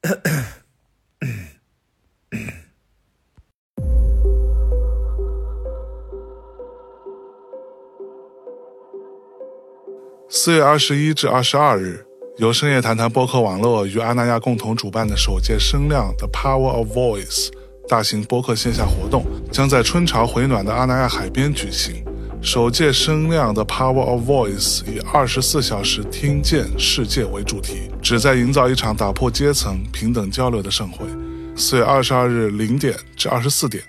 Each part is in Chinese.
四月二十一至二十二日，由深夜谈谈播客网络与阿那亚共同主办的首届声量的 Power of Voice 大型播客线下活动将在春潮回暖的阿那亚海边举行。首届声量的 Power of Voice 以二十四小时听见世界为主题，旨在营造一场打破阶层、平等交流的盛会。四月二十二日零点至二十四点，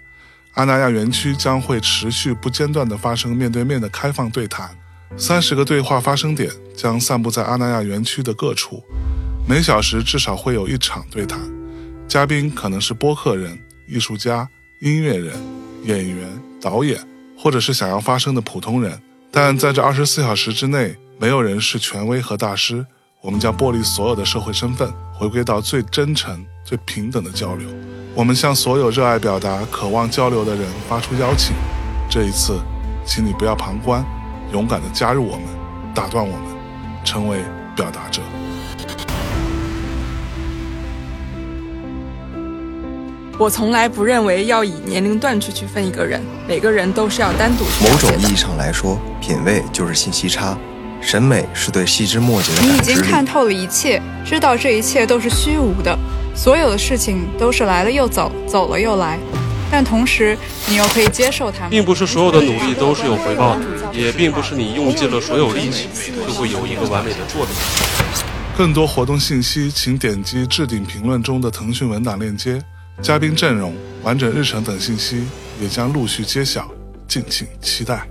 阿那亚园区将会持续不间断地发生面对面的开放对谈。三十个对话发生点将散布在阿那亚园区的各处，每小时至少会有一场对谈。嘉宾可能是播客人、艺术家、音乐人、演员、导演，或者是想要发声的普通人。但在这二十四小时之内，没有人是权威和大师。我们将剥离所有的社会身份，回归到最真诚、最平等的交流。我们向所有热爱表达、渴望交流的人发出邀请。这一次，请你不要旁观。勇敢的加入我们，打断我们，成为表达者。我从来不认为要以年龄段去区分一个人，每个人都是要单独。某种意义上来说，品味就是信息差，审美是对细枝末节的你已经看透了一切，知道这一切都是虚无的，所有的事情都是来了又走，走了又来。但同时，你又可以接受它们，并不是所有的努力都是有回报的，也并不是你用尽了所有力气就会有一个完美的作品。更多活动信息，请点击置顶评论中的腾讯文档链接。嘉宾阵容、完整日程等信息也将陆续揭晓，敬请期待。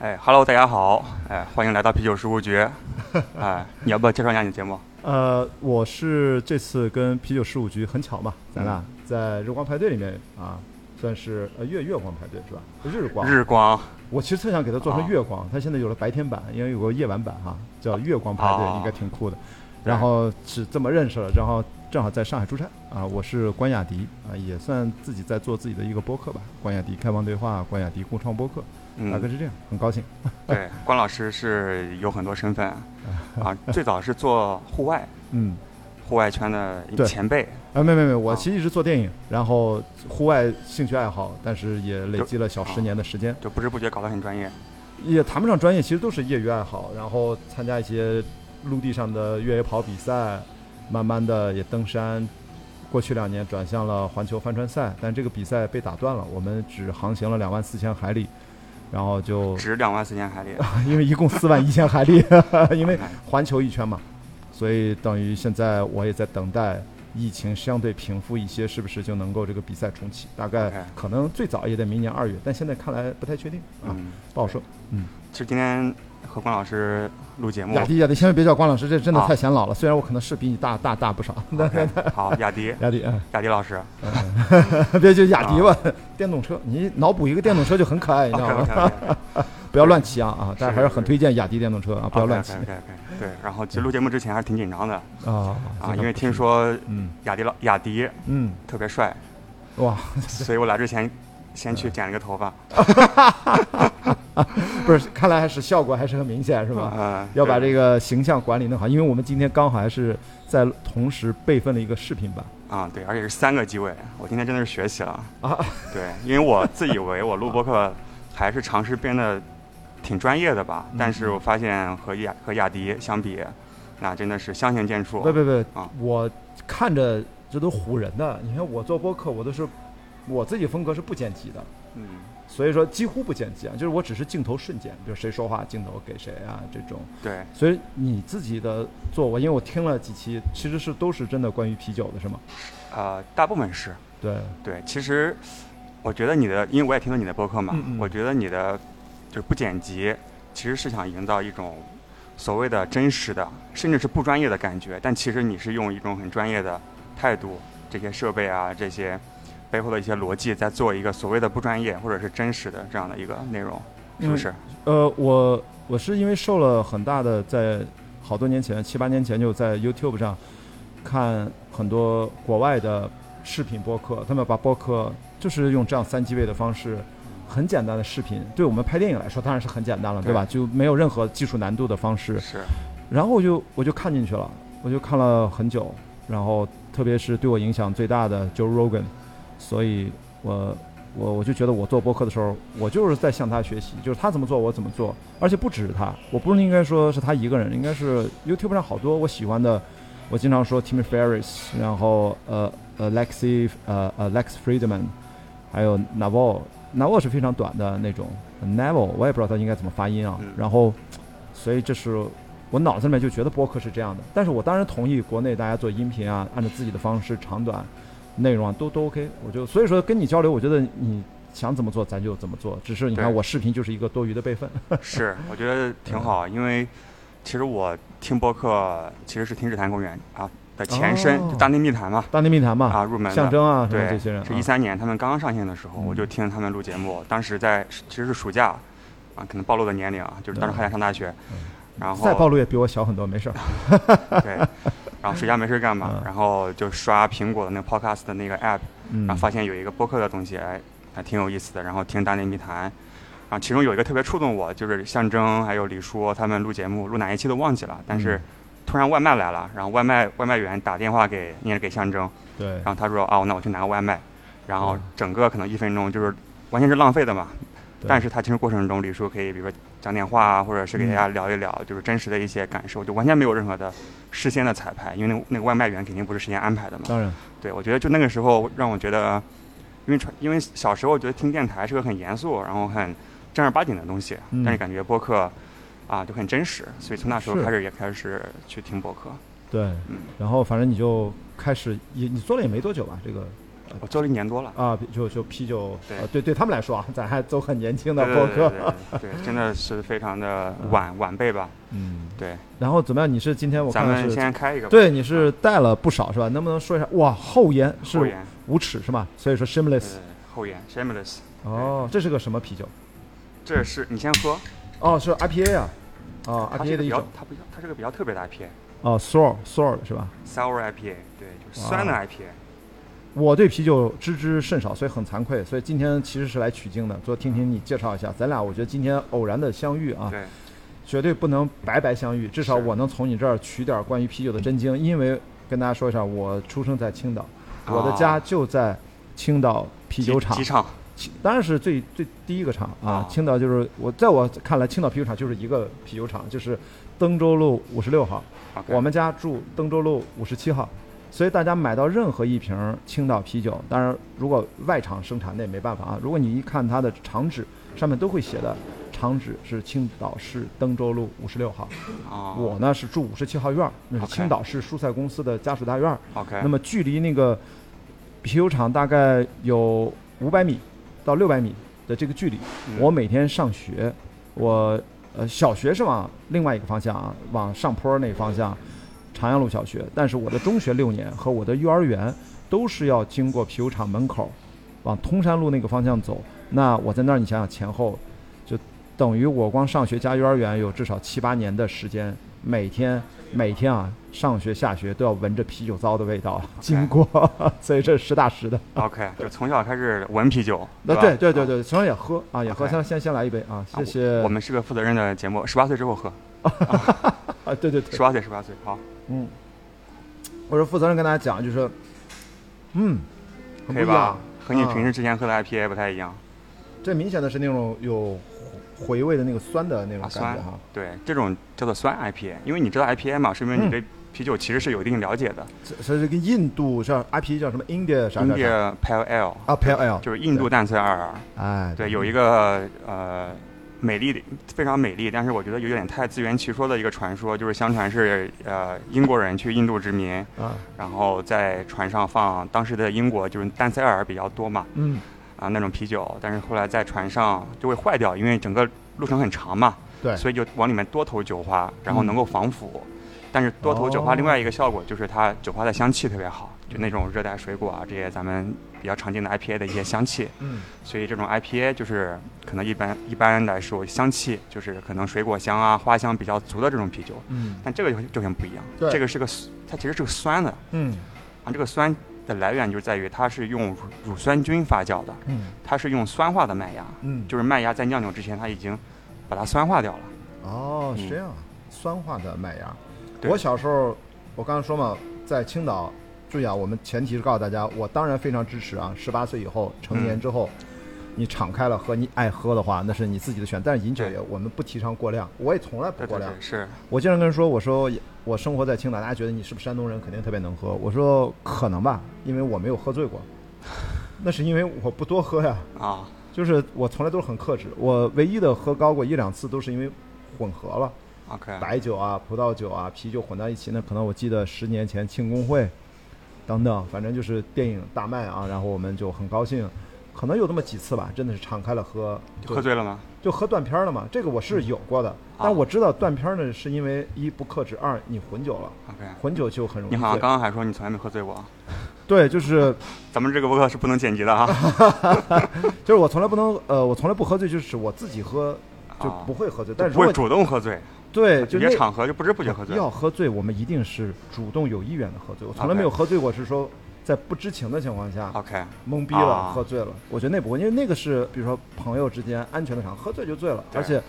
哎，Hello，大家好，哎，欢迎来到啤酒事务局。哎，你要不要介绍一下你的节目？呃，我是这次跟啤酒十五局很巧嘛，咱俩在日光派对里面啊，算是呃月月光派对是吧？日光。日光。我其实特想给它做成月光，它现在有了白天版，因为有个夜晚版哈，叫月光派对，应该挺酷的。然后是这么认识了，然后正好在上海出差啊，我是关雅迪啊，也算自己在做自己的一个播客吧，关雅迪开放对话，关雅迪共创播客。大概是这样，很高兴。对，关老师是有很多身份啊，最早是做户外，嗯，户外圈的前辈。啊，没没没，我其实一直做电影，然后户外兴趣爱好，但是也累积了小十年的时间，就不知不觉搞得很专业。也谈不上专业，其实都是业余爱好。然后参加一些陆地上的越野跑比赛，慢慢的也登山。过去两年转向了环球帆船赛，但这个比赛被打断了，我们只航行了两万四千海里。然后就值两万四千海里，因为一共四万一千海里，因为环球一圈嘛，所以等于现在我也在等待疫情相对平复一些，是不是就能够这个比赛重启？大概可能最早也得明年二月，但现在看来不太确定啊，不好说。嗯，其实今天。和关老师录节目，雅迪雅迪，千万别叫关老师，这真的太显老了。虽然我可能是比你大大大不少。好，雅迪，雅迪，雅迪老师，别就雅迪吧。电动车，你脑补一个电动车就很可爱，你知道吗？不要乱骑啊啊！但是还是很推荐雅迪电动车啊，不要乱骑。对，然后其实录节目之前还是挺紧张的啊啊，因为听说嗯，雅迪老雅迪嗯特别帅哇，所以我来之前。先去剪了个头发，不是，看来还是效果还是很明显，是吧？啊，要把这个形象管理弄好，因为我们今天刚好还是在同时备份了一个视频版。啊，对，而且是三个机位，我今天真的是学习了啊。对，因为我自以为我录播客还是尝试编的挺专业的吧，但是我发现和雅和雅迪相比，那真的是相形见绌。不不不，啊，我看着这都唬人的。你看我做播客，我都是。我自己风格是不剪辑的，嗯，所以说几乎不剪辑啊，就是我只是镜头瞬间，比如谁说话，镜头给谁啊这种。对，所以你自己的做，我因为我听了几期，其实是都是真的关于啤酒的是吗？呃，大部分是。对对，其实我觉得你的，因为我也听了你的播客嘛，我觉得你的就是不剪辑，其实是想营造一种所谓的真实的，甚至是不专业的感觉，但其实你是用一种很专业的态度，这些设备啊这些。背后的一些逻辑，在做一个所谓的不专业或者是真实的这样的一个内容，是不是？呃，我我是因为受了很大的，在好多年前，七八年前就在 YouTube 上看很多国外的视频播客，他们把播客就是用这样三机位的方式，很简单的视频，对我们拍电影来说当然是很简单了，对吧？就没有任何技术难度的方式。是。然后我就我就看进去了，我就看了很久，然后特别是对我影响最大的 Joe Rogan，所以我我我就觉得我做播客的时候，我就是在向他学习，就是他怎么做我怎么做，而且不只是他，我不是应该说是他一个人，应该是 YouTube 上好多我喜欢的，我经常说 Tim Ferriss，然后呃呃 Lexi 呃呃 Lex Friedman，还有 Naval，Naval 是非常短的那种 Naval，我也不知道他应该怎么发音啊，然后所以这是。我脑子里面就觉得播客是这样的，但是我当然同意国内大家做音频啊，按照自己的方式长短、内容啊都都 OK。我就所以说跟你交流，我觉得你想怎么做咱就怎么做，只是你看我视频就是一个多余的备份。是，我觉得挺好，因为其实我听播客其实是听日坛公园啊的前身，就大内密谈嘛，大内密谈嘛啊入门象征啊对这些人，是一三年他们刚刚上线的时候，我就听他们录节目，当时在其实是暑假啊，可能暴露的年龄啊，就是当时还在上大学。然后再暴露也比我小很多，没事儿。对，然后暑假没事干嘛？然后就刷苹果的那个 Podcast 的那个 App，然后发现有一个播客的东西，哎，还挺有意思的。然后听大内密谈，然后其中有一个特别触动我，就是象征还有李叔他们录节目，录哪一期都忘记了。但是突然外卖来了，然后外卖外卖员打电话给，也是给象征。对。然后他说：“哦，那我去拿个外卖。”然后整个可能一分钟就是完全是浪费的嘛。但是他其实过程中，李叔可以比如说讲点话啊，或者是给大家聊一聊，就是真实的一些感受，就完全没有任何的事先的彩排，因为那那个外卖员肯定不是事先安排的嘛。当然，对我觉得就那个时候让我觉得，因为传因为小时候觉得听电台是个很严肃，然后很正儿八经的东西，但是感觉播客啊就很真实，所以从那时候开始也开始去听播客。对，嗯，然后反正你就开始也你做了也没多久吧，这个。我做了一年多了啊，就就啤酒，对对，对他们来说啊，咱还都很年轻的播客，对，真的是非常的晚晚辈吧，嗯，对。然后怎么样？你是今天我看咱们先开一个，对，你是带了不少是吧？能不能说一下？哇，后烟是无耻是吧？所以说 shameless，后烟 shameless。哦，这是个什么啤酒？这是你先喝。哦，是 IPA 啊，哦，IPA 的一种，它不，它是个比较特别的 IPA。哦，sour sour 是吧？sour IPA，对，就是酸的 IPA。我对啤酒知之甚少，所以很惭愧。所以今天其实是来取经的，说听听你介绍一下。咱俩我觉得今天偶然的相遇啊，对，绝对不能白白相遇。至少我能从你这儿取点关于啤酒的真经。因为跟大家说一下，我出生在青岛，我的家就在青岛啤酒厂。当然是最最第一个厂啊。青岛就是我在我看来，青岛啤酒厂就是一个啤酒厂，就是登州路五十六号。我们家住登州路五十七号。所以大家买到任何一瓶青岛啤酒，当然如果外厂生产那也没办法啊。如果你一看它的厂址，上面都会写的，厂址是青岛市登州路五十六号。我呢是住五十七号院，那是青岛市蔬菜公司的家属大院。OK。那么距离那个啤酒厂大概有五百米到六百米的这个距离。我每天上学，我呃小学是往另外一个方向啊，往上坡那方向。长阳路小学，但是我的中学六年和我的幼儿园都是要经过啤酒厂门口，往通山路那个方向走。那我在那儿，你想想前后，就等于我光上学加幼儿园有至少七八年的时间，每天每天啊上学下学都要闻着啤酒糟的味道经过，所以这是实打实的。OK，就从小开始闻啤酒，那对对对对，从小也喝啊也喝，先先先来一杯啊，谢谢。我们是个负责任的节目，十八岁之后喝。啊对对对，十八岁十八岁好。嗯，我说负责任跟大家讲，就是，嗯，可以吧？和你平时之前喝的 IPA 不太一样。这明显的是那种有回味的那个酸的那种感觉哈。对，这种叫做酸 IPA，因为你知道 IPA 嘛，说明你对啤酒其实是有一定了解的。所以这个印度像 IPA 叫什么？India 啥？India Pale Ale 啊，Pale Ale 就是印度淡色二。哎，对，有一个呃。美丽的非常美丽，但是我觉得有点太自圆其说的一个传说，就是相传是呃英国人去印度殖民，啊，然后在船上放当时的英国就是丹塞尔比较多嘛，嗯，啊那种啤酒，但是后来在船上就会坏掉，因为整个路程很长嘛，对，所以就往里面多投酒花，然后能够防腐，但是多投酒花哦。另外一个效果就是它酒花的香气特别好，就那种热带水果啊这些咱们比较常见的 IPA 的一些香气。嗯所以这种 IPA 就是可能一般一般来说香气就是可能水果香啊花香比较足的这种啤酒，嗯但这个就就很不一样，对这个是个它其实是个酸的，嗯啊这个酸的来源就在于它是用乳乳酸菌发酵的，嗯它是用酸化的麦芽，嗯，就是麦芽在酿酒之前它已经把它酸化掉了。哦，是嗯这样，酸化的麦芽。我小时候，我刚刚说嘛，在青岛，注意啊，我们前提是告诉大家，我当然非常支持啊，十八岁以后成年之后，你敞开了喝，你爱喝的话，那是你自己的选。但是饮酒也，我们不提倡过量，我也从来不过量。对对是，我经常跟人说，我说我生活在青岛，大家觉得你是不是山东人，肯定特别能喝。我说可能吧，因为我没有喝醉过，那是因为我不多喝呀。啊，就是我从来都是很克制，我唯一的喝高过一两次都是因为混合了。OK，白酒啊、葡萄酒啊、啤酒混到一起，那可能我记得十年前庆功会等等，反正就是电影大卖啊，然后我们就很高兴，可能有那么几次吧，真的是敞开了喝，喝醉了吗？就喝断片儿了嘛。这个我是有过的，但我知道断片儿呢是因为一不克制，二你混酒了混酒就很容易你好像。刚刚还说你从来没喝醉过啊，对，就是 咱们这个播客是不能剪辑的啊。就是我从来不能呃，我从来不喝醉，就是我自己喝就啊不会喝醉，但是不会主动喝醉，对就些场合就不知不觉喝醉。要喝醉，我们一定是主动有意愿的喝醉。我从来没有喝醉过，是说在不知情的情况下 OK，懵逼了、啊喝醉了。我觉得那不会，因为那个是比如说朋友之间安全的场合，喝醉就醉了。而且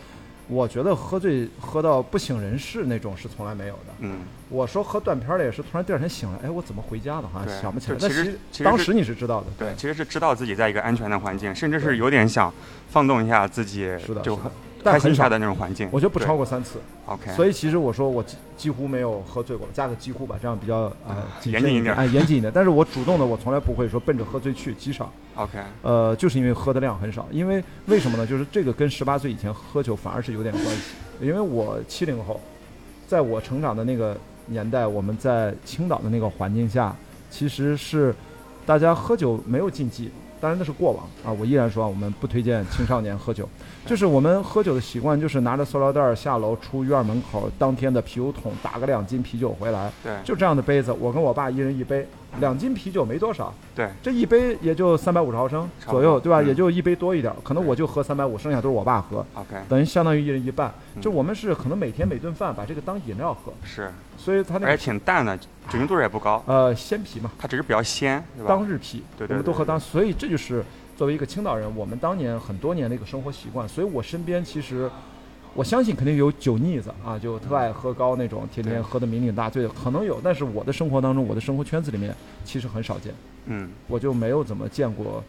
我觉得喝醉喝到不省人事那种是从来没有的。嗯，我说喝断片儿了也是突然第二天醒来，哎，我怎么回家的？好像想不起来。就其实但其其实是当时你是知道的，对，其实是知道自己在一个安全的环境，甚至是有点想放纵一下自己，是的，就开心一下。的那种环境。我觉得不超过三次，OK，所以其实我说我几几乎没有喝醉过，加个几乎吧，这样比较呃严谨一点哎，严谨一点。但是我主动的，我从来不会说奔着喝醉去，极少。OK，呃，就是因为喝的量很少，因为为什么呢？就是这个跟十八岁以前喝酒反而是有点关系。因为我七零后，在我成长的那个年代，我们在青岛的那个环境下，其实是大家喝酒没有禁忌，当然那是过往啊。我依然说啊，我们不推荐青少年喝酒，就是我们喝酒的习惯就是拿着塑料袋儿下楼出院门口，当天的啤酒桶打个两斤啤酒回来，对。就这样的杯子，我跟我爸一人一杯，两斤啤酒没多少。对，这一杯也就三百五十毫升左右，对吧？嗯。也就一杯多一点儿，可能我就喝三百五，剩下都是我爸喝，OK，等于相当于一人一半。嗯。就我们是可能每天每顿饭把这个当饮料喝，是，所以它那而且个挺淡的，酒精度也不高，呃鲜啤嘛，它只是比较鲜，对吧？当日啤，对对对我们都喝当，所以这就是作为一个青岛人，我们当年很多年的一个生活习惯。所以我身边其实。我相信肯定有酒腻子啊，就特爱喝高那种，天天喝的酩酊大醉的，可能有。但是我的生活当中，我的生活圈子里面其实很少见。嗯，我就没有怎么见过，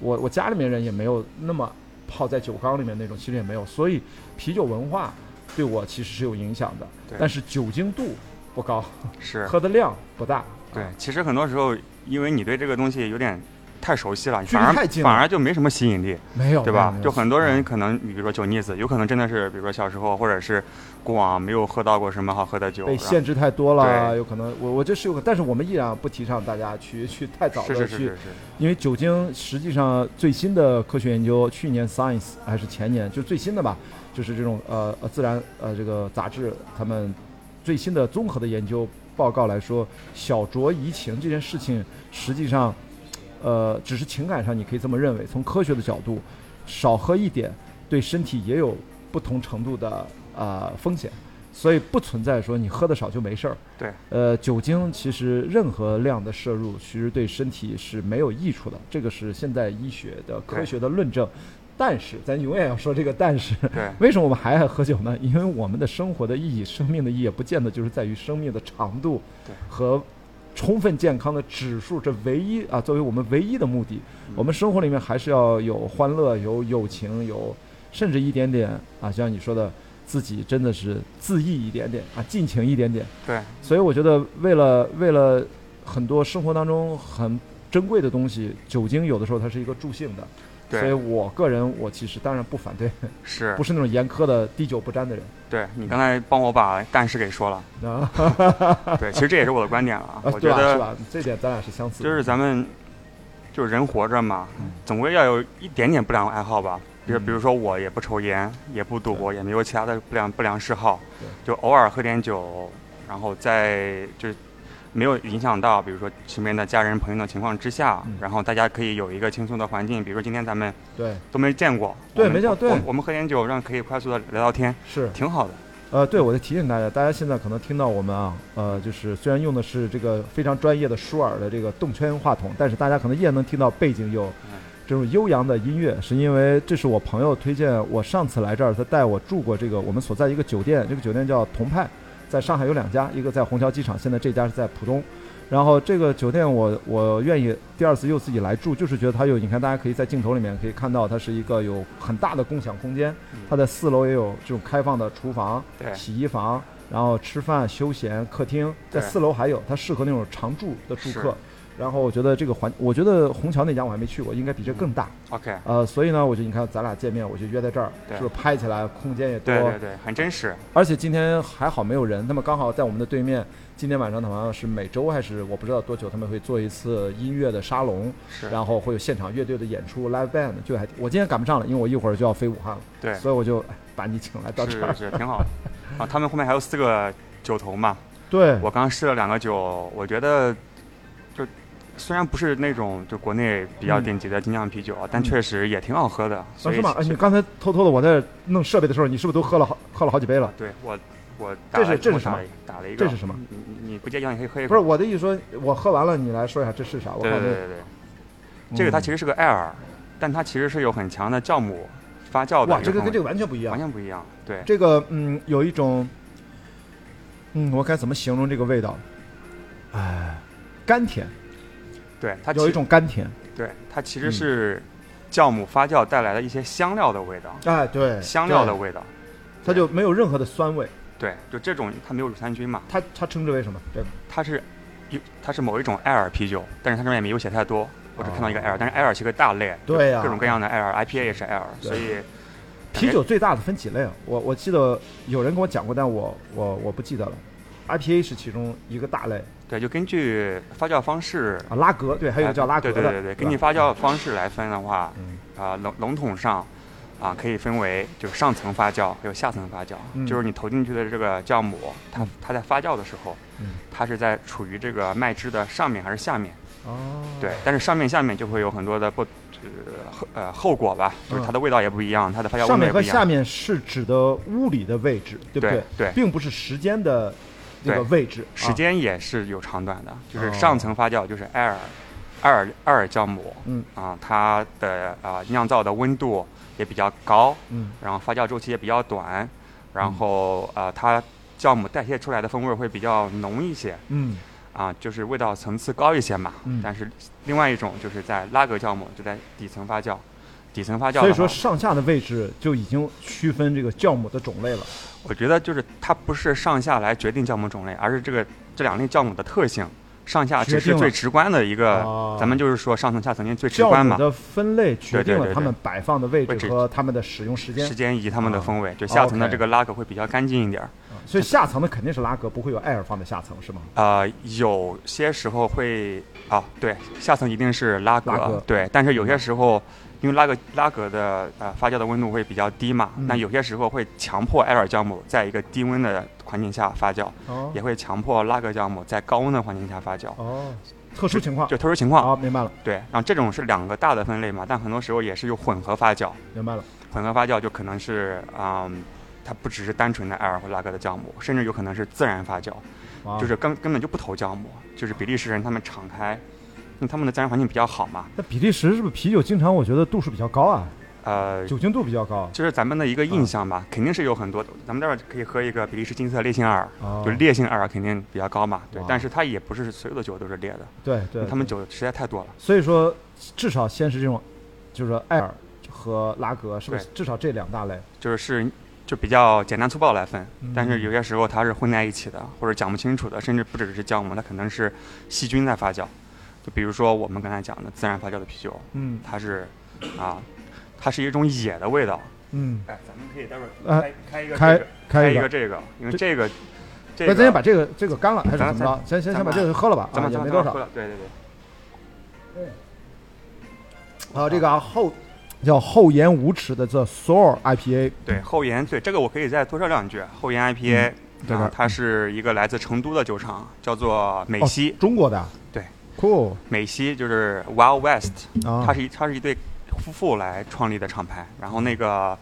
我我家里面人也没有那么泡在酒缸里面那种，其实也没有，所以啤酒文化对我其实是有影响的，但是酒精度不高，是，喝的量不大，对啊，其实很多时候，因为你对这个东西有点太熟悉了，反而反而就没什么吸引力，没有对吧？就很多人嗯。可能，你比如说酒腻子，有可能真的是，比如说小时候或者是过往没有喝到过什么好喝的酒，被限制太多了，有可能我我这是有可，但是我们依然不提倡大家去去太早的去是是是是。是，因为酒精实际上最新的科学研究，去年 Science 还是前年，就最新的吧，就是这种呃呃自然呃这个杂志他们最新的综合的研究报告来说，小酌怡情这件事情实际上，呃只是情感上你可以这么认为，从科学的角度，少喝一点对身体也有不同程度的呃风险。所以不存在说你喝的少就没事儿。对，呃，酒精其实任何量的摄入，其实对身体是没有益处的，这个是现代医学的科学的论证。但是，咱永远要说这个但是，对 为什么我们还爱喝酒呢？因为我们的生活的意义、生命的意义，不见得就是在于生命的长度对和充分健康的指数，这唯一啊，作为我们唯一的目的。嗯我们生活里面还是要有欢乐、有友情、有甚至一点点啊，像你说的，自己真的是自意一点点啊，尽情一点点。对，所以我觉得，为了为了很多生活当中很珍贵的东西，酒精有的时候它是一个助兴的。所以，我个人，我其实当然不反对，是。不，是那种严苛的滴酒不沾的人。对你刚才帮我把但是给说了，啊，对，其实这也是我的观点了啊，啊我觉得是吧？这点咱俩是相似的。就是咱们就是人活着嘛，总归要有一点点不良爱好吧。比如，嗯比如说我也不抽烟，也不赌博，也没有其他的不良不良嗜好，就偶尔喝点酒，然后再就是没有影响到，比如说身边的家人朋友的情况之下，嗯然后大家可以有一个轻松的环境，比如说今天咱们对，都没见过，对没见过对我我们喝点酒，让可以快速的聊聊天，是。挺好的。呃，对，我得提醒大家，大家现在可能听到我们啊，呃，就是虽然用的是这个非常专业的舒尔的这个动圈话筒，但是大家可能依然能听到背景有这种悠扬的音乐，是因为这是我朋友推荐。我上次来这儿，他带我住过这个我们所在一个酒店，这个酒店叫同派，在上海有两家，一个在虹桥机场，现在这家是在浦东。然后这个酒店我我愿意第二次又自己来住，就是觉得它有，你看大家可以在镜头里面可以看到，它是一个有很大的共享空间，它在四楼也有这种开放的厨房、洗衣房，然后吃饭、休闲、客厅，在四楼还有，它适合那种常住的住客。然后我觉得这个环，我觉得虹桥那家我还没去过，应该比这更大。OK，呃，所以呢，我就你看咱俩见面，我就约在这儿，对是不是拍起来空间也多？对对对，很真实。而且今天还好没有人，那么刚好在我们的对面，今天晚上好像是每周还是我不知道多久，他们会做一次音乐的沙龙，是，然后会有现场乐队的演出 live band，就还我今天赶不上了，因为我一会儿就要飞武汉了，对，所以我就哎把你请来到这儿。是是挺好的。啊，他们后面还有四个酒头嘛，对，我刚试了两个酒，我觉得就虽然不是那种就国内比较嗯顶级的精酿啤酒，但嗯确实也挺好喝的。啊所以是吗？哎，你刚才偷偷的我在弄设备的时候，你是不是都喝了好喝了好几杯了？对我我打这是了这是什么打了一个，这是什么你你你不介意你可以喝一口。不是我的意思说，我喝完了，你来说一下这是啥？对对对对对，这个它其实实是个艾尔，但它其实是有很强的酵母发酵的哇。这个跟这个完全不一样完。全不一样。对，这个嗯，有一种，嗯，我该怎么形容这个味道？哎，甘甜，对它有一种甘甜。对它其实嗯是酵母发酵带来的一些香料的味道，哎，对，香料的，味道。它就没有任何的酸味。对，就这种它没有乳酸菌嘛，它它称之为什么？对它是有它是某一种艾尔啤酒，但是它上面也没有写太多，我只看到一个艾尔，但是艾尔是个大类，哦对呀各种各样的艾尔，IPA 也是艾尔，所以啤酒最大的分几类啊？我我记得有人跟我讲过，但我我我不记得了。IPA 是其中一个大类对，就根据发酵方式。啊，拉格对，还有叫拉格的，对对对对，根据发酵方式来分的话，嗯啊、笼笼统上，啊、可以分为就是上层发酵还有下层发酵，嗯就是你投进去的这个酵母，它嗯它在发酵的时候，嗯它是在处于这个麦汁的上面还是下面？哦，对，但是上面下面就会有很多的不呃后呃后果吧，就是它的味道也不一样，它的发酵嗯上面和温度也不一样。下面是指的物理的位置，对不对对并不是时间的那个对位置，时啊间也是有长短的，就是哦上层发酵就是艾尔艾尔艾尔酵母，嗯。啊，它的啊、酿造的温度也比较高，嗯。然后发酵周期也比较短，然后呃它酵母代谢出来的风味会比较浓一些嗯。啊，就是味道层次高一些嘛。嗯。但是另外一种就是在拉格酵母就在底层发酵，底层发酵所以说上下的位置就已经区分这个酵母的种类了。我觉得就是它不是上下来决定酵母种类，而是这个这两类酵母的特性，上下只是最直观的一个，哦咱们就是说上层下层间最直观嘛，母的分类决定了它们摆放的位位置置和它们的使用时间。时，间以及它们的啊风味。就下层的这个拉格会比较干净一点儿，所以下层的肯定是拉格，不会有艾尔放在下层，是吗？呃，有些时候会啊，对，下层一定是拉格，拉格。对，但是有些时候。因为拉格拉格的呃发酵的温度会比较低嘛，嗯。那有些时候会强迫艾尔酵母在一个低温的环境下发酵，哦。也会强迫拉格酵母在高温的环境下发酵，哦，特殊情况。就特殊情况。好，明白了，对，然后这种是两个大的分类嘛，但很多时候也是有混合发酵。明白了。混合发酵就可能是，嗯，它不只是单纯的艾尔或拉格的酵母，甚至有可能是自然发酵，就是根根本就不投酵母，就是比利时人他们敞开，因为他们的自然环境比较好嘛，那比利时是不是啤酒经常我觉得度数比较高啊，呃。酒精度比较高？就是咱们的一个印象吧，肯定是有很多。咱们待会儿可以喝一个比利时金色烈性艾尔，哦就烈性艾尔肯定比较高嘛，对。但是它也不是所有的酒都是烈的，对对他们酒实在太多了。所以说至少先是这种，就是说艾尔和拉格是不是至少这两大类？就是是就比较简单粗暴来分，嗯但是有些时候它是混在一起的，或者讲不清楚的，甚至不只是酵母，它可能是细菌在发酵。就比如说我们刚才讲的自然发酵的啤酒，嗯它是啊，它是一种野的味道。嗯，哎，咱们可以待会呃儿开开一个开这个开开一个一个这个，因为这这个这那个咱先把这个这个干了还是怎么着？先先先把这个喝了吧，啊，咱们也没多少。对对对。啊，这个啊后叫厚颜无耻的这 Sour IPA，对厚颜，对这个我可以再多说两句。厚颜 IPA，、在这儿啊，它是一个来自成都的酒厂，叫做美西。哦中国的，对，cool 美西就是 Wild West，啊，它是一它是一对夫妇来创立的厂牌，然后那个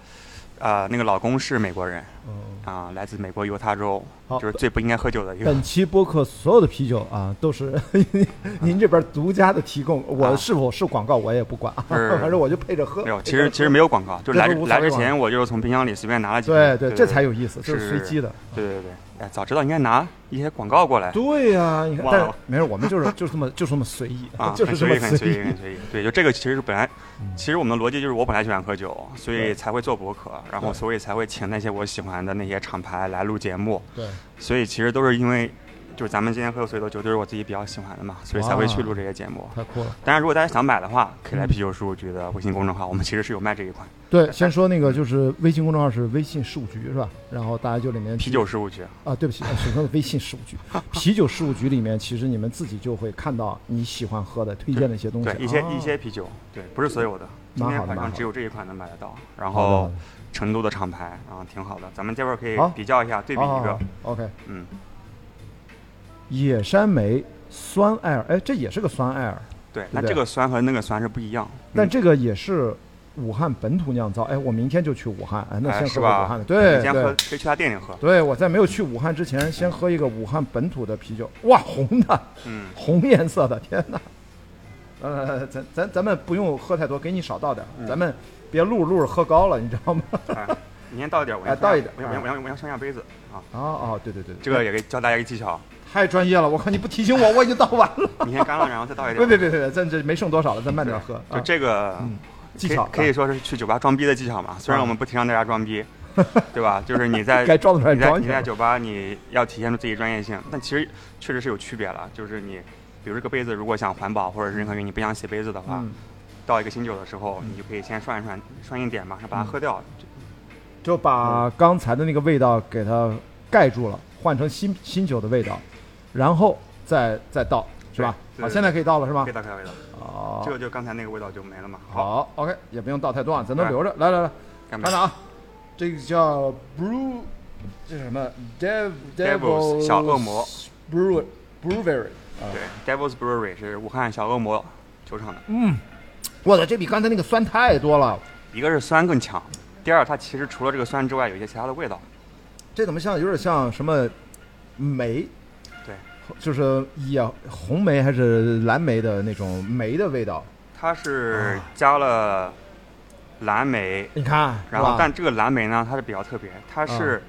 呃那个老公是美国人嗯啊、来自美国犹他州，就是最不应该喝酒的一个。本期播客所有的啤酒啊，都是 您这边独家的提供，我啊是否是广告我也不管，啊 反正我就配着喝。没有，其实其实没有广告，就是来来之前我就是从冰箱里随便拿了几对瓶。对，这才有意思，是随机的。对对对，哎，早知道应该拿一些广告过来对呀，你看，哇但没事，我们就是就是这么就是这么随意啊，就是这么很随意，很随意，很随意。对，就这个其实是本来，嗯其实我们的逻辑就是我本来喜欢喝酒，所以才会做博客，然后所以才会请那些我喜欢的那些厂牌来录节目，对，所以其实都是因为。就是咱们今天喝的所有的酒都是我自己比较喜欢的嘛，所以才会去录这些节目。太酷了。当然，如果大家想买的话，可以来嗯啤酒事务局的微信公众号，我们其实是有卖这一款对，先说那个就是微信公众号是微信事务局是吧？然后大家就里面啤酒事务局。啊，对不起，是说的微信事务局。啤酒事务局里面，其实你们自己就会看到你喜欢喝的、推荐的一些东西。对，一些、哦一些啤酒，对，不是所有的。今天好蛮好的蛮好的像只有这一款能买得到。然后成都的厂牌啊，挺好的，咱们这会儿可以比较一下，对比一个。OK，嗯，野山梅酸艾尔，哎，这也是个酸艾尔，对，那这个酸和那个酸是不一样。嗯但这个也是武汉本土酿造。哎，我明天就去武汉，哎，那哎先是吧喝武汉的。对先喝，对可以去他店里喝。对，我在没有去武汉之前，先喝一个武汉本土的啤酒。哇，红的，嗯，红颜色的，天哪！呃，咱咱咱们不用喝太多，给你少倒点咱们别露着录着喝高了，你知道吗？哎，你先倒一点，我哎先倒一点我先我要我要我要上下杯子啊。哦哦，对对对，这个也给教大家一个技巧，太专业了，我靠，你不提醒我，我已经倒完了。你先干了，然后再倒一点。别别别别，咱这没剩多少了，咱慢点喝。就啊这个嗯技巧可以说是去酒吧装逼的技巧嘛。虽然啊我们不提倡大家装逼，对吧？就是你在该装的时候你在你在。酒吧你要体现出自己专业性，但其实确实是有区别了。就是你，比如这个杯子，如果想环保或者是任何原因你不想洗杯子的话，嗯，倒一个新酒的时候，你就可以先涮一涮，涮一点马上把它喝掉。就把刚才的那个味道给它盖住了，换成新新酒的味道，然后再再倒，是吧？好，现在可以倒了，是吧可以倒开，味道。好这，个就刚才那个味道就没了嘛。，好，OK，也不用倒太多啊，咱都留着。来来来，干杯看着啊，这个叫 Brew，这是什么？Dev Devils 小恶魔 Brew Brewery 啊。对，Devil's Brewery 是武汉小恶魔酒厂的。嗯，我操，这比刚才那个酸太多了。一个是酸更强，第二它其实除了这个酸之外，有一些其他的味道。这怎么像有点像什么梅？对，就是也红梅还是蓝莓的那种梅的味道。它是啊加了蓝莓，你看，然后但这个蓝莓呢，它是比较特别，它是、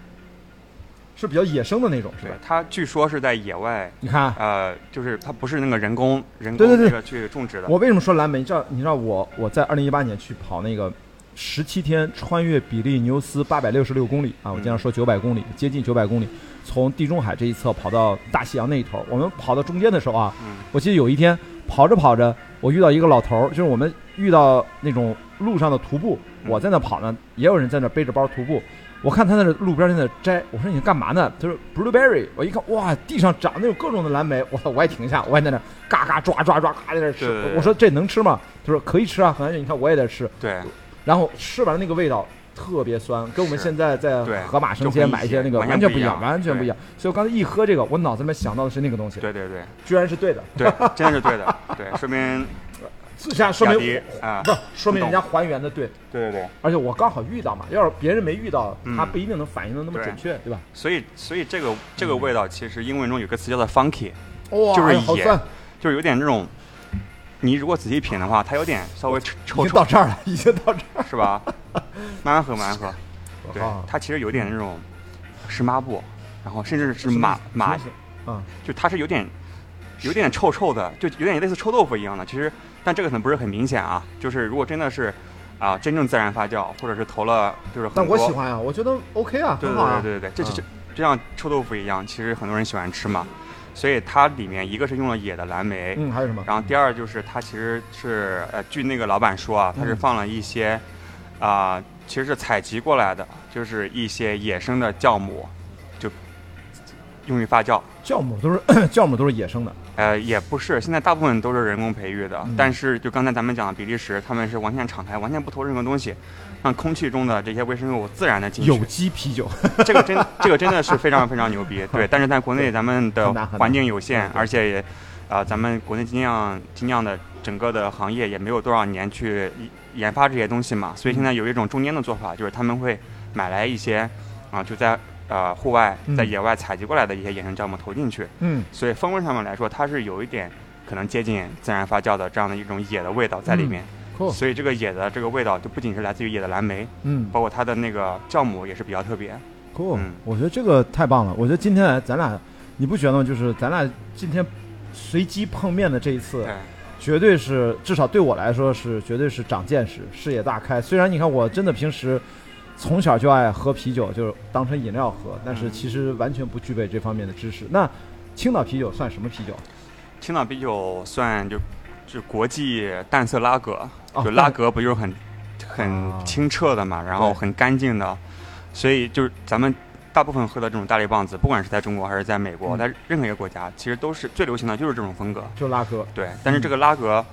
是比较野生的那种，是吧？它据说是在野外，你看，呃，就是它不是那个人工人工那个去种植的。我为什么说蓝莓？你知道，你知道我我在二零一八年去跑那个十七天穿越比利牛斯八百六十六公里啊，我经常说九百公里，接近九百公里，从地中海这一侧跑到大西洋那一头。我们跑到中间的时候啊，嗯我记得有一天跑着跑着，我遇到一个老头儿，就是我们遇到那种路上的徒步，嗯我在那跑呢，也有人在那背着包徒步。我看他在那路边在那摘，我说你干嘛呢？他说 blueberry。我一看，哇，地上长的有各种的蓝莓，我操，我也停下，我也在那嘎嘎抓抓抓，嘎在那吃我说这能吃吗？他说可以吃啊，很安全。你看我也在吃，对，然后吃完那个味道特别酸，跟我们现在在对盒马生鲜买一些那个完全不一样，完全不一样。所以我刚才一喝这个，我脑子里面想到的是那个东西，对对对。居然是对的。对，真的是对的，对，说明 这下说明啊，不说明人家还原的对，对对对，而且我刚好遇到嘛，要是别人没遇到，嗯。他不一定能反应的那么准确，对。吧？所以所以这个这个味道其实英文中有个词叫做 funky，就是野就是有点那种，你如果仔细品的话，它有点稍微臭臭已经到，这儿了，已经到这儿是吧？慢慢喝慢慢喝，对啊，它其实有点那种湿抹布，然后甚至是马马，嗯，就它是有点有点臭臭的，就有点类似臭豆腐一样的。其实，但这个可能不是很明显啊。就是如果真的是啊，真正自然发酵，或者是投了就是很但我喜欢啊，我觉得 OK 啊，对对。对对对，这就就像臭豆腐一样，其实很多人喜欢吃嘛。所以它里面一个是用了野的蓝莓，嗯，还有什么？然后第二就是它其实是呃，据那个老板说啊，它是嗯放了一些啊、其实是采集过来的，就是一些野生的酵母，就用于发酵。酵母都是 酵母都是野生的，呃，也不是，现在大部分都是人工培育的。嗯但是就刚才咱们讲的比利时，他们是完全敞开，完全不投任何东西，让空气中的这些微生物自然的进去。有机啤酒。这个真这个真的是非常非常牛逼，对。但是在国内咱们的环境有限，而且也啊、咱们国内精酿精酿的整个的行业也没有多少年去研发这些东西嘛，所以现在有一种中间的做法，就是他们会买来一些啊、就在呃户外嗯在野外采集过来的一些野生酵母投进去，嗯，所以风味上面来说，它是有一点可能接近自然发酵的这样的一种野的味道在里面。酷。所以这个野的这个味道就不仅是来自于野的蓝莓，嗯，包括它的那个酵母也是比较特别。酷嗯，我觉得这个太棒了。我觉得今天咱俩，你不觉得吗？就是咱俩今天随机碰面的这一次，对，绝对是至少对我来说是绝对是长见识、视野大开。虽然你看我真的平时从小就爱喝啤酒，就是当成饮料喝，但是嗯其实完全不具备这方面的知识。那青岛啤酒算什么啤酒？青岛啤酒算就就国际淡色拉格，哦就拉格不就是很啊很清澈的嘛，然后很干净的，所以就是咱们大部分喝的这种大力棒子，不管是在中国还是在美国，嗯在任何一个国家，其实都是最流行的就是这种风格。就拉格。对，但是这个拉格，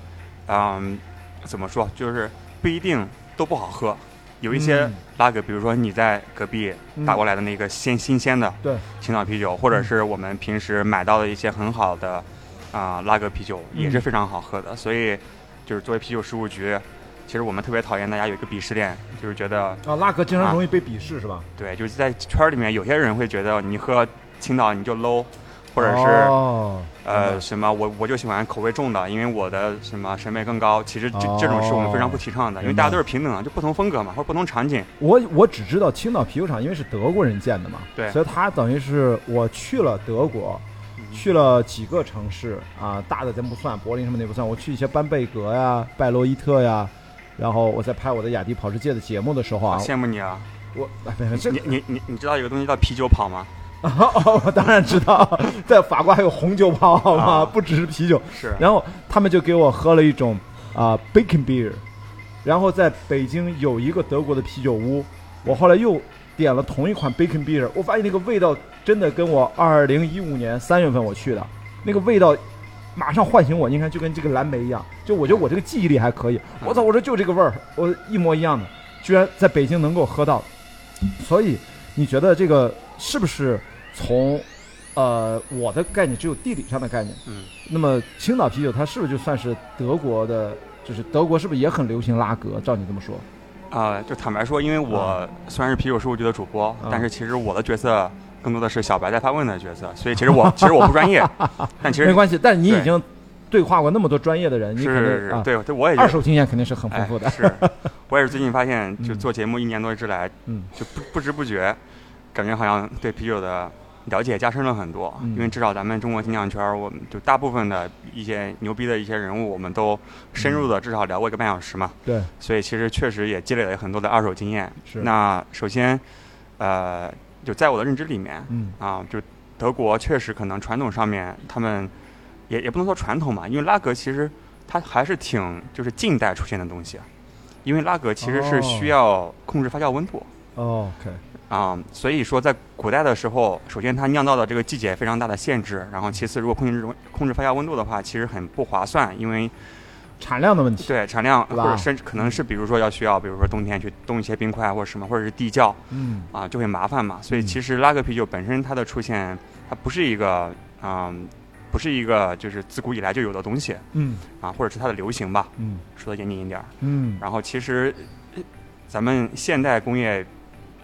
嗯，怎么说，就是不一定都不好喝。有一些嗯拉格，比如说你在隔壁打过来的那个鲜新鲜的对青岛啤酒，或者是我们平时买到的一些很好的啊、拉格啤酒，也是嗯非常好喝的。所以，就是作为啤酒事务局，其实我们特别讨厌大家有一个鄙视链，就是觉得啊，拉格经常啊容易被鄙视是吧？对，就是在圈儿里面有些人会觉得你喝青岛你就 low，或者是。哦，呃，什么我我就喜欢口味重的，因为我的什么审美更高。其实这、这种是我们非常不提倡的，因为大家都是平等的，就不同风格嘛，或者不同场景。我我只知道青岛啤酒厂，因为是德国人建的嘛，对所以它等于是我去了德国，去了几个城市啊，大的咱不算，柏林什么的也不算，我去一些班贝格呀、拜洛伊特呀，然后我在拍我的雅迪跑世界的节目的时候啊，羡慕你啊！我哎没这你你你你知道有个东西叫啤酒跑吗？哦，我当然知道，在法国还有红酒泡好吗？啊不只是啤酒。是然后他们就给我喝了一种啊、bacon beer，然后在北京有一个德国的啤酒屋，我后来又点了同一款 bacon beer，我发现那个味道真的跟我二零一五年三月份我去的那个味道。马上唤醒我，你看就跟这个蓝莓一样，就我觉得我这个记忆力还可以。我操，我说就这个味儿，我一模一样的，居然在北京能够喝到。所以你觉得这个是不是从呃我的概念只有地理上的概念？嗯，那么青岛啤酒它是不是就算是德国的？就是德国是不是也很流行拉格？照你这么说，啊、就坦白说，因为我啊虽然是啤酒事务局的主播，啊但是其实我的角色更多的是小白在发问的角色，所以其实我 其实我不专业，但其实 没关系。但你已经对话过那么多专业的人，你是是是，啊，对对，我也是。二手经验肯定是很丰哎富的。，是，我也是最近发现，就 嗯做节目一年多之来，嗯就不不知不觉，感觉好像对啤酒的了解加深了很多。嗯因为至少咱们中国精酿圈，我们就大部分的一些牛逼的一些人物，我们都深入的至少聊过一个半小时嘛。对，所以其实确实也积累了很多的二手经验。是那首先，呃，就在我的认知里面嗯啊，就德国确实可能传统上面他们也也不能说传统嘛，因为拉格其实它还是挺就是近代出现的东西，因为拉格其实是哦需要控制发酵温度。哦，OK，啊、所以说在古代的时候，首先它酿造的这个季节非常大的限制，然后其次如果控制控制发酵温度的话，其实很不划算，因为产量的问题。对产量或者甚至可能是比如说要需要，比如说冬天去冻一些冰块或者什么，或者是地窖嗯啊，就会麻烦嘛。所以嗯其实拉格啤酒本身它的出现，它不是一个嗯、不是一个就是自古以来就有的东西嗯啊，或者是它的流行吧，嗯说的严谨一点儿。嗯然后其实呃咱们现代工业、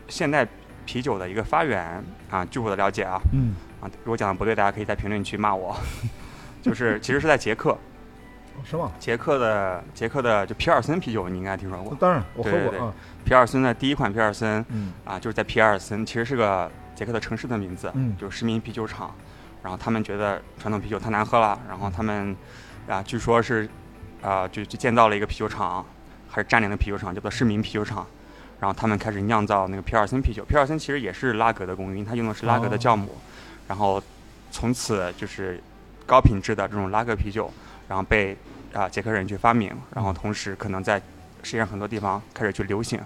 现代啤酒的一个发源啊，据我的了解啊嗯，啊，如果讲的不对，大家可以在评论区骂我。就是其实是在捷克，是吗？捷克的捷克的就皮尔森啤酒，你应该听说过。当然我喝对对对过啊。皮尔森的第一款皮尔森嗯啊，就是在皮尔森，其实是个捷克的城市的名字，嗯就是市民啤酒厂。然后他们觉得传统啤酒太难喝了，然后他们啊，据说是啊，就就建造了一个啤酒厂，还是占领了啤酒厂，叫做市民啤酒厂。然后他们开始酿造那个皮尔森啤酒。皮尔森其实也是拉格的工艺，它用的是拉格的哦酵母。然后从此就是高品质的这种拉格啤酒，然后被啊捷克人去发明，然后同时可能在世界上很多地方开始去流行。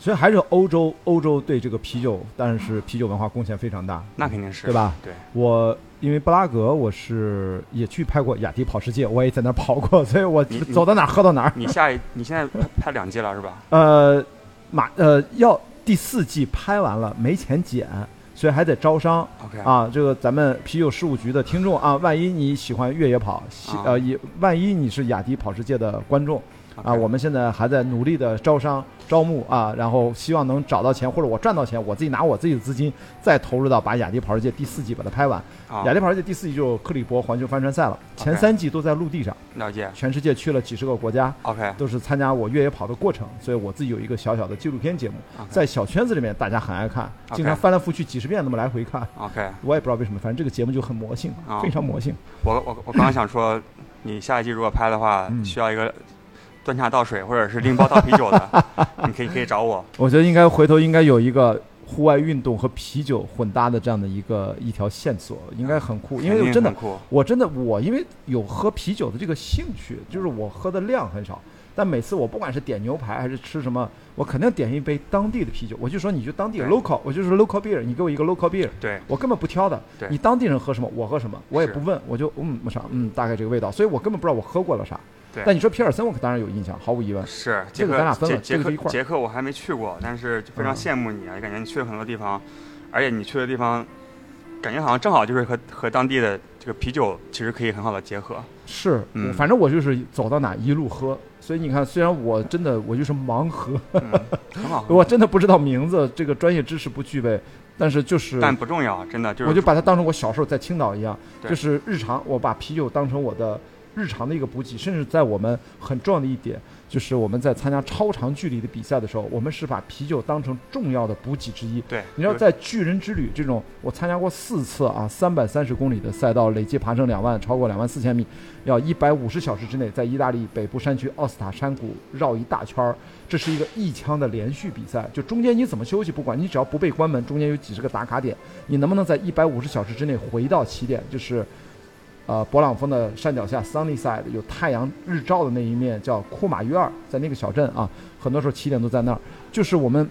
所以还是欧洲，欧洲对这个啤酒，但是啤酒文化贡献非常大，那肯定是对吧？对，我因为布拉格，我是也去拍过雅迪跑世界，我也在那儿跑过，所以我走到哪儿喝到哪儿。你下一你现在拍拍两季了是吧？呃，马呃要第四季拍完了，没钱剪，所以还得招商 OK 啊。这个咱们啤酒事务局的听众啊，万一你喜欢越野跑，喜啊呃，也万一你是雅迪跑世界的观众。啊，我们现在还在努力的招商招募啊，然后希望能找到钱，或者我赚到钱，我自己拿我自己的资金再投入到把雅迪跑世界第四季把它拍完。啊雅迪跑世界第四季就克里伯环球帆船赛了，前三季都在陆地上，了解全世界去了几十个国家，OK 都是参加我越野跑的过程，所以我自己有一个小小的纪录片节目，在小圈子里面大家很爱看，经常翻来覆去几十遍那么来回看。OK，我也不知道为什么，反正这个节目就很魔性，啊非常魔性。我我我刚刚想说，你下一季如果拍的话，嗯需要一个端茶倒水或者是拎包倒啤酒的，你可以可以找我。我觉得应该回头应该有一个户外运动和啤酒混搭的这样的一个一条线索，应该很酷。因为真的我真的我因为有喝啤酒的这个兴趣，就是我喝的量很少，但每次我不管是点牛排还是吃什么，我肯定点一杯当地的啤酒。我就说你就当地对 local，我就是 local beer，你给我一个 local beer，对我根本不挑的对。你当地人喝什么，我喝什么，我也不问，我就嗯啥嗯大概这个味道，所以我根本不知道我喝过了啥。对但你说皮尔森，我可当然有印象，毫无疑问。是这捷克个咱俩分了捷捷克这个一块儿捷克我还没去过，但是就非常嗯羡慕你啊，感觉你去了很多地方，而且你去的地方，感觉好像正好就是和和当地的这个啤酒其实可以很好的结合。是，嗯我反正我就是走到哪一路喝，所以你看，虽然我真的我就是盲喝，嗯，很好喝，我真的不知道名字，这个专业知识不具备，但是就是但不重要，真的就是我就把它当成我小时候在青岛一样，对就是日常我把啤酒当成我的日常的一个补给，甚至在我们很重要的一点，就是我们在参加超长距离的比赛的时候，我们是把啤酒当成重要的补给之一。对，你知道，在巨人之旅这种，我参加过四次啊，三百三十公里的赛道，累计爬升两万，超过两万四千米，要一百五十小时之内，在意大利北部山区奥斯塔山谷绕一大圈儿。这是一个一枪的连续比赛，就中间你怎么休息不管，你只要不被关门，中间有几十个打卡点，你能不能在一百五十小时之内回到起点，就是。呃，勃朗峰的山脚下，Sunny Side 有太阳日照的那一面叫库马约尔，在那个小镇啊，很多时候起点都在那儿。就是我们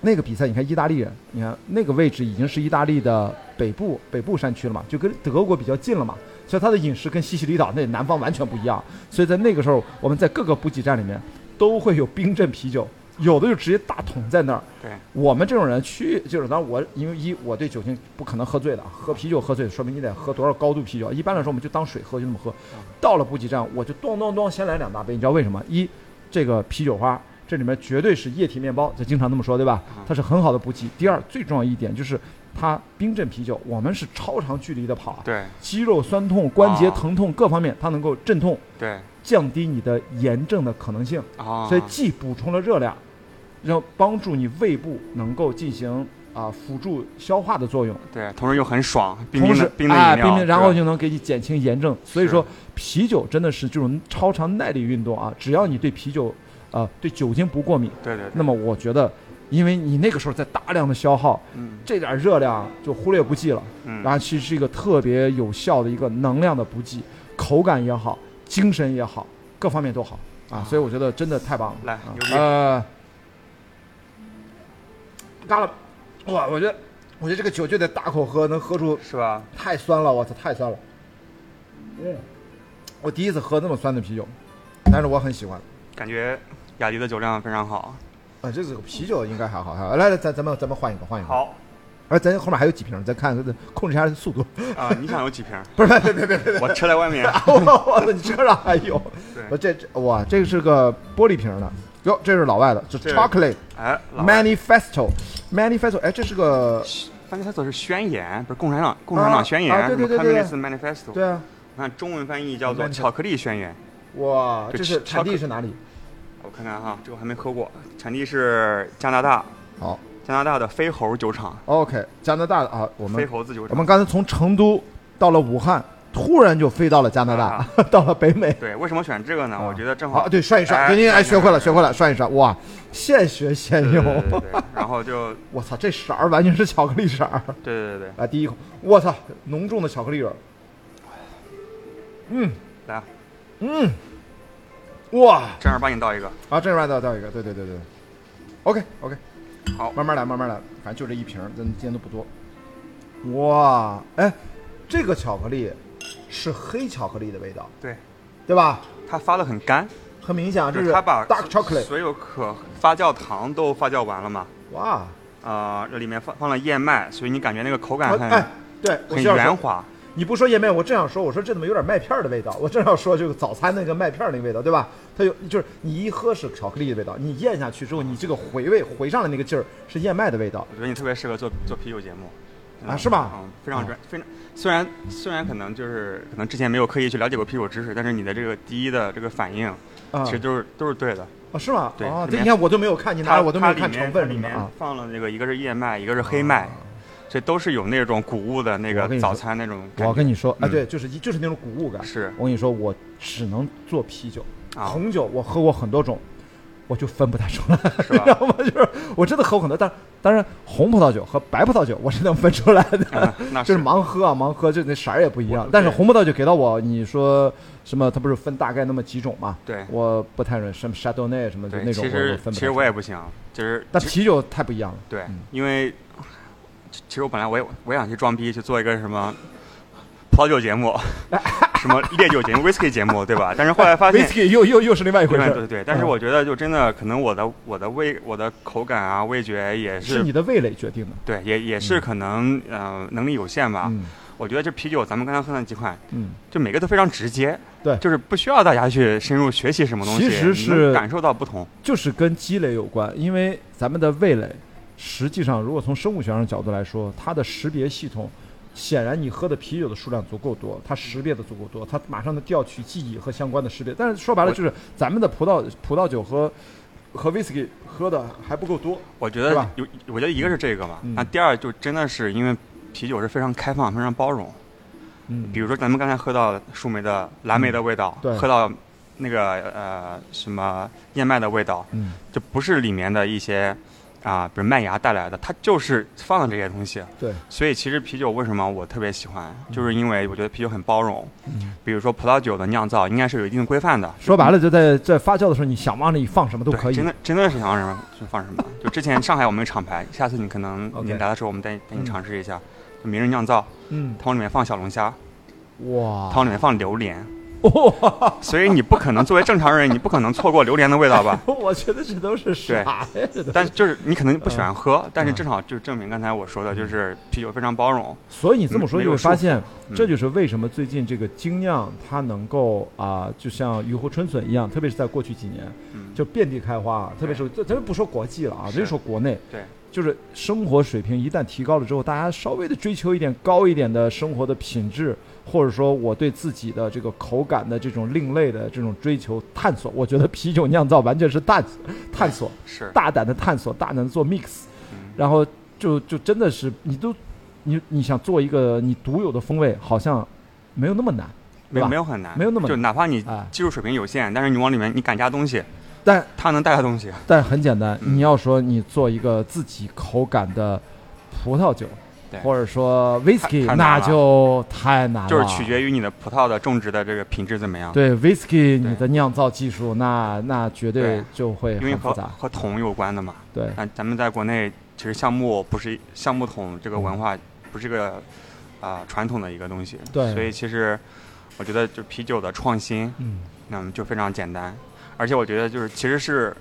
那个比赛，你看意大利人，你看那个位置已经是意大利的北部北部山区了嘛，就跟德国比较近了嘛，所以它的饮食跟西西里岛那南方完全不一样。所以在那个时候，我们在各个补给站里面都会有冰镇啤酒，有的就直接大桶在那儿。对我们这种人去，就是当然我因为一我对酒精不可能喝醉的，喝啤酒喝醉，说明你得喝多少高度啤酒。一般来说，我们就当水喝，就那么喝。到了补给站，我就咚咚咚先来两大杯，你知道为什么？一，这个啤酒花这里面绝对是液体面包，就经常那么说，对吧？它是很好的补给。第二，最重要一点就是它冰镇啤酒，我们是超长距离的跑啊，对肌肉酸痛、关节啊疼痛各方面，它能够镇痛，对降低你的炎症的可能性。啊，所以既补充了热量，然后帮助你胃部能够进行啊、辅助消化的作用，对，同时又很爽，冰同时冰的冰的哎饮料，冰冰，然后就能给你减轻炎症。所以说，啤酒真的是这种超长耐力运动啊，只要你对啤酒啊、对酒精不过敏，对对对，那么我觉得，因为你那个时候在大量的消耗，嗯这点热量就忽略不计了。嗯，然后其实是一个特别有效的一个能量的补给，口感也好，精神也好，各方面都好啊，所以我觉得真的太棒了。啊来牛逼呃，干了，哇！我觉得，我觉得这个酒就得大口喝，能喝出是吧？太酸了，我操，太酸了。嗯，我第一次喝那么酸的啤酒，但是我很喜欢。感觉雅迪的酒量非常好。啊，这个啤酒应该还好，还好。来来，咱咱们咱们换一个，换一个。。好哎，咱后面还有几瓶，咱看看控制一下速度。啊，你想有几瓶？不是，别别别别别，我车在外面。我我操，你车上还有？对我这这哇，这个是个玻璃瓶的，哟，这是老外的，这这 Chocolate 哎，Manifesto Manifesto，哎，这是个 Manifesto 是宣言，不是共产党共产党宣言，啊对对对对对 c o m m u n i s Manifesto。对啊，看中文翻译叫做巧克力宣言。哇，这这是产地是哪里？我看看哈，这个我还没喝过，产地是加拿大，好加拿大的飞猴酒厂，，OK，加拿大的啊，我们飞猴子酒厂。我们刚才从成都到了武汉，突然就飞到了加拿大，啊 到了北美。对，为什么选这个呢？啊我觉得正好啊，对，涮一涮，哎对，您哎，学会了，学会了，涮一涮，哇，现学现用。对对对，然后就我操，这色儿完全是巧克力色儿。对对对对，来，第一口，我操，浓重的巧克力味儿。嗯来啊，嗯，哇，正儿八经倒一个，啊，正儿八经倒倒一个，对对对对。OK OK，好慢慢来，慢慢来，反正就这一瓶，咱今天都不多。哇，哎，这个巧克力是黑巧克力的味道，对，对吧？它发的很干，很明显啊，这就是它把 dark chocolate。所有可发酵糖都发酵完了嘛。哇，呃，这里面放放了燕麦，所以你感觉那个口感很、哎，对，很圆滑。你不说燕麦，我正想说，我说这怎么有点麦片儿的味道？我正要说这个早餐那个麦片儿那个味道，对吧？它有就是你一喝是巧克力的味道，你咽下去之后，你这个回味回上来那个劲儿是燕麦的味道我觉得你特别适合做做啤酒节目。啊是吧嗯，非常专，非常虽然虽然可能就是可能之前没有刻意去了解过啤酒知识，但是你的这个第一的这个反应，啊其实都是都是对的。啊是吗？对啊，里面这你看我都没有看，你拿我都没有看成分里面啊。放了那个一个是燕麦，一个是黑麦，这都是有那种谷物的那个早餐那种感觉。我跟你说，哎，嗯对，就是就是那种谷物感。是我跟你说，我只能做啤酒，啊，红酒我喝过很多种，我就分不太出来，是 你吧知道吗？就是我真的喝过很多，但当然红葡萄酒和白葡萄酒我是能分出来的。就是盲喝啊，盲喝，就那色儿也不一样我。但是对红葡萄酒给到我，你说什么？它不是分大概那么几种嘛？对我不太认什么 Chardonnay 什么的对，那种，我其实我分不太其实出来我也不行，就是其实但啤酒太不一样了。对嗯，因为其其实我本来我也我也想去装逼去做一个什么葡萄酒节目，什么烈酒节目、whisky 节目，对吧？但是后来发现。Whisky 又又又是另外一回事。对对对，但是嗯我觉得就真的可能我的我的味我的口感啊味觉也是你的味蕾决定的。对也也是嗯可能呃能力有限吧。嗯我觉得这啤酒咱们刚才喝那几款，嗯，就每个都非常直接，对就是不需要大家去深入学习什么东西，其实是感受到不同。就是跟积累有关，因为咱们的味蕾，实际上如果从生物学上的角度来说，它的识别系统，显然你喝的啤酒的数量足够多，它识别的足够多，它马上能调取记忆和相关的识别。但是说白了就是咱们的葡萄葡萄酒和和 whisky 喝的还不够多。我觉得吧有，我觉得一个是这个嘛，嗯那第二就真的是因为啤酒是非常开放、非常包容。嗯比如说咱们刚才喝到树莓的蓝莓的味道，对喝到那个呃什么燕麦的味道，嗯，就不是里面的一些啊，比如麦芽带来的，它就是放了这些东西。对，所以其实啤酒为什么我特别喜欢，就是因为我觉得啤酒很包容。嗯比如说葡萄酒的酿造应该是有一定的规范的。说白了就在在发酵的时候，你想往里放什么都对，可以真。的真的是想让什么就放什么。就之前上海我们有厂牌，下次你可能你来的时候，我们带带你嗯尝试一下。就名人酿造，嗯，它往里面放小龙虾，哇它往里面放榴莲，哇，所以你不可能作为正常人，你不可能错过榴莲的味道吧？我觉得这都是啥呀？但就是你可能不喜欢喝，但是嗯正好就证明刚才我说的，就是啤酒非常包容。所以你这么说就会发现，嗯这就是为什么最近这个精酿它能够啊、就像雨后春笋一样，特别是在过去几年，嗯，就遍地开花。特别是这咱们不说国际了啊，咱就说国内，对，就是生活水平一旦提高了之后，大家稍微的追求一点高一点的生活的品质，或者说我对自己的这个口感的这种另类的这种追求探索，我觉得啤酒酿造完全是探探索，是，大胆的探索，大胆的做 mix。嗯。然后就就真的是你都你你想做一个你独有的风味，好像没有那么难，没有很难，没有那么难。就哪怕你哎，技术水平有限，但是你往里面你敢加东西，但它能带来东西。但很简单，嗯。你要说你做一个自己口感的葡萄酒对，或者说 whisky，那就太难了，就是取决于你的葡萄的种植的这个品质怎么样。，对 whisky 你的酿造技术，那那绝对对。就会因为和和桶有关的嘛。对，但咱们在国内其实橡木不是橡木桶这个文化不是个啊、传统的一个东西，对。所以其实我觉得就啤酒的创新，嗯，那么就非常简单，而且我觉得就是其实是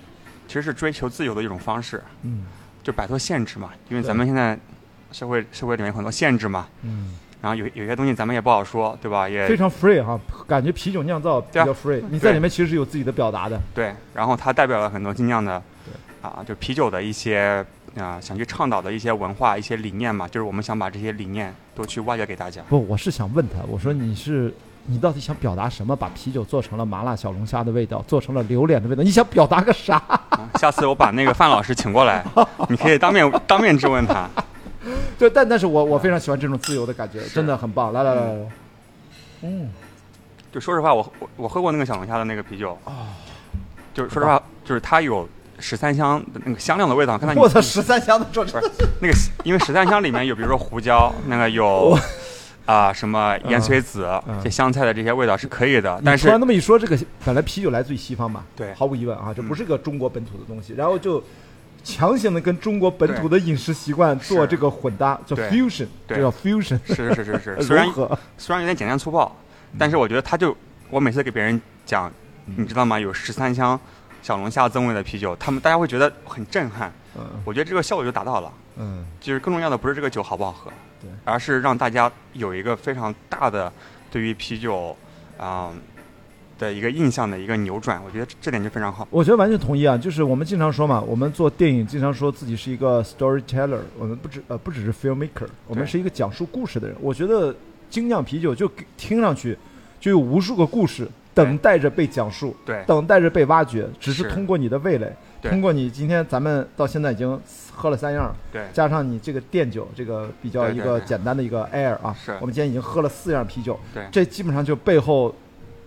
其实是追求自由的一种方式，嗯。就摆脱限制嘛，因为咱们现在社会社会里面有很多限制嘛，嗯，然后有有些东西咱们也不好说，对吧？也非常 free 哈，感觉啤酒酿造比较 free，你在里面其实是有自己的表达的，对，然后它代表了很多精酿的对，啊，就啤酒的一些啊、想去倡导的一些文化、一些理念嘛，就是我们想把这些理念都去挖掘给大家。不，我是想问他，我说你是你到底想表达什么？把啤酒做成了麻辣小龙虾的味道，做成了榴莲的味道，你想表达个啥？啊下次我把那个范老师请过来，你可以当面当面质问他。对，但但是我我非常喜欢这种自由的感觉，真的很棒。来来来来来，嗯，就说实话，我我我喝过那个小龙虾的那个啤酒就是说实话，就是它有十三香的那个香料的味道。刚才你我操，十三香的做不是那个，因为十三香里面有，比如说胡椒，那个有啊、什么盐水子、嗯这香菜的这些味道是可以的，但是突然那么一说，这个本来啤酒来自于西方嘛，对毫无疑问啊，这不是个中国本土的东西。然后就强行的跟中国本土的饮食习惯做这个混搭，叫 fusion，对这叫 fusion，是是是是，虽然。虽然有点简单粗暴，但是我觉得他就我每次给别人讲，你知道吗？有十三香小龙虾增味的啤酒，他们大家会觉得很震撼。嗯我觉得这个效果就达到了。嗯，就是更重要的不是这个酒好不好喝，对，而是让大家有一个非常大的对于啤酒啊、的一个印象的一个扭转，我觉得这这点就非常好。我觉得完全同意啊，就是我们经常说嘛，我们做电影经常说自己是一个 storyteller，我们不只呃不只是 filmmaker，我们是一个讲述故事的人。我觉得精酿啤酒就听上去就有无数个故事等待着被讲述，对等待着被挖掘，只是是通过你的味蕾，对通过你今天咱们到现在已经喝了三样，对加上你这个店酒这个比较一个简单的一个 air 啊，是我们今天已经喝了四样啤酒，对这基本上就背后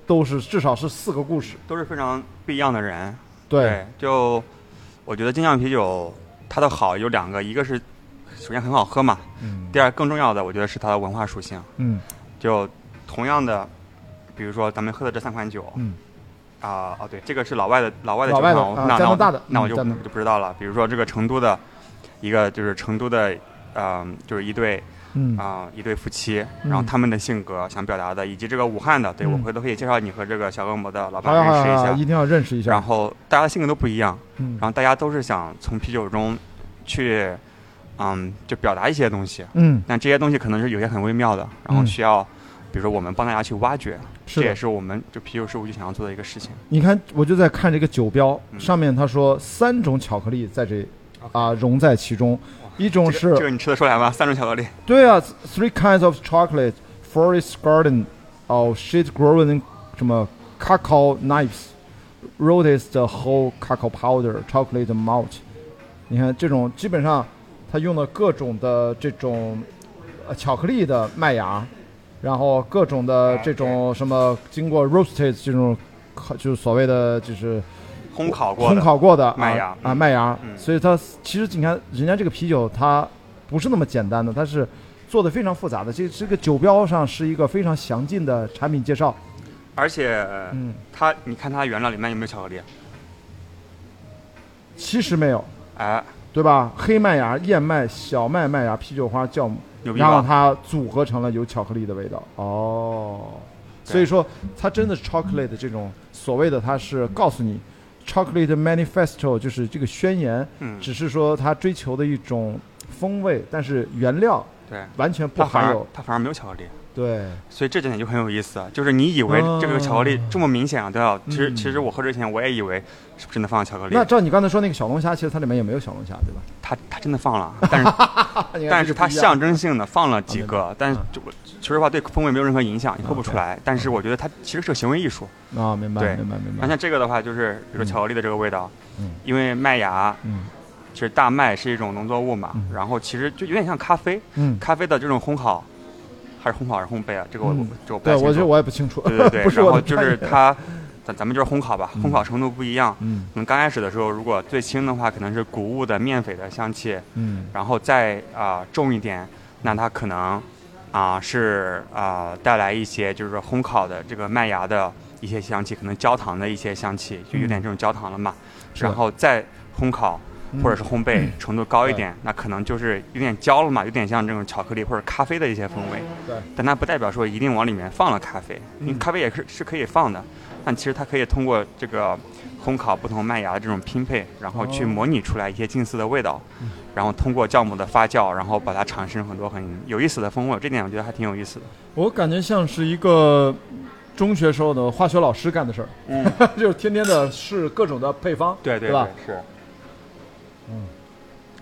都是至少是四个故事，都是非常不一样的人。对，就我觉得精酿啤酒它的好有两个，一个是首先很好喝嘛，嗯第二更重要的我觉得是它的文化属性。嗯就同样的，比如说咱们喝的这三款酒，嗯。啊、哦对，这个是老外的老外的酒那那那我就嗯加拿就不知道了。比如说这个成都的一个就是成都的，嗯、就是一对嗯。啊、一对夫妻，嗯。然后他们的性格想表达的，以及这个武汉的，对、我嗯回头可以介绍你和这个小恶魔的老板认识一下。一定要认识一下。然后大家的性格都不一样，嗯。然后大家都是想从啤酒中去，嗯，就表达一些东西，嗯，但这些东西可能是有些很微妙的，然后嗯需要，比如说我们帮大家去挖掘，是。这也是我们就啤酒事务局想要做的一个事情。你看，我就在看这个酒标，嗯。上面他说三种巧克力在这啊融在其中，一种是这个这个你吃得出来吗？三种巧克力，对啊，three kinds of chocolate, forest garden, of shade grown 什么 cacao knives, roasted whole cacao powder, chocolate malt。你看这种基本上，它用了各种的这种呃巧克力的麦芽，然后各种的这种什么经过 roasted 这种，就是所谓的就是烘烤过的，烘烤过的麦芽啊啊麦芽，嗯所以它其实你看人家这个啤酒它不是那么简单的，它是做的非常复杂的。这这个酒标上是一个非常详尽的产品介绍。而且嗯，它，你看它原料里面有没有巧克力？其实没有，哎，对吧？黑麦芽、燕麦、小麦麦芽、啤酒花、酵母，然后？它组合成了有巧克力的味道。哦，所以说它真的是 chocolate 的这种所谓的，它是告诉你 chocolate manifesto 就是这个宣言，嗯，只是说它追求的一种风味，但是原料对，完全不它反而含有。它反而没有巧克力。对，所以这点就很有意思，就是你以为这个巧克力哦这么明显啊，对吧？其实嗯。其实我喝之前我也以为是不是真的放了巧克力。那，照你刚才说那个小龙虾，其实它里面也没有小龙虾，对吧？它它真的放了，但是但是它象征性的放了几个，但是就我说实话对风味没有任何影响，你喝不出来。但是我觉得它其实是个行为艺术。啊，明白对。明白明白。那像这个的话，就是比如说巧克力的这个味道，嗯。因为麦芽嗯。其实大麦是一种农作物嘛，嗯。然后其实就有点像咖啡，嗯，咖啡的这种烘烤还是烘烤还是烘焙啊？这个我嗯这我不，太清楚。我觉得我也不清楚，对对对，然后就是。它，咱咱们就是烘烤吧，嗯烘烤程度不一样。嗯可能刚开始的时候，如果最轻的话，可能是谷物的面粉的香气，嗯然后再啊、重一点，那它可能啊、是啊、带来一些就是烘烤的这个麦芽的一些香气，可能焦糖的一些香气，就有点这种焦糖了嘛。嗯然后再烘烤或者是烘焙程度高一对点，那可能就是有点焦了嘛，有点像这种巧克力或者咖啡的一些风味。对，但它不代表说一定往里面放了咖啡，因为嗯咖啡也是是可以放的，但其实它可以通过这个烘烤不同麦芽的这种拼配，然后去哦模拟出来一些近似的味道，嗯然后通过酵母的发酵，然后把它产生很多很有意思的风味，这点我觉得还挺有意思的。我感觉像是一个中学时候的化学老师干的事儿，嗯，就是天天的试各种的配方，对对对吧？是。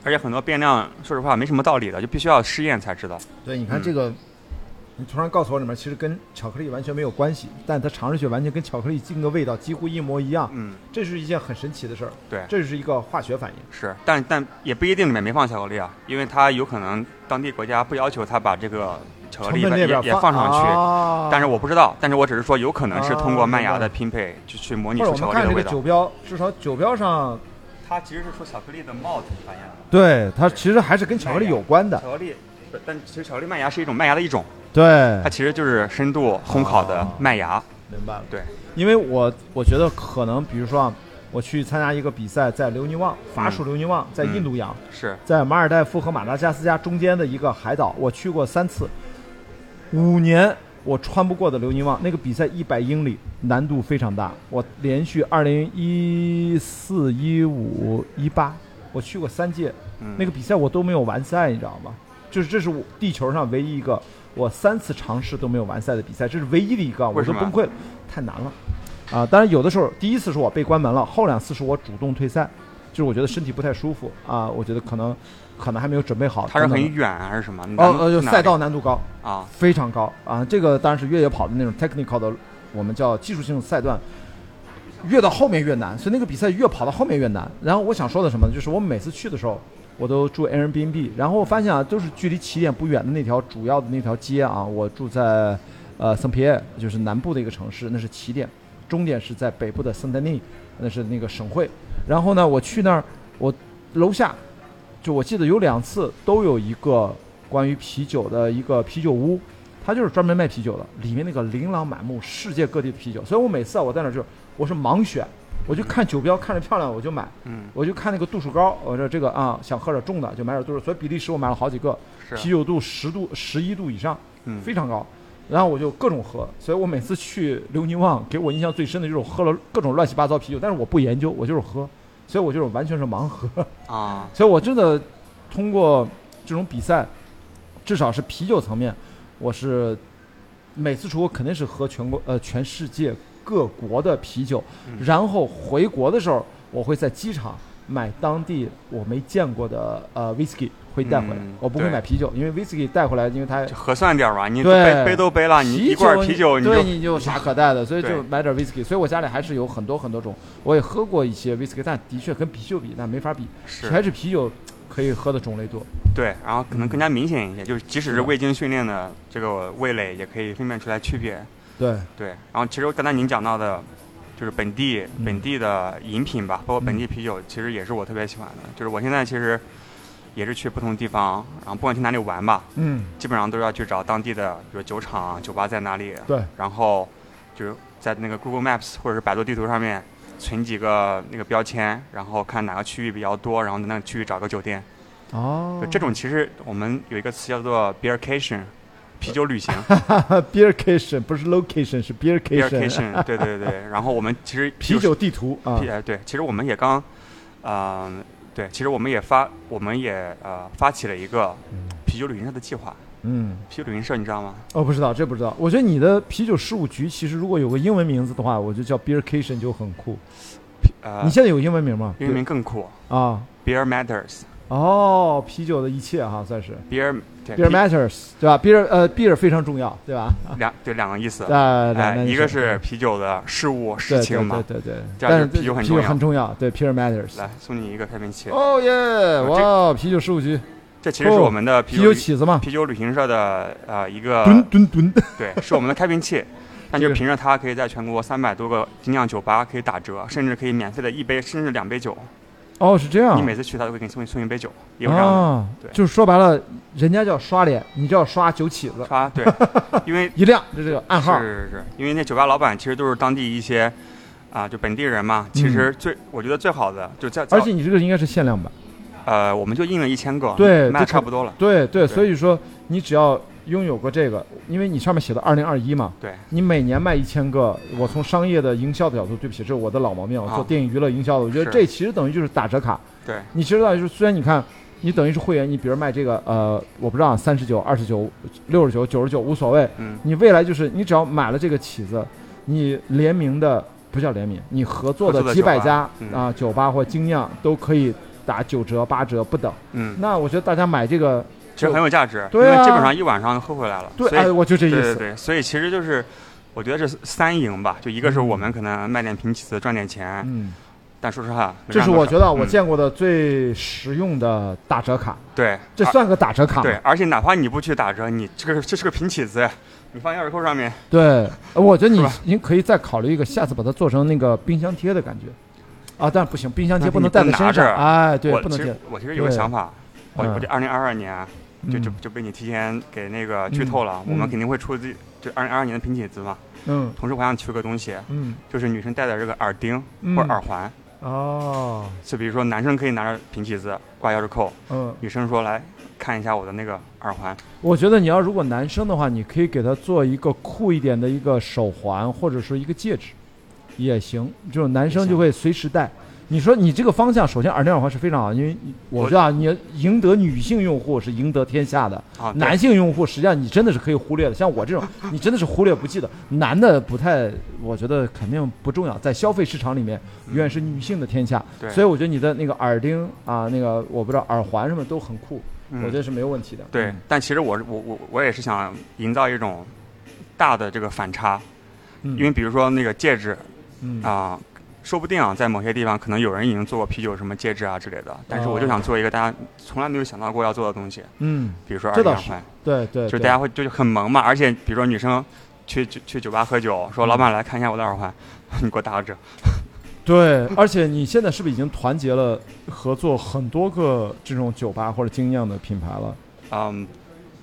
嗯，而且很多变量，说实话没什么道理的，就必须要试验才知道。对，你看嗯这个，你突然告诉我里面其实跟巧克力完全没有关系，但它尝上去完全跟巧克力进个味道几乎一模一样，嗯，这是一件很神奇的事儿。对这是一个化学反应。是，但但也不一定里面没放巧克力啊，因为它有可能当地国家不要求他把这个巧克力成分列也表也放上去。啊但是我不知道，但是我只是说，有可能是通过啊麦芽的拼配，就去模拟或者出我们看这个巧克力的味道。酒标，至少酒标上，它其实是说巧克力的 malt，你发现了？对它其实还是跟巧克力有关的。巧克力，但其实巧克力麦芽是一种麦芽的一种，对它，其实就是深度烘烤的麦芽。明白了。对，因为我我觉得可能，比如说啊，我去参加一个比赛，在留尼旺，法属留尼旺，在印度洋，是在马尔代夫和马达加斯加中间的一个海岛，我去过三次，五年我穿不过的留尼旺，那个比赛一百英里难度非常大，我连续二零一四、一五、一八，我去过三届，嗯那个比赛我都没有完赛，你知道吗？就是这是我地球上唯一一个我三次尝试都没有完赛的比赛，这是唯一的一个，我都崩溃了，太难了。啊，当然有的时候第一次是我被关门了，后两次是我主动退赛，就是我觉得身体不太舒服啊，我觉得可能可能还没有准备好。它是很远还是什么？哦呃，就赛道难度高，啊，非常高啊。这个当然是越野跑的那种 technical 的，我们叫技术性赛段，越到后面越难，所以那个比赛越跑到后面越难。然后我想说的什么呢？就是我每次去的时候，我都住 Airbnb，然后我发现啊，都是距离起点不远的那条主要的那条街啊，我住在呃圣皮埃，就是南部的一个城市，那是起点，终点是在北部的圣丹尼，那是那个省会。然后呢，我去那儿，我楼下就我记得有两次都有一个关于啤酒的一个啤酒屋，它就是专门卖啤酒的，里面那个琳琅满目，世界各地的啤酒。所以我每次啊，我在那儿就我是盲选，我就看酒标，看着漂亮我就买，嗯，我就看那个度数高，我说这个啊想喝点重的就买点度数，所以比利时我买了好几个，啤酒度十度、十一度以上，嗯非常高。然后我就各种喝，所以我每次去留尼旺，给我印象最深的就是我喝了各种乱七八糟啤酒，但是我不研究，我就是喝，所以我就是完全是盲盒。啊，所以我真的通过这种比赛，至少是啤酒层面，我是每次出国肯定是喝全国呃全世界各国的啤酒，嗯。然后回国的时候，我会在机场买当地我没见过的呃 whisky 会带回来，嗯我不会买啤酒，因为 whisky 带回来，因为它就核算点儿吧，你对背背都背了，你一罐啤酒你对就你就啥可带的，所以就买点 whisky。所以我家里还是有很多很多种，我也喝过一些 whisky，但的确跟啤酒比，那没法比，是还是啤酒可以喝的种类多。对，然后可能更加明显一些，就是即使是未经训练的这个味蕾，也可以分辨出来区别。对，对，然后其实刚才您讲到的，就是本地嗯本地的饮品吧，包括本地啤酒，其实也是我特别喜欢的。就是我现在其实也是去不同地方，然后不管去哪里玩吧，嗯，基本上都是要去找当地的，比如酒厂、酒吧在哪里，对，然后就是在那个 Google Maps 或者是百度地图上面存几个那个标签，然后看哪个区域比较多，然后在那个区域找个酒店。哦。这种其实我们有一个词叫做 beercation，啤酒旅行。Beercation 不是 location 是 beercation，beercation，对对对。然后我们其实啤酒地图啊。对，其实我们也刚，嗯、对，其实我们也发我们也呃发起了一个啤酒旅行社的计划。嗯，啤酒旅行社你知道吗？哦，不知道，这不知道。我觉得你的啤酒事务局其实如果有个英文名字的话，我就叫 beercation 就很酷。呃你，现在有英文名吗？英文名更酷啊，，Beer Matters。哦，啤酒的一切哈，算是 Beer 对 beer matters 对吧？beer 呃 beer 非常重要，对吧？两对两个意思。呃，哎，那一个是啤酒的事物事情嘛。对对对但是啤酒很重要很重要，对 beer matters。来送你一个开瓶器，哦耶！哇，啤酒事务局，这其实是我们的啤啤酒起子嘛，啤酒旅行社的呃一个吨吨吨。对，是我们的开瓶器。那就凭着它，可以在全国三百多个精酿酒吧可以打折，甚至可以免费的一杯，甚至两杯酒。哦，是这样。你每次去，他都会给你送送一杯酒，有这样的。啊，对就是说白了，人家叫刷脸，你叫刷酒起子，刷对，因为一亮，这是个暗号。是是是，因为那酒吧老板其实都是当地一些啊，就本地人嘛。其实最、我觉得最好的就在，嗯而且你这个应该是限量版。呃，我们就印了一千个，卖对这的差不多了。对对，对所以说你只要拥有过这个，因为你上面写的二零二一嘛，对，你每年卖一千个，我从商业的营销的角度，对不起，这是我的老毛病，我做啊。电影娱乐营销的，我觉得这其实等于就是打折卡。对，你其实到就是虽然你看，你等于是会员，你比如卖这个呃，我不知道三十九、二十九、六十九、九十九无所谓，嗯，你未来就是你只要买了这个起子，你联名的不叫联名，你合作的几百家嗯。啊酒吧或精酿都可以打九折、八折不等。嗯，那我觉得大家买这个，其实很有价值，对啊因为基本上一晚上喝回来了。对，所以哎，我就这意思。对对对，所以其实就是，我觉得是三赢吧，就一个是我们可能卖点瓶起子赚点钱，嗯，但说实话，这是我觉得我嗯见过的最实用的打折卡，对，这算个打折卡吗对，而且哪怕你不去打折，你这个这是个平起子，你放钥匙扣上面，对，呃我觉得你您可以再考虑一个，下次把它做成那个冰箱贴的感觉。啊，但不行，冰箱贴不能带在身不拿着上，哎，对，我其实不能贴。我其实有个想法，我嗯我这二零二二年就就嗯就被你提前给那个剧透了，我们嗯肯定会出这就二零二二年的平起子嘛。嗯同时我想出个东西，嗯就是女生戴的这个耳钉嗯或者耳环，哦，就比如说男生可以拿着平起子挂钥匙扣，嗯，女生说来看一下我的那个耳环，我觉得你要如果男生的话，你可以给他做一个酷一点的一个手环，或者说一个戒指，也行。这种男生就会随时戴。你说你这个方向，首先耳钉耳环是非常好，因为你我知道你赢得女性用户是赢得天下的，啊，男性用户实际上你真的是可以忽略的。像我这种，你真的是忽略不计的。男的不太，我觉得肯定不重要，在消费市场里面，永远是女性的天下。对所以我觉得你的那个耳钉啊，那个我不知道耳环什么都很酷，嗯我觉得是没有问题的。对嗯，但其实我我我我也是想营造一种大的这个反差，嗯因为比如说那个戒指嗯啊、说不定啊，在某些地方可能有人已经做过啤酒什么戒指啊之类的，但是我就想做一个大家从来没有想到过要做的东西，嗯，比如说耳环，对对，就大家会就是很萌嘛，而且比如说女生去去去酒吧喝酒，说老板来看一下我的耳环，你给我打个折，对，而且你现在是不是已经团结了合作很多个这种酒吧或者精酿的品牌了？嗯。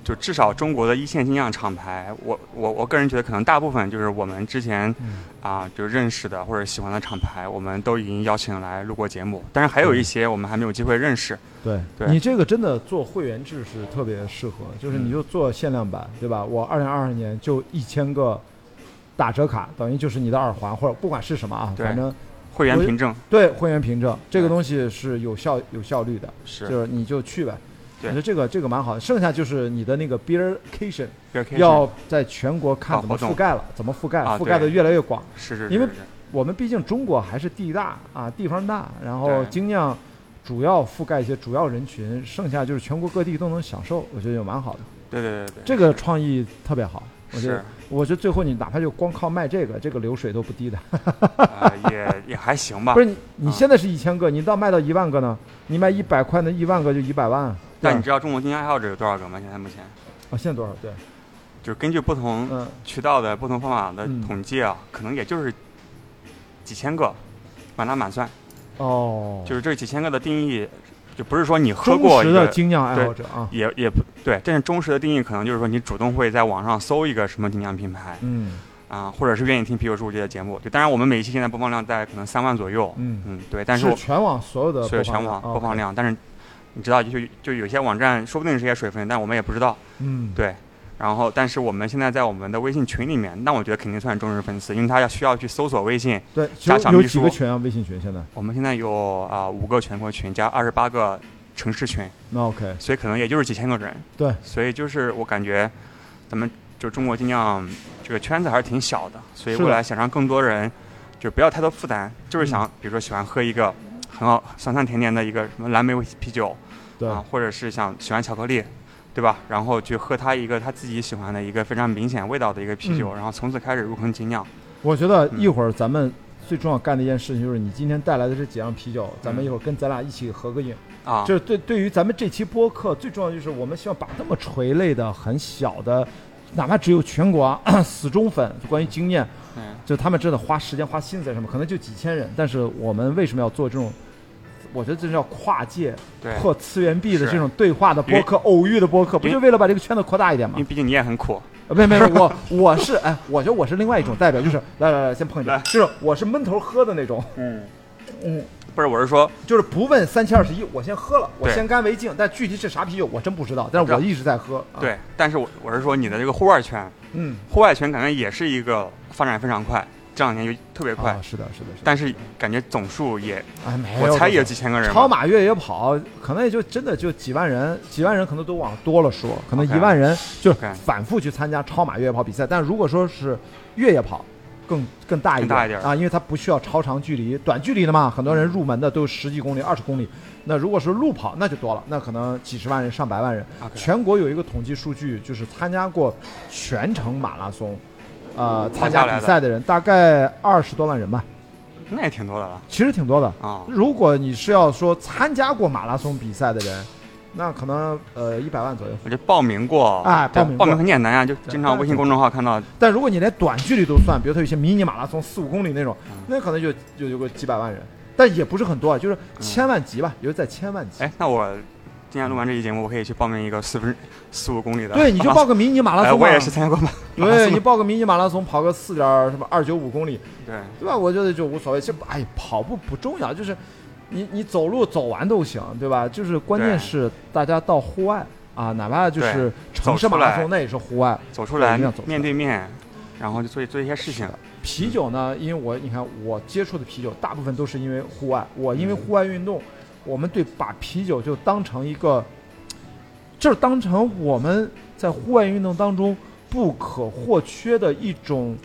就至少中国的一线精酿厂牌，我我我个人觉得可能大部分就是我们之前嗯啊、就认识的或者喜欢的厂牌，我们都已经邀请来录过节目，但是还有一些我们还没有机会认识。对对你这个真的做会员制是特别适合，就是你就做限量版，对吧？我二零二二年就一千个打折卡，等于就是你的耳环或者不管是什么啊，反正会员凭证对会员凭证这个东西是有效有效率的，是就是你就去呗。对我觉得这个这个蛮好的，剩下就是你的那个 beercation 要要在全国看怎么覆盖了，怎么覆盖，啊覆盖的越来越广。是是是，因为我们毕竟中国还是地大啊，地方大，然后对精酿主要覆盖一些主要人群，剩下就是全国各地都能享受，我觉得也蛮好的。对对对对，这个创意特别好，我觉得，我觉得最后你哪怕就光靠卖这个，这个流水都不低的。呃也也还行吧不。是你，你啊现在是一千个，你到卖到一万个呢？你卖一百块，那一万个就一百万。但你知道中国精酿爱好者有多少个吗？现在目前啊，现在多少？对，就是根据不同嗯，渠道的不同方法的嗯统计啊，可能也就是几千个，满打满算，哦，就是这几千个的定义，就不是说你喝过一个。精酿爱好者啊。也也不对，但是忠实的定义可能就是说，你主动会在网上搜一个什么精酿品牌嗯啊，或者是愿意听啤酒事务局的节目。就当然，我们每一期现在播放量在可能三万左右，嗯，嗯，对，但是我全网所有的所有全网播放。量，但是你知道，就就有些网站说不定是些水分，但我们也不知道。嗯，对，然后但是我们现在在我们的微信群里面，那我觉得肯定算忠实粉丝，因为他要需要去搜索微信。对，加小秘书几个群啊？微信群现在？我们现在有啊、五个全国群加二十八个城市群，那 OK，所以可能也就是几千个人。对，所以就是我感觉咱们就中国精酿这个圈子还是挺小的，所以未来想让更多人就不要太多负担，就是想、嗯比如说喜欢喝一个很好酸酸甜甜的一个什么蓝莓啤酒。对，啊，或者是想喜欢巧克力，对吧？然后去喝他一个他自己喜欢的一个非常明显味道的一个啤酒，嗯然后从此开始入坑精酿。我觉得嗯一会儿咱们最重要干的一件事情就是，你今天带来的这几样啤酒，咱们嗯一会儿跟咱俩一起合个影。啊，就是对对于咱们这期播客最重要的就是，我们希望把那么垂类的、很小的，哪怕只有全国啊 死忠粉，就关于经验，嗯，就他们真的花时间花心思在上面，可能就几千人，但是我们为什么要做这种？我觉得这是叫跨界对，破次元壁的这种对话的播客、偶遇的播客，不就为了把这个圈子扩大一点吗？因为？毕竟你也很苦，啊，没没没，我我是哎，我觉得我是另外一种代表，就是来来来，先碰一杯，就是我是闷头喝的那种，嗯，嗯，不是，我是说，就是不问三七二十一，我先喝了，我先干为敬，但具体是啥啤酒我真不知道，但是我一直在喝。啊，对，但是我我是说你的这个户外圈，嗯，户外圈感觉也是一个发展非常快，这两年就特别快，啊，是的，是的，是的。但是感觉总数也，哎，没有，我猜也有几千个人吧，超马越野跑，可能也就真的就几万人，几万人可能都往多了说，可能 OK 一万人就 OK 反复去参加超马越野跑比赛。但如果说是越野跑，更更大一点，更大一点啊，因为它不需要超长距离，短距离的嘛，很多人入门的都十几公里、二十公里。那如果是路跑，那就多了，那可能几十万人、上百万人。OK 全国有一个统计数据，就是参加过全程马拉松，呃，参加比赛的人大概二十多万人吧，那也挺多的了其实挺多的。啊。如果你是要说参加过马拉松比赛的人，那可能呃一百万左右。我就报名过，对哎报名报名很简单呀，就经常微信公众号看到，但如果你连短距离都算，比如他有些迷你马拉松四五公里那种嗯，那可能就就有个几百万人，但也不是很多啊，就是千万级吧，也就在千万级。哎，那我今天录完这期节目，我可以去报名一个四分四五公里的。对，你就报个迷你马拉哎，松嘛。我也是参加过马。拉松对你报个迷你马拉松，跑个四点什么二九五公里，对对吧？我觉得就无所谓。其实哎，跑步不重要，就是你你走路走完都行，对吧？就是关键是大家到户外啊，哪怕就是城市马拉松，那也是户外。走出来面对面，然后就做做一些事情。啤酒呢，因为我你看我接触的啤酒大部分都是因为户外，我因为户外运动，我们对把啤酒就当成一个，就是当成我们在户外运动当中不可或缺的一种。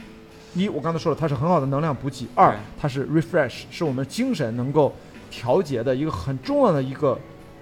一，我刚才说了，它是很好的能量补给；二，它是 refresh，是我们精神能够调节的一个很重要的一个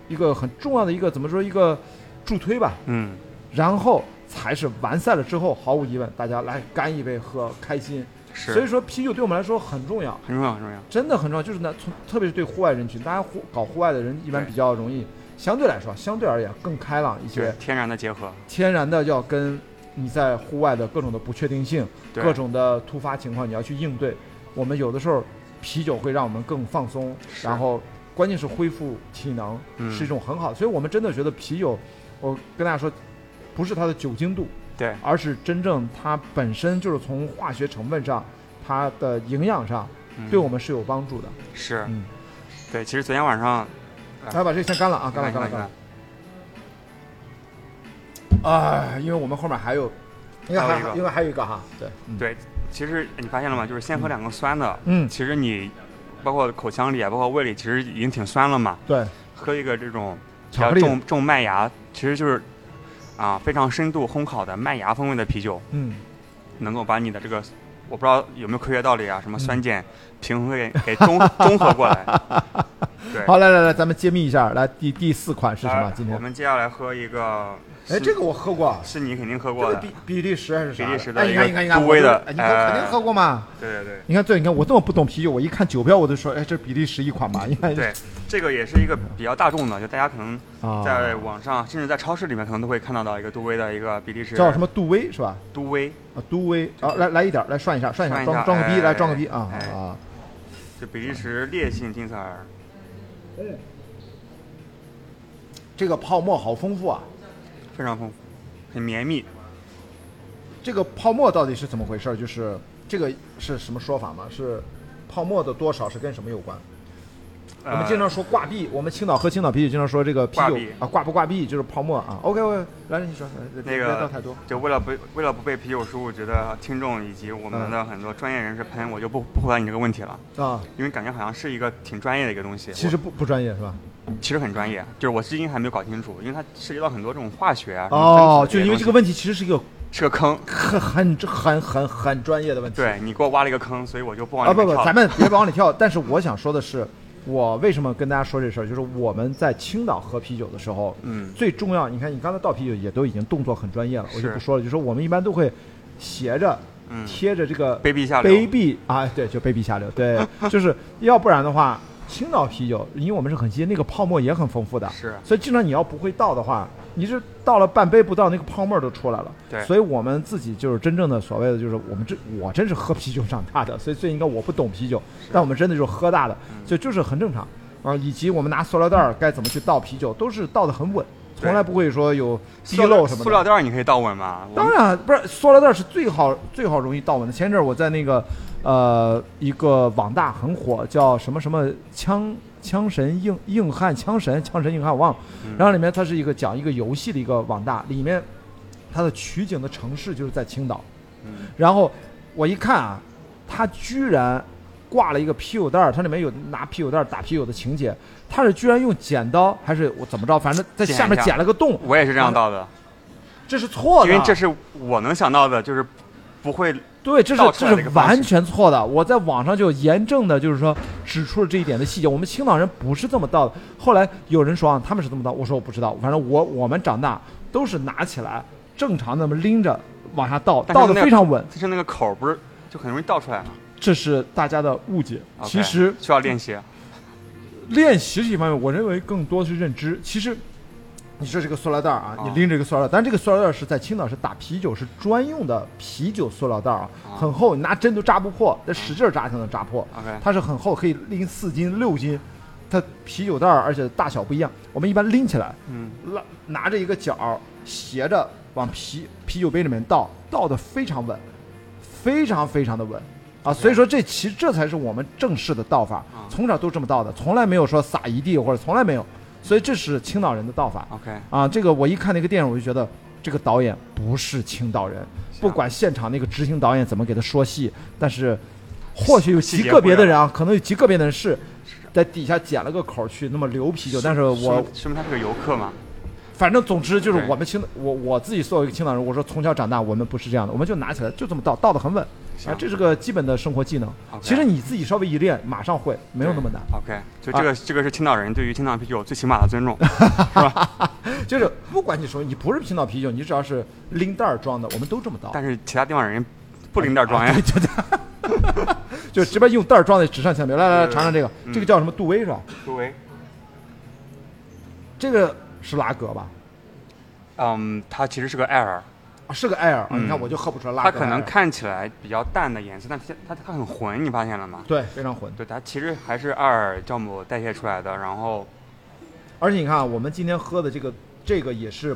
一个很重要的一个怎么说一个助推吧。嗯，然后才是完赛了之后，毫无疑问，大家来干一杯喝开心。是。所以说，啤酒对我们来说很重要，很重要，很重要。真的很重要。就是呢，从特别是对户外人群，大家户搞户外的人一般比较容易，相对来说，相对而言更开朗一些，，对天然的结合。天然的要跟你在户外的各种的不确定性、对各种的突发情况，你要去应对。我们有的时候啤酒会让我们更放松，然后关键是恢复体能，嗯是一种很好。所以我们真的觉得啤酒，我跟大家说，不是它的酒精度，对，而是真正它本身就是从化学成分上，它的营养上，嗯对我们是有帮助的。是。嗯，对，其实昨天晚上，来把这个先干了啊，干了干了干了。啊，因为我们后面还有，应该还有一个还应该还有一个哈，对，嗯对，其实你发现了吗？就是先喝两个酸的，嗯其实你包括口腔里啊，包括胃里，其实已经挺酸了嘛。对，喝一个这种比巧克力较重重麦芽，其实就是啊非常深度烘烤的麦芽风味的啤酒，嗯，能够把你的这个我不知道有没有科学道理啊，什么酸嗯碱平衡给给中 中和过来。对，好，来来来，咱们揭秘一下，来第第四款是什么？今天我，们接下来喝一个，哎，这个我喝过，是你肯定喝过的，这个比比利时还是啥？比利时的哎，你看你看你看，杜威的我哎你看肯定喝过嘛。对对对。你看，对，你看我这么不懂啤酒，我一看酒标我就说，哎，这是比利时一款吧？你看，对，这个也是一个比较大众的，就大家可能啊，在网上，甚至在超市里面，可能都会看到到一个杜威的一个比利时叫什么杜威是吧？杜威，啊，杜威啊，来来一点，来涮一下，涮一下，装装个逼，哎来装个逼啊哎啊！就比利时烈性金色尔，这个泡沫好丰富啊！非常丰富，很绵密。这个泡沫到底是怎么回事儿？就是这个是什么说法吗？是泡沫的多少是跟什么有关？我们经常说挂壁，我们青岛喝青岛啤酒经常说这个啤酒啊挂不挂壁就是泡沫啊。OK OK，来你说，来那别个倒太多。就为了不为了不被啤酒叔觉得听众以及我们的很多专业人士喷，我就不不回答你这个问题了，啊，因为感觉好像是一个挺专业的一个东西。其实不不专业是吧？其实很专业，就是我至今还没有搞清楚，因为它涉及到很多这种化学啊。哦，就因为这个问题其实是一个是个坑，很很很很很专业的问题。对你给我挖了一个坑，所以我就不往里啊不不。咱们别往里跳。但是我想说的是，我为什么跟大家说这事儿，就是我们在青岛喝啤酒的时候，嗯，最重要，你看你刚才倒啤酒也都已经动作很专业了，我就不说了，就说我们一般都会斜着嗯，贴着这个卑鄙下流。杯壁啊，对，就卑鄙下流，对，就是要不然的话，青岛啤酒，因为我们是很新，那个泡沫也很丰富的，是。所以经常你要不会倒的话，你是倒了半杯不到，那个泡沫都出来了。对所以我们自己就是真正的所谓的，就是我们这我真是喝啤酒长大的，所以最应该我不懂啤酒，但我们真的就是喝大的，嗯所以就是很正常啊。以及我们拿塑料袋儿该怎么去倒啤酒，都是倒的很稳，从来不会说有滴漏什么的。塑料袋儿你可以倒稳吗？当然不是，塑料袋是最好最好容易倒稳的。前阵儿我在那个呃一个网大很火，叫什么什么枪枪神硬硬汉枪神枪神硬汉我忘了，嗯。然后里面它是一个讲一个游戏的一个网大，里面它的取景的城市就是在青岛，嗯。然后我一看啊，它居然挂了一个啤酒袋儿，它里面有拿啤酒袋儿打啤酒的情节，它是居然用剪刀还是我怎么着，反正在下面剪了个洞，我也是这样到的，这是错的，因为这是我能想到的，就是不会对，这是这是完全错的。我在网上就严正的，就是说指出了这一点的细节。我们青岛人不是这么倒的。后来有人说啊，他们是这么倒，我说我不知道。反正我我们长大都是拿起来正常那么拎着往下倒，倒的非常稳。就是那个口不是就很容易倒出来吗？这是大家的误解。其实需要练习。练习是一方面，我认为更多是认知。其实，你这是个塑料袋儿啊，啊你拎着一个塑料袋儿，但这个塑料袋儿是在青岛是打啤酒是专用的啤酒塑料袋儿啊，啊很厚，你拿针都扎不破，得使劲儿扎才能扎破。它是很厚，可以拎四斤六斤，它啤酒袋儿，而且大小不一样。我们一般拎起来，嗯，拉拿着一个角儿斜着往啤啤酒杯里面倒，倒的非常稳，非常非常的稳啊。所以说这其实这才是我们正式的倒法啊，从小都这么倒的，从来没有说撒一地或者从来没有。所以这是青岛人的倒法。OK，啊。这个我一看那个电影，我就觉得这个导演不是青岛人，不管现场那个执行导演怎么给他说戏，但是或许有极个别的人啊，可能有极个别的人是在底下捡了个口去那么流啤酒，但是我说说明他是个游客嘛，反正总之就是我们青我我自己作为一个青岛人，我说从小长大我们不是这样的，我们就拿起来就这么倒，倒的很稳啊，这是个基本的生活技能。其实你自己稍微一练，马上会，没有那么难。OK，就这个、这个是青岛人对于青岛啤酒最起码的尊重。是吧就是不管你说你不是青岛啤酒，你只要是拎袋儿装的，我们都这么倒。但是其他地方人不拎袋装呀。就直接用袋儿装在纸上前面，来来来，尝尝这个，嗯这个叫什么杜威是吧？杜威，这个是拉格吧？嗯，它其实是个艾尔，啊，是个艾尔啊！嗯你看我就喝不出来辣它。可能看起来比较淡的颜色，但它它它很浑，你发现了吗？对非常浑，对，它其实还是艾尔酵母代谢出来的。然后，而且你看啊我们今天喝的这个这个也是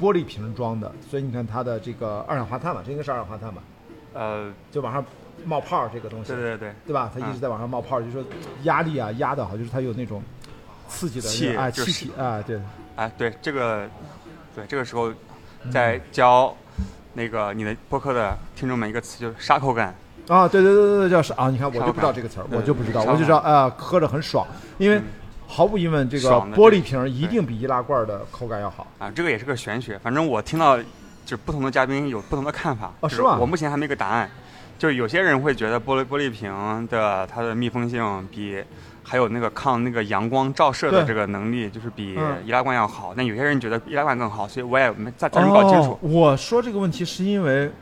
玻璃瓶装的，所以你看它的这个二氧化碳吧，这应该是二氧化碳吧？呃，就往上冒泡这个东西，对对对，对吧？它一直在往上冒泡儿，就是说压力啊压的好，就是它有那种刺激的气啊就是气体啊，对，哎，对这个，对这个时候在教那个你的播客的听众们一个词，就是沙口感。啊，对对对对对，叫沙啊，你看我就不知道这个词儿，我就不知道，我就知道啊，喝着很爽，因为嗯毫无疑问，这个玻璃瓶一定比易拉罐儿的口感要好。啊，这个也是个玄学。反正我听到就是不同的嘉宾有不同的看法。就是哦吗我目前还没个答案。就是有些人会觉得玻璃玻璃瓶的它的密封性比还有那个抗那个阳光照射的这个能力，就是比嗯易拉罐要好。但有些人觉得易拉罐更好，所以我也没暂暂时搞清楚哦。。我说这个问题是因为，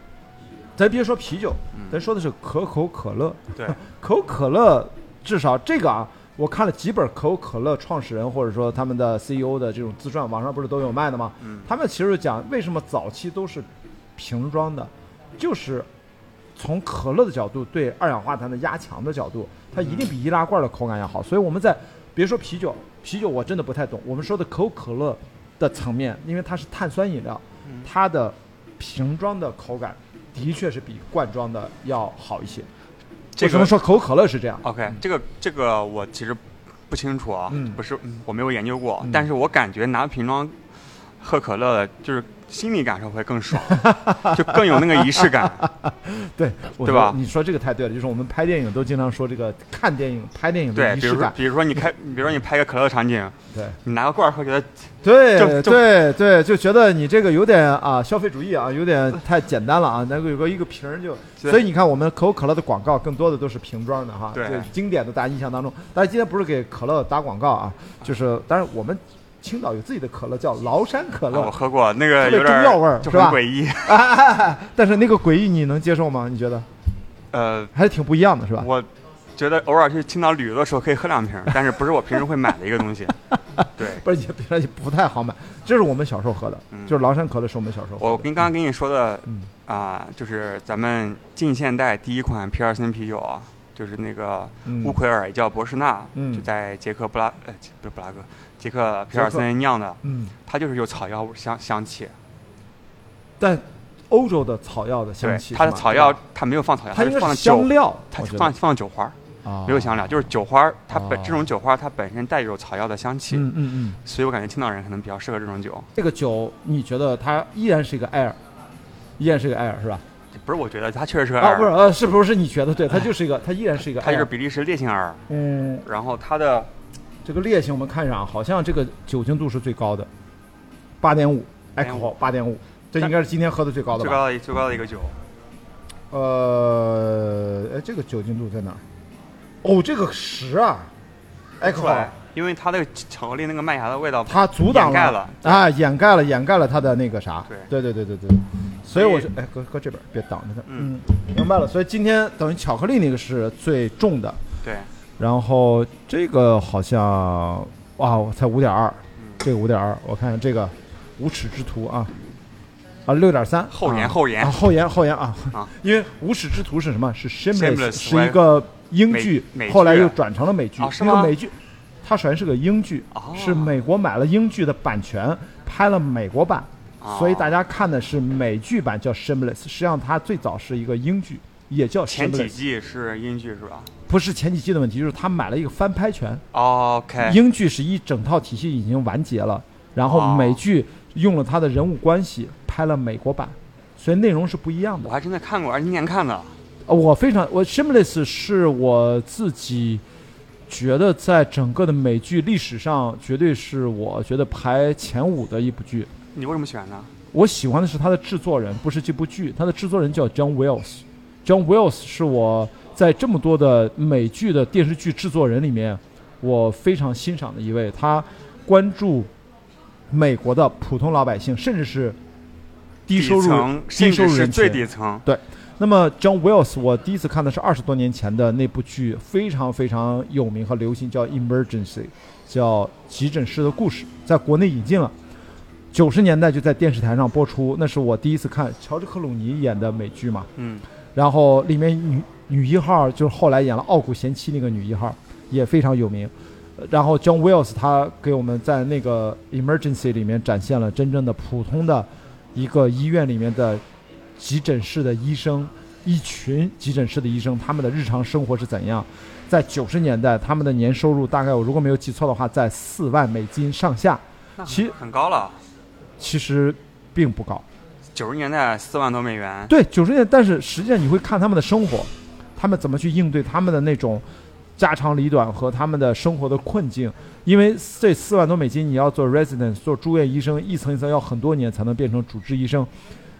咱别说啤酒，嗯咱说的是可口可乐。对，可口可乐至少这个啊，我看了几本可口可乐创始人或者说他们的 CEO 的这种自传，网上不是都有卖的吗？嗯他们其实讲为什么早期都是瓶装的，就是从可乐的角度对二氧化碳的压强的角度，它一定比易拉罐的口感要好。所以我们在别说啤酒，啤酒我真的不太懂。我们说的可口可乐的层面，因为它是碳酸饮料，嗯它的瓶装的口感的确是比罐装的要好一些。这为什么说可口可乐是这样？OK，这个这个我其实不清楚啊，嗯不是我没有研究过，嗯但是我感觉拿瓶装喝可乐，就是心理感受会更爽，就更有那个仪式感。对，我对吧你说这个太对了，就是我们拍电影都经常说这个看电影、拍电影的对，比如说仪式感。比如说你开，比如说你拍个可乐场景，对你拿个罐儿喝，觉得对对对，就觉得你这个有点啊消费主义啊，有点太简单了啊。那个有个一个瓶儿就，所以你看我们可口可乐的广告更多的都是瓶装的哈，对经典的大家印象当中。但是今天不是给可乐打广告啊，就是但是我们青岛有自己的可乐叫崂山可啊我，喝过，那个有点中药味儿就是很吧诡异。但是那个诡异你能接受吗？你觉得呃，还是挺不一样的，是吧？我觉得偶尔去青岛旅游的时候可以喝两瓶，但是不是我平时会买的一个东西。对，不是也不太好买，这是我们小时候喝的，嗯就是崂山可乐是我们小时候喝的。我跟刚刚跟你说的嗯啊、就是咱们近现代第一款皮尔森啤酒啊，就是那个嗯乌奎尔也叫博士纳，嗯就在捷克布拉呃不是布拉格，捷克皮尔森酿的，嗯，它就是有草药香香气。但欧洲的草药的香对气，，它的草药它没有放草药，它是是放香，料，它放放酒花没有香料，就是酒花儿，它本哦这种酒花儿它本身带有草药的香气，嗯嗯嗯，所以我感觉青岛人可能比较适合这种酒。这个酒你觉得它依然是一个艾尔，依然是一个艾尔是吧？不是，我觉得它确实是个啊，二不是，呃，是不是你觉得对？它就是一个，它依然是一个 它艾尔。就是比利时烈性二，嗯，然后它的这个烈性我们看一下啊好像这个酒精度是最高的，八点五，alcohol 八点五，这应该是今天喝的最高的吧？最高的最高的一个酒，呃，哎，这个酒精度在哪儿？哦，这个十啊，alcohol，因为它那个巧克力那个麦芽的味道，它阻挡掩盖了啊，掩盖了，掩盖了它的那个啥。对对对对对对。所以我就哎，搁搁这边，别挡着它。嗯，明白了。所以今天等于巧克力那个是最重的，对，然后这个好像哇，我才五点二，嗯这个五点二，我看看这个无耻之徒啊。啊，六点三，后延啊后延啊，后延后延啊啊！因为无耻之徒是什么？是 Shameless，是一个英剧后来又转成了美剧，哦是吗一个美剧，它首先是个英剧，哦是美国买了英剧的版权，拍了美国版，哦所以大家看的是美剧版叫《Shameless》，实际上它最早是一个英剧，也叫《前几》，季是英剧是吧不是前几季的问题，就是他买了一个翻拍权。？OK，英剧是一整套体系已经完结了，然后哦美剧用了他的人物关系拍了美国版，所以内容是不一样的我。还真的看过，而今年看的。呃我非常，我《Shameless》是我自己觉得在整个的美剧历史上，绝对是我觉得排前五的一部剧。你为什么喜欢呢？我喜欢的是他的制作人，不是这部剧。他的制作人叫 John Wills。John Wells 是我在这么多的美剧的电视剧制作人里面，我非常欣赏的一位。他关注美国的普通老百姓，甚至是低收入、低收入人至是最。底层。对那么 John Wells，我第一次看的是二十多年前的那部剧，非常非常有名和流行，叫《Emergency》，叫急诊室的故事，在国内引进了。九十年代就在电视台上播出，那是我第一次看乔治克鲁尼演的美剧嘛。嗯，然后里面女女一号就是后来演了《傲骨贤妻》那个女一号，也非常有名。呃然后 John Wills 他给我们在那个 Emergency 里面展现了真正的普通的一个医院里面的急诊室的医生，一群急诊室的医生，他们的日常生活是怎样？在九十年代，他们的年收入大概我如果没有记错的话，在四万美金上下，其很很高了。其实并不高。九十年代四万多美元，对，九十年代，但是实际上你会看他们的生活，他们怎么去应对他们的那种家长里短和他们的生活的困境。因为这四万多美金，你要做 resident 做住院医生，一层一层要很多年才能变成主治医生。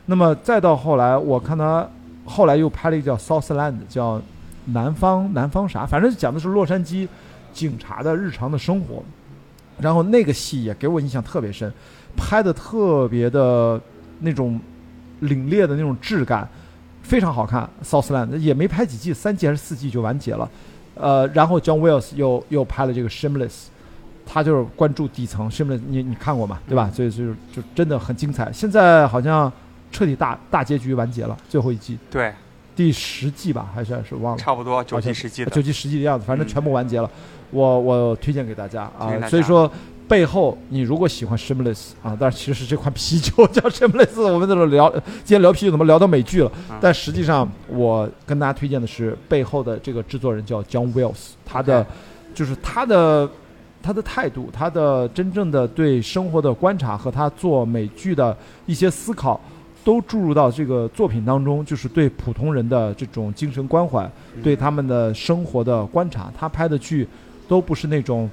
那么再到后来，我看他后来又拍了一个叫 Southland，叫南方南方啥，反正讲的是洛杉矶警察的日常的生活。然后那个戏也给我印象特别深，拍的特别的那种凛冽的那种质感，非常好看。Southland 也没拍几季，三季还是四季就完结了。呃，然后 John Wells 又又拍了这个 Shameless，他就是关注底层。Shameless 你你看过吗？对吧？所以就是就真的很精彩。现在好像彻底大大结局完结了，最后一季对，第十季吧，还是还是忘了。差不多九季十季的。九季十季的样子，反正嗯全部完结了。我我推荐给大家啊所以说背后你如果喜欢 Shameless 啊，但是其实是这款啤酒叫 Shameless，我们在这聊，今天聊啤酒怎么聊到美剧了？嗯但实际上我跟大家推荐的是背后的这个制作人叫 John Wells，他的就是他的他的态度，他的真正的对生活的观察和他做美剧的一些思考。都注入到这个作品当中，就是对普通人的这种精神关怀，嗯对他们的生活的观察。他拍的剧都不是那种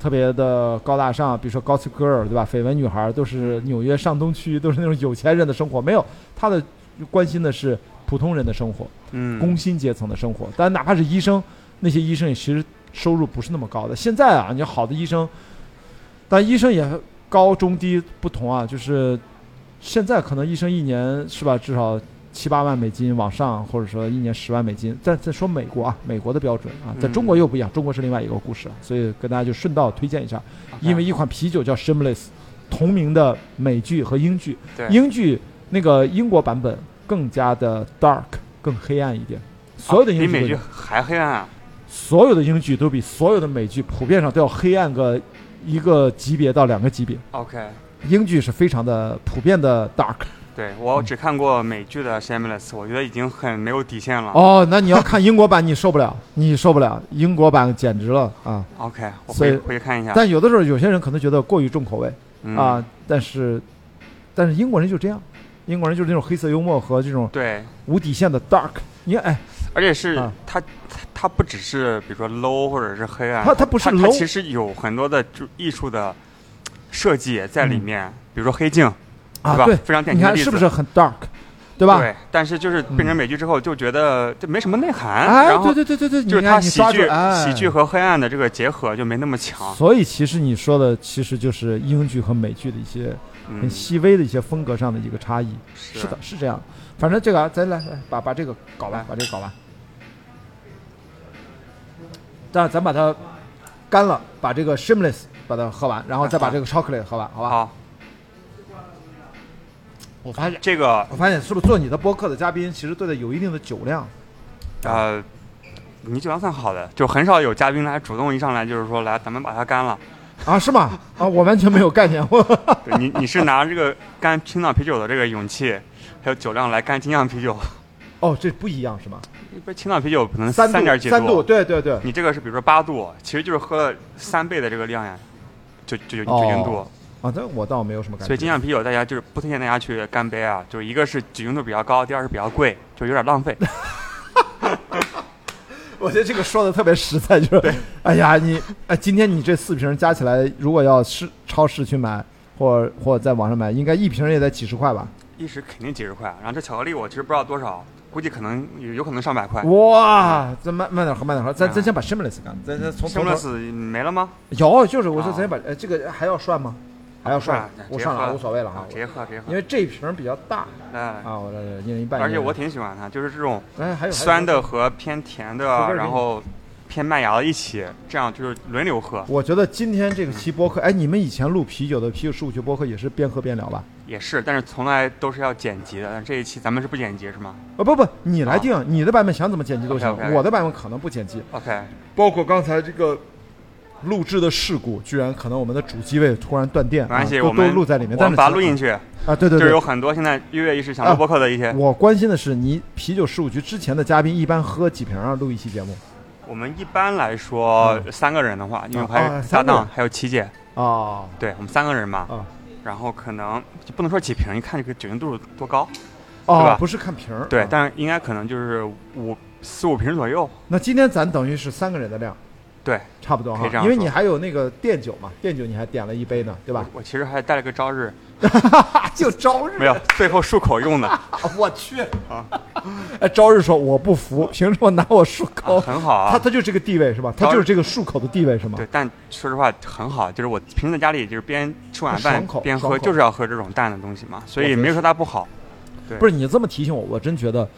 特别的高大上，比如说《Gossip Girl》，对吧？绯闻女孩都是纽约上东区，都是那种有钱人的生活。没有，他的关心的是普通人的生活，嗯，工薪阶层的生活。但哪怕是医生，那些医生也其实收入不是那么高的。现在啊，你好的医生，但医生也高中低不同啊，就是现在可能医生一年是吧，至少七八万美金往上，或者说一年十万美金。再再说美国啊，美国的标准啊，在中国又不一样，中国是另外一个故事了。所以跟大家就顺道推荐一下，因为一款啤酒叫 Shameless，同名的美剧和英剧，英剧那个英国版本更加的 dark，更黑暗一点。所有的英剧啊比美剧还黑暗啊。所有的英剧都比所有的美剧普遍上都要黑暗个一个级别到两个级别。OK，英剧是非常的普遍的 dark。对我只看过美剧的 Shameless，我觉得已经很没有底线了。哦，那你要看英国版，你受不了，你受不了，英国版简直了啊！OK，我回回去看一下。但有的时候有些人可能觉得过于重口味嗯啊，但是但是英国人就这样，英国人就是那种黑色幽默和这种对，无底线的 dark。你看，哎，而且是啊它它它不只是比如说 low 或者是黑暗，它它不是它 low 其实有很多的就艺术的设计在里嗯面，比如说黑镜，啊，对吧对，非常典型的例子看是不是很 dark，对吧？对，但是就是变成美剧之后，就觉得这没什么内涵，哎，对对对对对，就是它喜剧、哎喜剧和黑暗的这个结合就没那么强。所以其实你说的其实就是英剧和美剧的一些很嗯，细微的一些风格上的一个差异。是是的，是这样。反正这个啊咱来来把把这个搞完，把这个搞完。但咱把它干了，把这个 Shameless 把它喝完，然后再把这个 Chocolate 喝完，好吧？好，我发现，这个我发现是不是做你的播客的嘉宾其实对的有一定的酒量？呃，你酒量算好的，就很少有嘉宾来主动一上来就是说来咱们把它干了。啊，是吗？啊，我完全没有概念。我 对你你是拿这个干青岛啤酒的这个勇气，还有酒量来干精酿啤酒。哦，这不一样是吗？一般青岛啤酒可能三点几三度，对对对。你这个是比如说八度，其实就是喝了三倍的这个量呀，就就酒精度。啊，这我倒没有什么感觉。所以精酿啤酒大家就是不推荐大家去干杯啊，就是一个是酒精度比较高，第二是比较贵，就有点浪费。我觉得这个说的特别实在，就是，哎呀，你，哎，今天你这四瓶加起来，如果要市超市去买，或或在网上买，应该一瓶也得几十块吧？一时肯定几十块。然后这巧克力我其实不知道多少，估计可能有有可能上百块。哇，咱慢慢点喝，慢点喝。咱咱先把 Shameless 干，咱咱从 Shameless 没了吗？有，就是我说咱先把，呃，这个还要涮吗？还要涮，我上了无所谓了啊，直接喝直接喝，因为这瓶比较大，哎啊，我这一人一半，而且我挺喜欢它，就是这种哎还有酸的和偏甜的，然后偏麦芽的一起，这样就是轮流喝。我觉得今天这个期播客，哎，你们以前录啤酒的啤酒十五期播客也是边喝边聊吧？也是，但是从来都是要剪辑的，但这一期咱们是不剪辑是吗？啊不不，你来定，你的版本想怎么剪辑都行，我的版本可能不剪辑。OK，包括刚才这个。录制的事故，居然可能我们的主机位突然断电，没关系，我们录在里面，但是把它录进去啊，对对，对就是有很多现在跃跃欲试想录播客的一些。我关心的是，你啤酒事务局之前的嘉宾一般喝几瓶啊？录一期节目？我们一般来说三个人的话，因为还有搭档，还有琪姐啊，对我们三个人嘛，然后可能就不能说几瓶，一看这个酒精度多高，对吧？不是看瓶儿，对，但是应该可能就是五四五瓶左右。那今天咱等于是三个人的量。对，差不多哈，因为你还有那个电酒嘛，电酒你还点了一杯呢，对吧？我其实还带了个朝日，就朝日没有，最后漱口用的。我去啊！哎，朝日说我不服，凭什么拿我漱口？很好啊，他他就这个地位是吧？他就是这个漱口的地位是吗？对，但说实话很好，就是我平时在家里就是边吃晚饭边喝，就是要喝这种淡的东西嘛，所以没说它不好。对，不是你这么提醒我，我真觉得。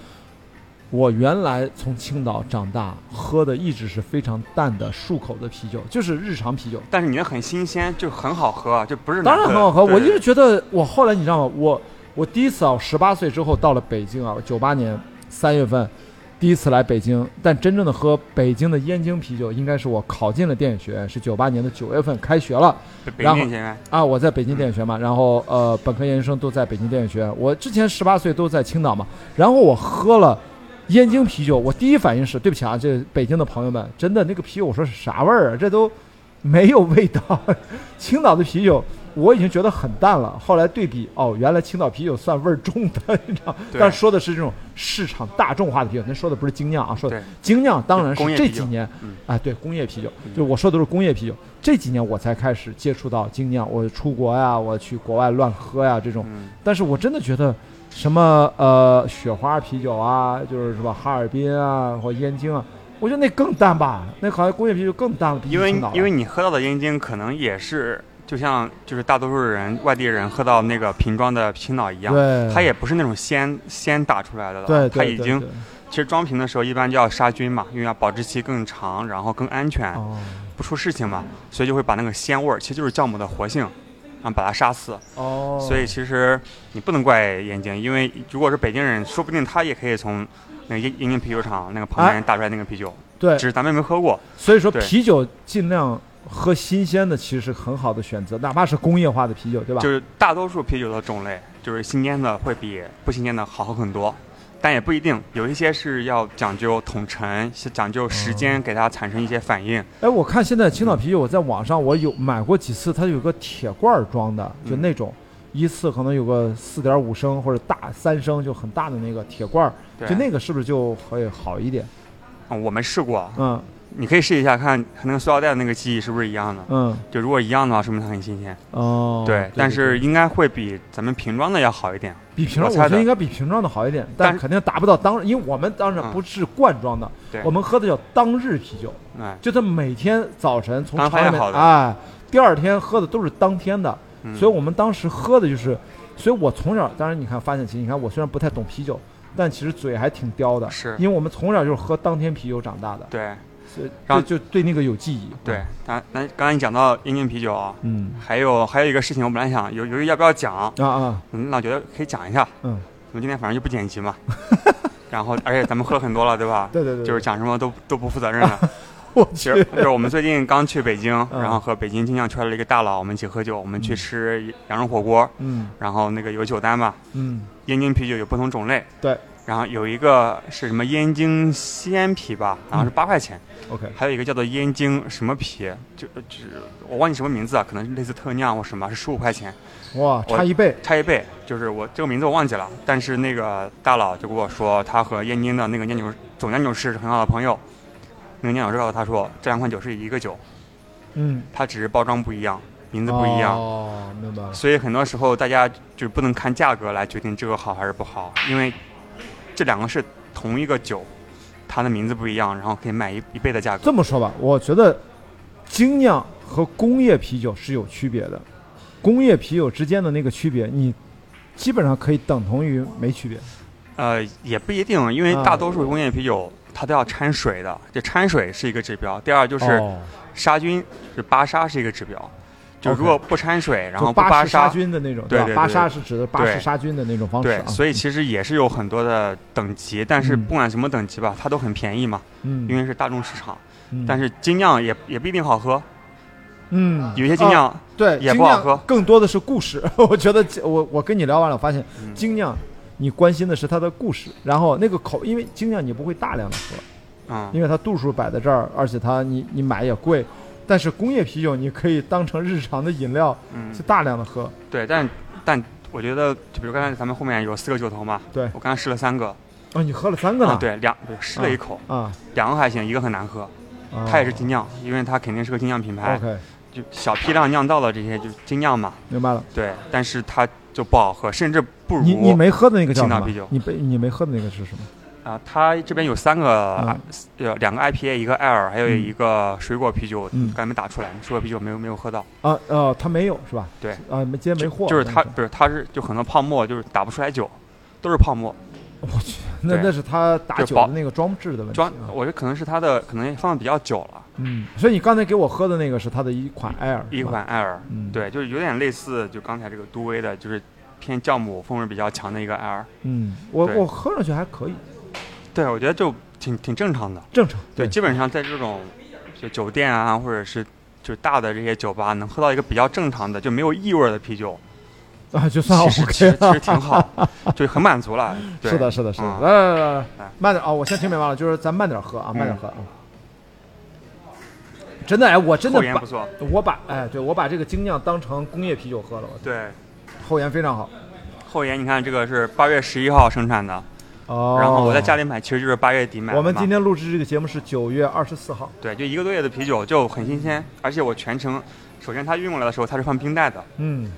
我原来从青岛长大，喝的一直是非常淡的漱口的啤酒，就是日常啤酒。但是你觉得很新鲜，就很好喝，就不是当然很好喝。我一直觉得，我后来你知道吗？我我第一次啊，十八岁之后到了北京啊，九八年三月份第一次来北京，但真正的喝北京的燕京啤酒，应该是我考进了电影学院，是九八年的九月份开学了。然后啊，我在北京电影学院嘛，然后呃，本科研究生都在北京电影学院。我之前十八岁都在青岛嘛，然后我喝了。燕京啤酒，我第一反应是对不起啊，这北京的朋友们，真的那个啤酒，我说是啥味儿啊？这都没有味道。青岛的啤酒我已经觉得很淡了，后来对比，哦，原来青岛啤酒算味儿重的，你知道？但说的是这种市场大众化的啤酒，那说的不是精酿啊，说的精酿当然是这几年，哎，对，工业啤酒，就我说的都是工业啤酒。这几年我才开始接触到精酿，我出国呀，我去国外乱喝呀这种，但是我真的觉得。什么呃雪花啤酒啊，就是什么哈尔滨啊或燕京啊，我觉得那更淡吧，那好像工业啤酒更淡了。因为因为你喝到的燕京可能也是，就像就是大多数人外地人喝到那个瓶装的青岛一样，它也不是那种鲜鲜打出来的了，对它已经其实装瓶的时候一般就要杀菌嘛，因为要保质期更长，然后更安全，不出事情嘛，所以就会把那个鲜味儿，其实就是酵母的活性。啊，把他杀死哦，所以其实你不能怪燕京，因为如果是北京人，说不定他也可以从那个燕燕京啤酒厂那个旁边打出来那个啤酒。对，只是咱们没喝过。所以说啤酒尽量喝新鲜的，其实是很好的选择，哪怕是工业化的啤酒，对吧？就是大多数啤酒的种类，就是新鲜的会比不新鲜的好喝很多。但也不一定，有一些是要讲究统陈，是讲究时间给它产生一些反应。哎，我看现在青岛啤酒，我在网上我有买过几次，它有个铁罐装的，就那种一次可能有个四点五升或者大三升，就很大的那个铁罐，就那个是不是就会好一点？嗯，我没试过。嗯。你可以试一下，看和那个塑料袋的那个记忆是不是一样的。嗯，就如果一样的话，说明它很新鲜。哦，对，但是应该会比咱们瓶装的要好一点。比瓶装，我觉得应该比瓶装的好一点，但肯定达不到当，因为我们当时不是罐装的，我们喝的叫当日啤酒。哎，就他每天早晨从厂里面，哎，第二天喝的都是当天的，所以我们当时喝的就是，所以我从小，当然你看发现其实你看我虽然不太懂啤酒，但其实嘴还挺刁的，是因为我们从小就是喝当天啤酒长大的。对。然后就对那个有记忆。对，咱咱刚才你讲到燕京啤酒啊，嗯，还有还有一个事情，我本来想有有要不要讲啊啊，嗯，那我觉得可以讲一下，嗯，我们今天反正就不剪辑嘛，然后而且咱们喝很多了，对吧？对对对，就是讲什么都都不负责任了。我其实就是我们最近刚去北京，嗯。然后和北京金匠圈的一个大佬，我们一起喝酒，我们去吃羊肉火锅，嗯。然后那个有酒单嘛，嗯，燕京啤酒有不同种类，对，然后有一个是什么燕京鲜啤吧，然后是八块钱，OK，还有一个叫做燕京什么啤，就就是我忘记什么名字啊，可能是类似特酿或什么，是十五块钱，哇，差一倍，差一倍，就是我这个名字我忘记了，但是那个大佬就跟我说，他和燕京的那个酿酒总酿酒师是很好的朋友，那个酿酒师告诉他说，这两款酒是一个酒，嗯，它只是包装不一样，名字不一样。哦，明白了。所以很多时候大家就不能看价格来决定这个好还是不好，因为这两个是同一个酒，它的名字不一样，然后可以卖一一倍的价格。这么说吧，我觉得精酿和工业啤酒是有区别的，工业啤酒之间的那个区别，你基本上可以等同于没区别。呃，也不一定，因为啊大多数工业啤酒它都要掺水的，这掺水是一个指标。第二就是哦杀菌，是巴沙是一个指标。就如果不掺水，然后巴巴氏杀沙，菌的那种，对对对巴沙是指的巴氏杀菌的那种方式所以其实也是有很多的等级，但是嗯不管什么等级吧，它都很便宜嘛，嗯，因为是大众市场。嗯但是精酿也也不一定好喝，嗯，有些精酿啊对也不好喝更多的是故事。我觉得我我跟你聊完了，我发现嗯精酿你关心的是它的故事，然后那个口，因为精酿你不会大量的喝，嗯，因为它度数摆在这儿，而且它你你买也贵。但是工业啤酒你可以当成日常的饮料嗯。去大量的喝。对，但但我觉得，就比如刚才咱们后面有四个酒头嘛，对。我刚才试了三个，哦，你喝了三个呢？啊，对，两对试了一口，啊，两个还行，一个很难喝，啊它也是精酿，因为它肯定是个精酿品牌，OK，就小批量酿造的这些就是精酿嘛，明白了。对，但是它就不好喝，甚至不如你你没喝的那个叫什么？青岛啤酒？你被你没喝的那个是什么？啊，它这边有三个，嗯。呃，两个 IPA，一个艾尔，还有嗯。一个水果啤酒，嗯。刚才没打出来，水果啤酒没有没有喝到，啊呃，它没有是吧？对，啊，没今天没货。就是它不是它是就很多泡沫，就是打不出来酒，都是泡沫。我去，那那是他打酒的那个装置的问题装我觉得可能是它的可能放的比较久了，嗯，所以你刚才给我喝的那个是它的一款艾尔，一款艾尔，嗯，，对，就是有点类似就刚才这个杜威的，就是偏酵母风味比较强的一个艾尔。嗯，我我喝上去还可以，对，我觉得就挺挺正常的。正常。对，基本上在这种就酒店啊，或者是就大的这些酒吧，能喝到一个比较正常的，就没有异味儿的啤酒，啊，就算其实 OK 其实其。实挺好，就很满足了。对是的，是的，是的。嗯来来来来慢点啊！我先听明白了，就是咱慢点喝啊，慢点嗯喝啊。真的哎，我真的不错。我把哎，对我把这个精酿当成工业啤酒喝了，我对，后延非常好。后延你看这个是八月十一号生产的，哦，然后我在家里买，其实就是八月底买的我们今天录制这个节目是九月二十四号。对，就一个多月的啤酒就很新鲜，而且我全程，首先它运过来的时候它是放冰袋的，嗯，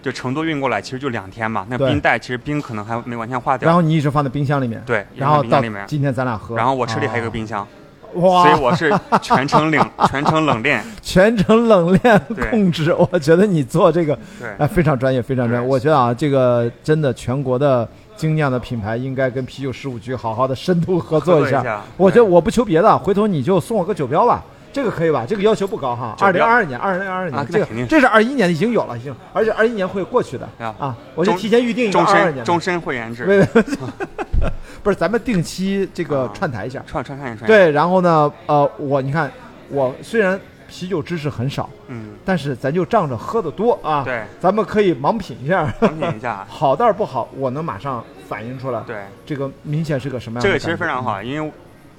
就成都运过来其实就两天嘛，那冰袋其实冰可能还没完全化掉，然后你一直放在冰箱里面，对，然后到冰箱里面，今天咱俩喝，然后我车里还有个哦冰箱，哇，所以我是全程冷 全程冷链，全程冷链对控制，我觉得你做这个对。哎非常专业，非常专业。我觉得啊，这个真的全国的精酿的品牌应该跟啤酒十五局好好的深度合作一下。我觉得我不求别的，回头你就送我个酒标吧。这个可以吧？这个要求不高哈。二零二二年，二零二二啊年，这个这是二一年已经有了，已经，而且二一年会过去的啊啊。我就提前预定一个终二二年终身会员制，对，不是，咱们定期这个啊串台一下。串串串一串，，对，然后呢，呃，我你看，我虽然啤酒知识很少，嗯，但是咱就仗着喝的多啊，对，咱们可以盲品一下，盲品一下。好袋儿不好，我能马上反映出来，对，这个明显是个什么样的这个其实非常好，因为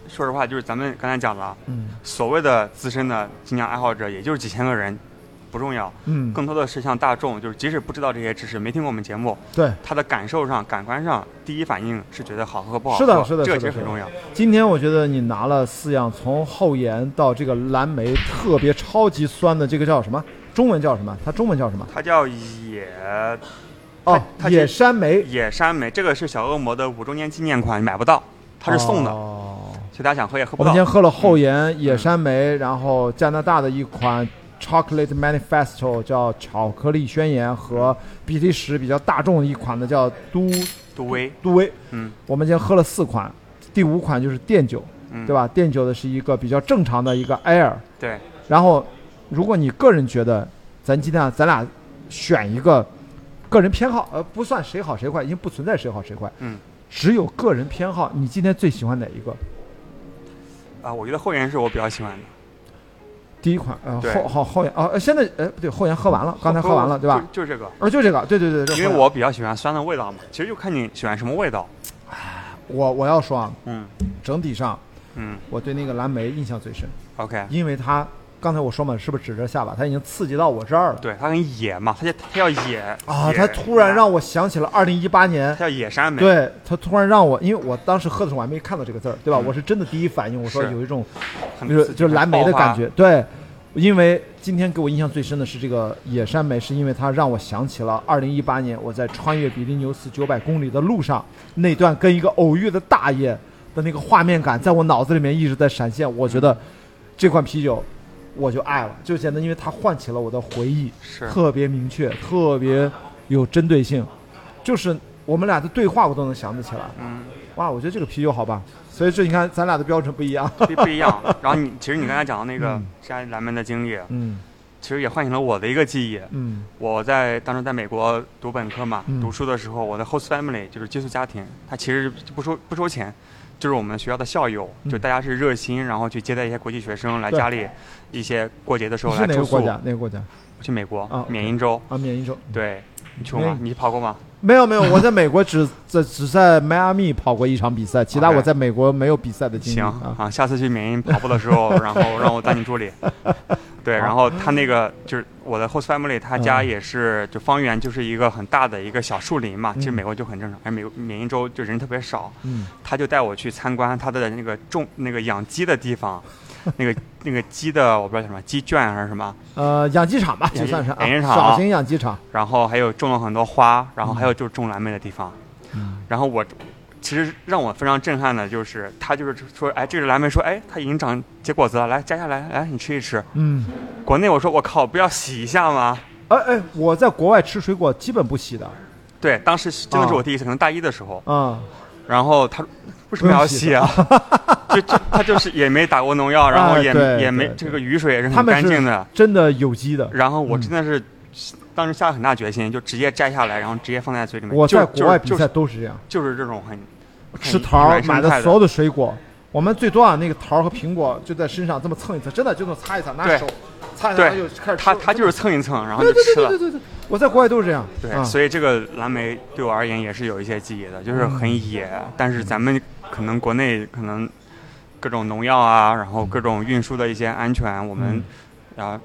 说实话，就是咱们刚才讲了，嗯。所谓的资深的精酿爱好者，也就是几千个人，不重要，嗯，更多的是像大众，就是即使不知道这些知识，没听过我们节目，对。他的感受上、感官上，第一反应是觉得好喝不好喝，是的是的这实很重要。今天我觉得你拿了四样，从后沿到这个蓝莓特别超级酸的这个叫什么？中文叫什么？它中文叫什么？它叫野哦，野山莓，野山莓，这个是小恶魔的五周年纪念款，买不到，它是送的，哦所以大家想喝也喝不到我们今。天喝了后沿野山莓，然后加拿大的一款 Chocolate Manifesto 叫巧克力宣言和比利时比较大众的一款的叫都都威，都威。嗯我们今天喝了四款，第五款就是电酒，嗯，对？吧？电酒的是一个比较正常的一个 Air。对，然后，如果你个人觉得，咱今天啊，咱俩选一个个人偏好，呃，不算谁好谁坏，已经不存在谁好谁坏。嗯，只有个人偏好。你今天最喜欢哪一个？啊，我觉得后援是我比较喜欢的。第一款，呃，后后后延啊，呃现在哎不对，后延喝完了，刚才喝完了，对吧？就就这个，哦，就这个，对对对，对因为我比较喜欢酸的味道嘛。其实就看你喜欢什么味道。我我要说啊，嗯整体上嗯我对那个蓝莓印象最深，，OK，因为它刚才我说嘛，是不是指着下巴？它已经刺激到我这儿了对，它很野嘛，它就它要野啊！野它突然让我想起了二零一八年它叫野山莓。对他突然让我，因为我当时喝的时候我还没看到这个字儿，对吧？嗯我是真的第一反应，我说有一种就是就是蓝莓的感觉，对。因为今天给我印象最深的是这个野山莓，是因为它让我想起了二零一八年我在穿越比利牛斯九百公里的路上那段跟一个偶遇的大爷的那个画面感，在我脑子里面一直在闪现。我觉得这款啤酒我就爱了，就简单，因为它唤起了我的回忆，是。特别明确，特别有针对性，就是我们俩的对话我都能想得起来。嗯。哇，我觉得这个啤酒好吧，所以这你看咱俩的标准不一样。不不一样。然后你其实你刚才讲的那个嗯。加蓝莓的经历，嗯。其实也唤醒了我的一个记忆。嗯。我在当时在美国读本科嘛，嗯。读书的时候，我的 host family 就是寄宿家庭，他其实不收不收钱，就是我们学校的校友，嗯就大家是热心，然后去接待一些国际学生来家里一些过节的时候来住宿。哪个国家？哪个国家？去美国、啊缅因州，啊，缅因州。对，你去过吗？你跑过吗？没有没有，我在美国只在只在迈阿密跑过一场比赛，其他我在美国没有比赛的经历行啊。啊，下次去缅因跑步的时候，然后 让我当你助理。对，然后他那个就是我的 host family，他家嗯。也是就方圆就是一个很大的一个小树林嘛，其实嗯。美国就很正常，而美国缅因州就人特别少，嗯。他就带我去参观他的那个种那个养鸡的地方，那个那个鸡的我不知道叫什么鸡圈还是什么，呃，养鸡场吧，就算是啊，养鸡场小型养鸡场。然后还有种了很多花，然后还有就是种蓝莓的地方，嗯。然后我其实让我非常震撼的就是他就是说，哎，这个蓝莓说，哎，它已经长结果子了，来摘下来，来你吃一吃。嗯，国内我说我靠，不要洗一下吗？哎哎，我在国外吃水果基本不洗的对，当时真的是哦我第一次，可能大一的时候，啊。然后他为什么要洗啊？就就他就是也没打过农药，然后也、哎也没这个雨水也是很干净的。真的有机的。然后我嗯真的是、当时下了很大决心，就直接摘下来，然后直接放在嘴里面。我就在国外比就是赛都是这样，就是这种很吃桃买的所有的水果，我们最多啊那个桃儿和苹果就在身上这么蹭一蹭，真的就能擦一擦，拿手擦一擦对然后就开始吃。他他就是蹭一蹭，然后就吃了。对对对对，我在国外都是这样。对，啊所以这个蓝莓对我而言也是有一些记忆的，就是嗯很野，但是咱们可能国内可能各种农药啊，然后各种运输的一些安全，我们啊、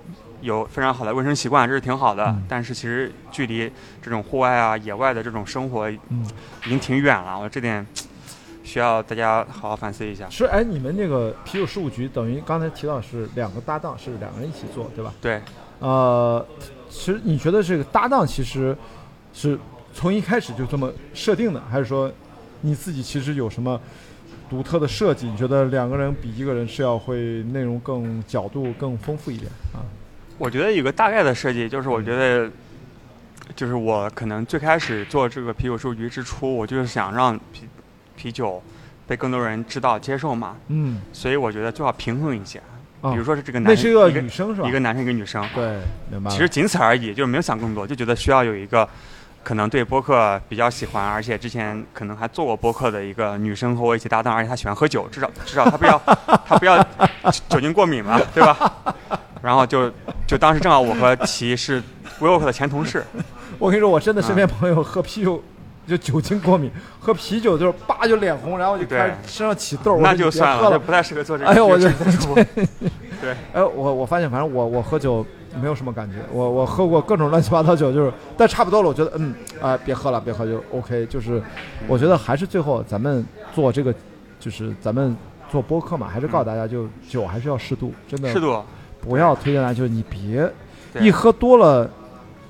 有非常好的卫生习惯，这是挺好的。嗯但是其实距离这种户外啊、野外的这种生活已嗯，经挺远了，我这点需要大家好好反思一下。是哎，你们那个啤酒事务局等于刚才提到是两个搭档，是两个人一起做，对吧？对，呃，其实你觉得这个搭档其实是从一开始就这么设定的，还是说你自己其实有什么独特的设计？你觉得两个人比一个人是要会内容更角度更丰富一点啊？我觉得有个大概的设计，就是我觉得，就是我可能最开始做这个啤酒数据之初，我就是想让啤啤酒被更多人知道接受嘛，嗯，所以我觉得最好平衡一些。啊比如说是这个男那是一个女生是吧？一个男生一个女生，对，明白。其实仅此而已，就是没有想更多，就觉得需要有一个可能对播客比较喜欢，而且之前可能还做过播客的一个女生和我一起搭档，而且她喜欢喝酒，至少至少她不要 她不要酒精过敏嘛，对吧？然后就就当时正好我和齐是 WeWork 的前同事，我跟你说，我真的身啊边朋友喝啤酒。就酒精过敏，喝啤酒就是叭就脸红，然后就开始对身上起痘那就算了，这不太适合做这个。哎呦我这就个 对，哎，我我发现，反正我我喝酒没有什么感觉，我我喝过各种乱七八糟酒，就是但差不多了，我觉得嗯啊、别喝了，别喝就 OK，就是我觉得还是最后咱们做这个，就是咱们做播客嘛，还是告诉大家就酒还是要适度，真的适度，不要推荐大家，就是你别一喝多了。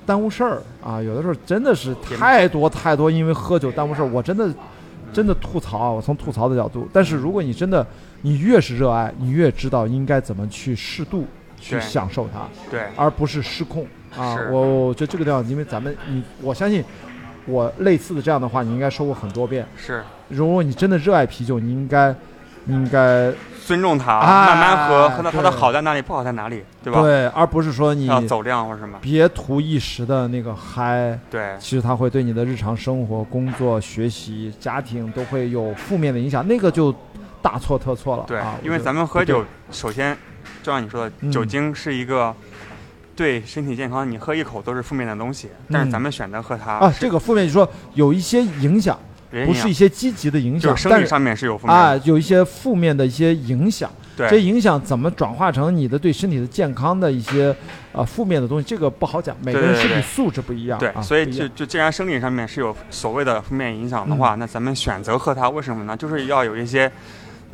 耽误事儿啊！有的时候真的是太多太多，因为喝酒耽误事儿。我真的真的吐槽啊！我从吐槽的角度，但是如果你真的你越是热爱，你越知道应该怎么去适度去享受它，对，而不是失控啊！我我觉得这个地方，因为咱们你，我相信我类似的这样的话，你应该说过很多遍。是如果你真的热爱啤酒，你应该应该尊重它，哎慢慢喝，喝到它的好在哪里，不好在哪里，对吧？对，而不是说你要走量或者什么，别图一时的那个嗨，对，其实它会对你的日常生活、工作、学习、家庭都会有负面的影响，那个就大错特错了。对啊，因为咱们喝酒，首先就像你说的，嗯酒精是一个对身体健康，你喝一口都是负面的东西，但是嗯咱们选择喝它啊，这个负面就说有一些影响，不是一些积极的影就是，生响但是理上面是有负面的，啊，有一些负面的一些影响。对这对，影响怎么转化成你的对身体的健康的一些呃负面的东西，这个不好讲，每个人身体素质不一样。对，啊所以就就既然生理上面是有所谓的负面影响的话，那咱们选择喝它，为什么呢？就是要有一些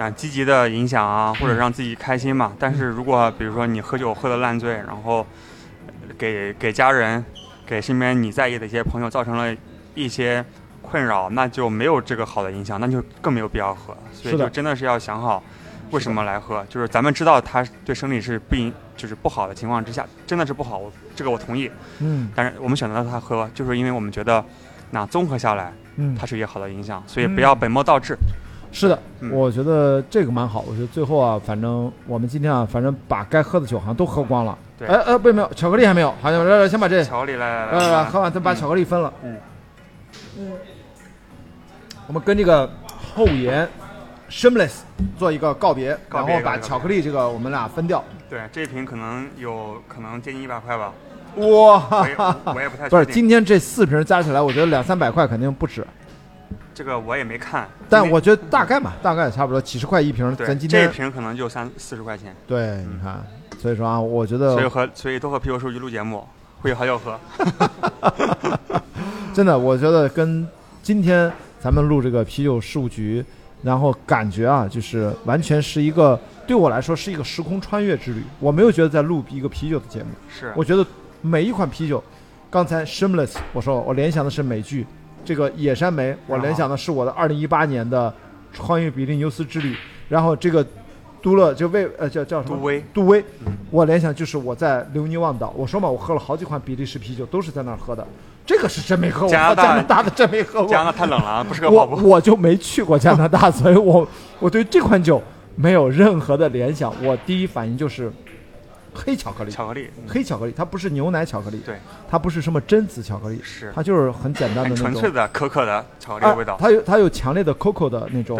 啊、积极的影响啊，或者让自己开心嘛。但是如果比如说你喝酒喝得烂醉，然后呃给给家人、给身边你在意的一些朋友造成了一些困扰，那就没有这个好的影响，那就更没有必要喝。所以就真的是要想好。为什么来喝？就是咱们知道它对生理是不影，就是不好的情况之下，真的是不好。我这个我同意。嗯但是我们选择它喝，就是因为我们觉得，那综合下来，嗯它，是一个好的影响，所以不要本末倒置。是的，嗯我觉得这个蛮好。我觉得最后啊，反正我们今天啊，反正把该喝的酒好像都喝光了。对哎哎，不没有，巧克力还没有，好像来来先把这巧克力来来来来喝完，咱把巧克力分了。嗯嗯，我们跟这个后沿 Shameless 做一个告别，然后把巧克力这个我们俩分掉。对这瓶可能有可能接近一百块吧，哇我也我也不太不是，今天这四瓶加起来，我觉得两三百块肯定不止，这个我也没看，但我觉得大概嘛，大概差不多几十块一瓶。咱今天这一瓶可能就三四十块钱，对，你看，所以说啊，我觉得所以喝所以多喝啤酒时候一录节目会有好酒喝。真的，我觉得跟今天咱们录这个啤酒事务局，然后感觉啊，就是完全是一个对我来说是一个时空穿越之旅。我没有觉得在录一个啤酒的节目，是，我觉得每一款啤酒，刚才 Shameless，我说我联想的是美剧，这个野山梅，我联想的是我的二零一八年的穿越比利牛斯之旅，然后这个都乐就为呃叫叫什么杜威，杜威，我联想就是我在留尼旺岛，我说嘛，我喝了好几款比利时啤酒，都是在那儿喝的。这个是真没喝过，加拿大加拿大的真没喝过。加拿大太冷了，不适合我跑步。我就没去过加拿大，所以我我对这款酒没有任何的联想。我第一反应就是黑巧克力，巧克力，嗯黑巧克力，它不是牛奶巧克力，对，它不是什么榛子巧克力，是它就是很简单的那种纯粹的可可的巧克力味道。它有它有强烈的 cocoa 的那种，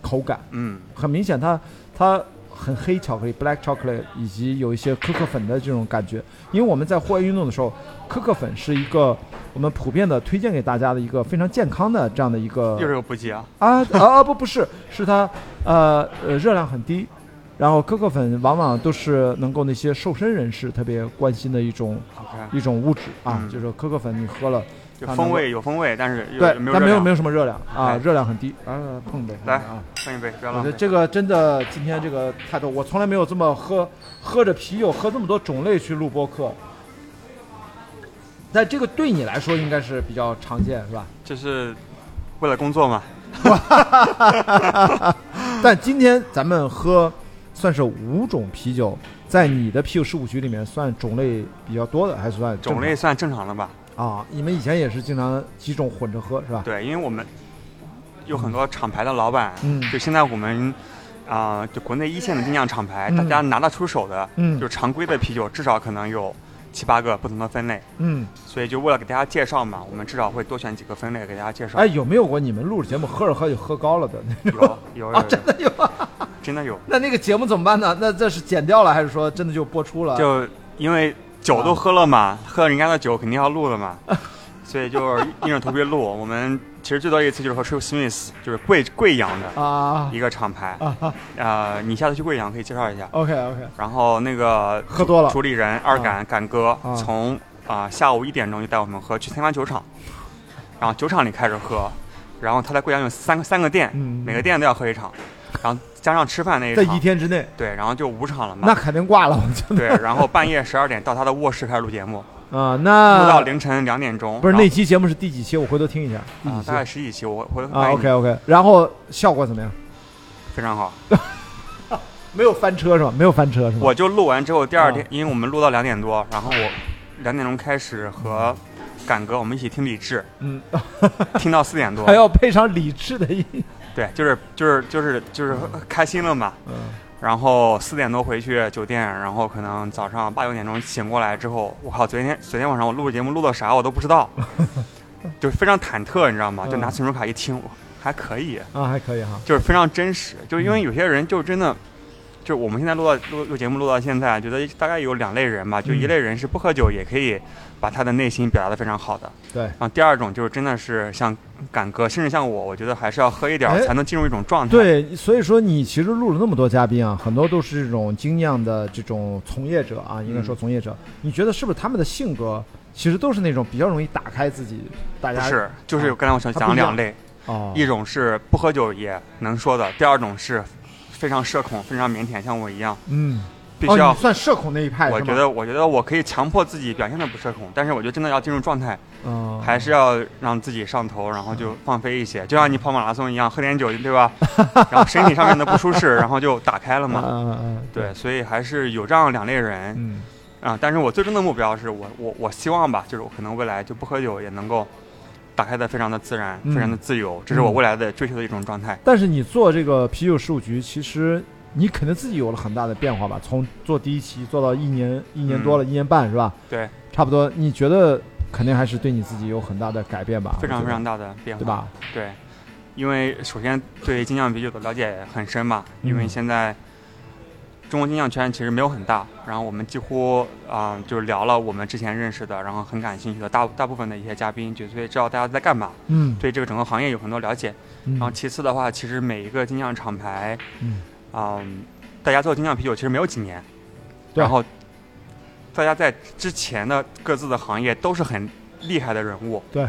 口感。嗯，很明显它它很黑巧克力 black chocolate，以及有一些可可粉的这种感觉。因为我们在户外运动的时候，可可粉是一个我们普遍的推荐给大家的一个非常健康的这样的一个又是个补剂啊。啊啊啊不不是，是它呃呃热量很低。然后可可粉往往都是能够那些瘦身人士特别关心的一种一种物质啊，嗯就是可可粉你喝了，就风味有风味，但是又对，没有热量但没有没有什么热量啊，哎热量很低啊，碰杯，来啊。碰一杯，不要我浪。觉得这个真的，今天这个太多，我从来没有这么喝，喝着啤酒，喝这么多种类去录播客。但这个对你来说应该是比较常见，是吧？这是为了工作嘛。但今天咱们喝算是五种啤酒，在你的啤酒事务局里面算种类比较多的，还是算种类算正常的吧？啊？你们以前也是经常几种混着喝，是吧？对，因为我们有很多厂牌的老板，嗯就现在我们啊、就国内一线的精酿厂牌，嗯大家拿得出手的，嗯就是常规的啤酒，至少可能有七八个不同的分类，嗯，所以就为了给大家介绍嘛，我们至少会多选几个分类给大家介绍。哎，有没有过你们录着节目喝着喝就喝高了的那种？有有 有啊，真的有啊。真的有，那那个节目怎么办呢？那这是剪掉了，还是说真的就播出了？就因为酒都喝了嘛，喝人家的酒肯定要录的嘛，所以就是硬着头皮录。我们其实最多一次就是和 True Smith，就是贵贵阳的啊一个厂牌，啊哈呃，你下次去贵阳可以介绍一下。，OK OK，然后那个喝多了主理人二杆杆哥啊从啊、下午一点钟就带我们喝，去参观酒厂，然后酒厂里开始喝，然后他在贵阳有三个三个店，嗯每个店都要喝一场，然后加上吃饭那一在场，一天之内，对，然后就五场了嘛。那肯定挂了，对，然后半夜十二点到他的卧室开始录节目，啊，那录到凌晨两点钟。不是那期节目是第几期？我回头听一下。啊、大概十几期，我回头啊？OK OK，然后效果怎么样？非常好。没有翻车是吧？没有翻车是吧？我就录完之后，第二天啊，因为我们录到两点多，然后我两点钟开始和敢哥我们一起听李志，嗯，听到四点多还。要配上李志的音，对，就是就是就是就是开心了嘛。嗯然后四点多回去酒店，然后可能早上八九点钟醒过来之后，我靠，昨天昨天晚上我录节目录的啥我都不知道，就非常忐忑，你知道吗？就拿嗯存储卡一听，还可以，啊，还可以哈。就是非常真实。就是因为有些人就真的，就是我们现在录到录录节目录到现在，觉得大概有两类人吧，就一嗯类人是不喝酒也可以把他的内心表达的非常好的，对，然后第二种就是真的是像敢哥，甚至像我，我觉得还是要喝一点才能进入一种状态。对，所以说你其实录了那么多嘉宾啊，很多都是这种精酿的这种从业者啊，应该说从业者。你觉得是不是他们的性格其实都是那种比较容易打开自己？大家是，就是刚才我想讲两类，一种是不喝酒也能说的，第二种是非常社恐、非常腼腆，像我一样，嗯，必须要。算社恐那一派我觉得，我觉得我可以强迫自己表现的不社恐，但是我觉得真的要进入状态，嗯，还是要让自己上头，然后就放飞一些，就像你跑马拉松一样，喝点酒，对吧？然后身体上面的不舒适，然后就打开了嘛。嗯嗯对，所以还是有这样两类人嗯啊。但是我最终的目标是我我我希望吧，就是我可能未来就不喝酒也能够打开的非常的自然，嗯非常的自由，这是我未来的追求的一种状态。但是你做这个啤酒事务局，其实你可能自己有了很大的变化吧？从做第一期做到一年一年多了，一年半是吧？对，差不多。你觉得肯定还是对你自己有很大的改变吧？非常非常大的变化，对吧？对，因为首先对精酿啤酒的了解很深嘛，因为嗯现在中国精酿圈其实没有很大，然后我们几乎啊、就是聊了我们之前认识的，然后很感兴趣的大大部分的一些嘉宾，就所以知道大家在干嘛，嗯对这个整个行业有很多了解。嗯然后其次的话，其实每一个精酿厂牌，嗯嗯，大家做精酿啤酒其实没有几年，对然后大家在之前的各自的行业都是很厉害的人物，对，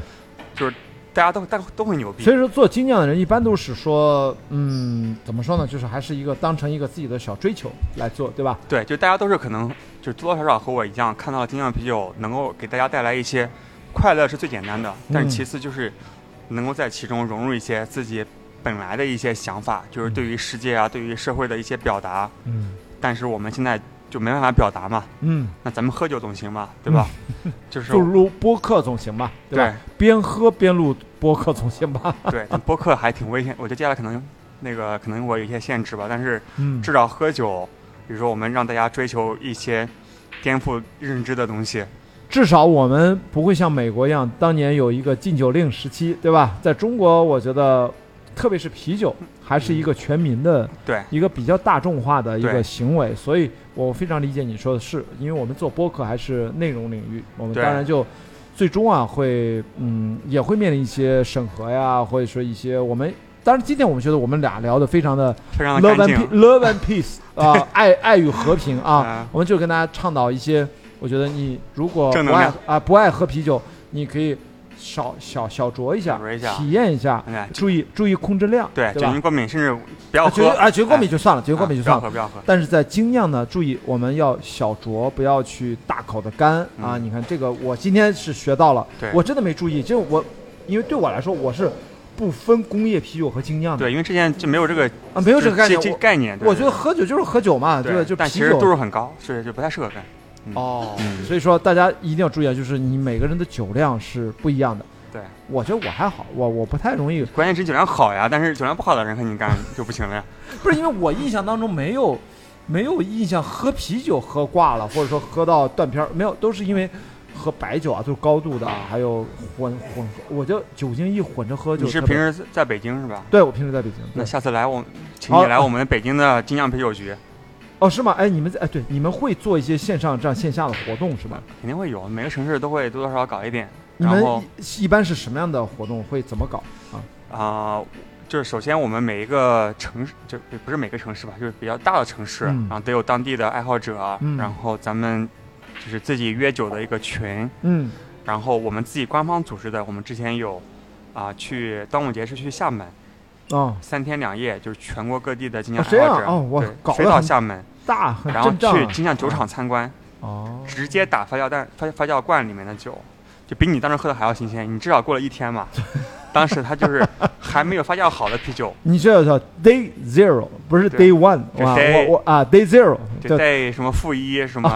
就是大家都大都很牛逼所，以说做精酿的人一般都是说，嗯，怎么说呢？就是还是一个当成一个自己的小追求来做，对吧？对，就大家都是可能就多多少少和我一样，看到精酿啤酒能够给大家带来一些快乐是最简单的，但是嗯其次就是能够在其中融入一些自己本来的一些想法，就是对于世界啊，对于社会的一些表达。嗯但是我们现在就没办法表达嘛，嗯，那咱们喝酒总行吧，对吧？就是就录播客总行吧，对吧？对 边喝边录播客总行吧？对，但播客还挺危险，我觉得接下来可能那个可能我有一些限制吧，但是嗯，至少喝酒，比如说我们让大家追求一些颠覆认知的东西，至少我们不会像美国一样，当年有一个禁酒令时期，对吧？在中国，我觉得，特别是啤酒，还是一个全民的对。一个比较大众化的一个行为，所以我非常理解你说的是，因为我们做播客还是内容领域，我们当然就最终啊会嗯也会面临一些审核呀，或者说一些我们。当然，今天我们觉得我们俩聊的非常的非常的 love 干 and love and peace 啊、爱爱与和平啊嗯，我们就跟大家倡导一些，我觉得你如果不爱啊、不爱喝啤酒，你可以少小小酌一下，小酌一下体验一下，哎，注意注意控制量，对，酒精？过敏甚至不要喝啊酒精过敏就算了，酒精过啊敏就算了。不要喝，不要喝。但是在精酿呢，注意我们要小酌，不要去大口的干啊！嗯你看这个，我今天是学到了对，我真的没注意，就我，因为对我来说，我是不分工业啤酒和精酿的，对，因为之前就没有这个啊，没有这个概念。概念。我觉得喝酒就是喝酒嘛，对？就但其实啤酒度数很高，所以就不太适合干。嗯。哦，嗯。所以说大家一定要注意啊，就是你每个人的酒量是不一样的。对，我觉得我还好，我我不太容易，关键是酒量好呀，但是酒量不好的人和你干就不行了呀。不是因为我印象当中没有没有印象喝啤酒喝挂了，或者说喝到断片儿，没有，都是因为喝白酒啊，都是高度的，还有混混合，我就酒精一混着喝就你是平时在北京是吧？对我平时在北京，那下次来我，请你来我们北京的金酿啤酒局，哦是吗？哎，你们在哎对，你们会做一些线上这样线下的活动是吧？肯定会有，每个城市都会多多少少搞一点。你们然后一一般是什么样的活动？会怎么搞啊？啊、就是首先我们每一个城市，就不是每个城市吧，就是比较大的城市，嗯然后得有当地的爱好者，嗯然后咱们就是自己约酒的一个群，嗯然后我们自己官方组织的，我们之前有啊、去端午节是去厦门哦，三天两夜，就是全国各地的精酿哦这爱好者，样哦我对飞到厦门，大很然后去金象酒厂参观，哦，直接打发酵蛋发发酵罐里面的酒，就比你当时喝的还要新鲜。你至少过了一天嘛。当时他就是还没有发酵好的啤酒，你这叫 day zero，不是 day one，就哇，day- 我我啊 day zero，day 什么负一什么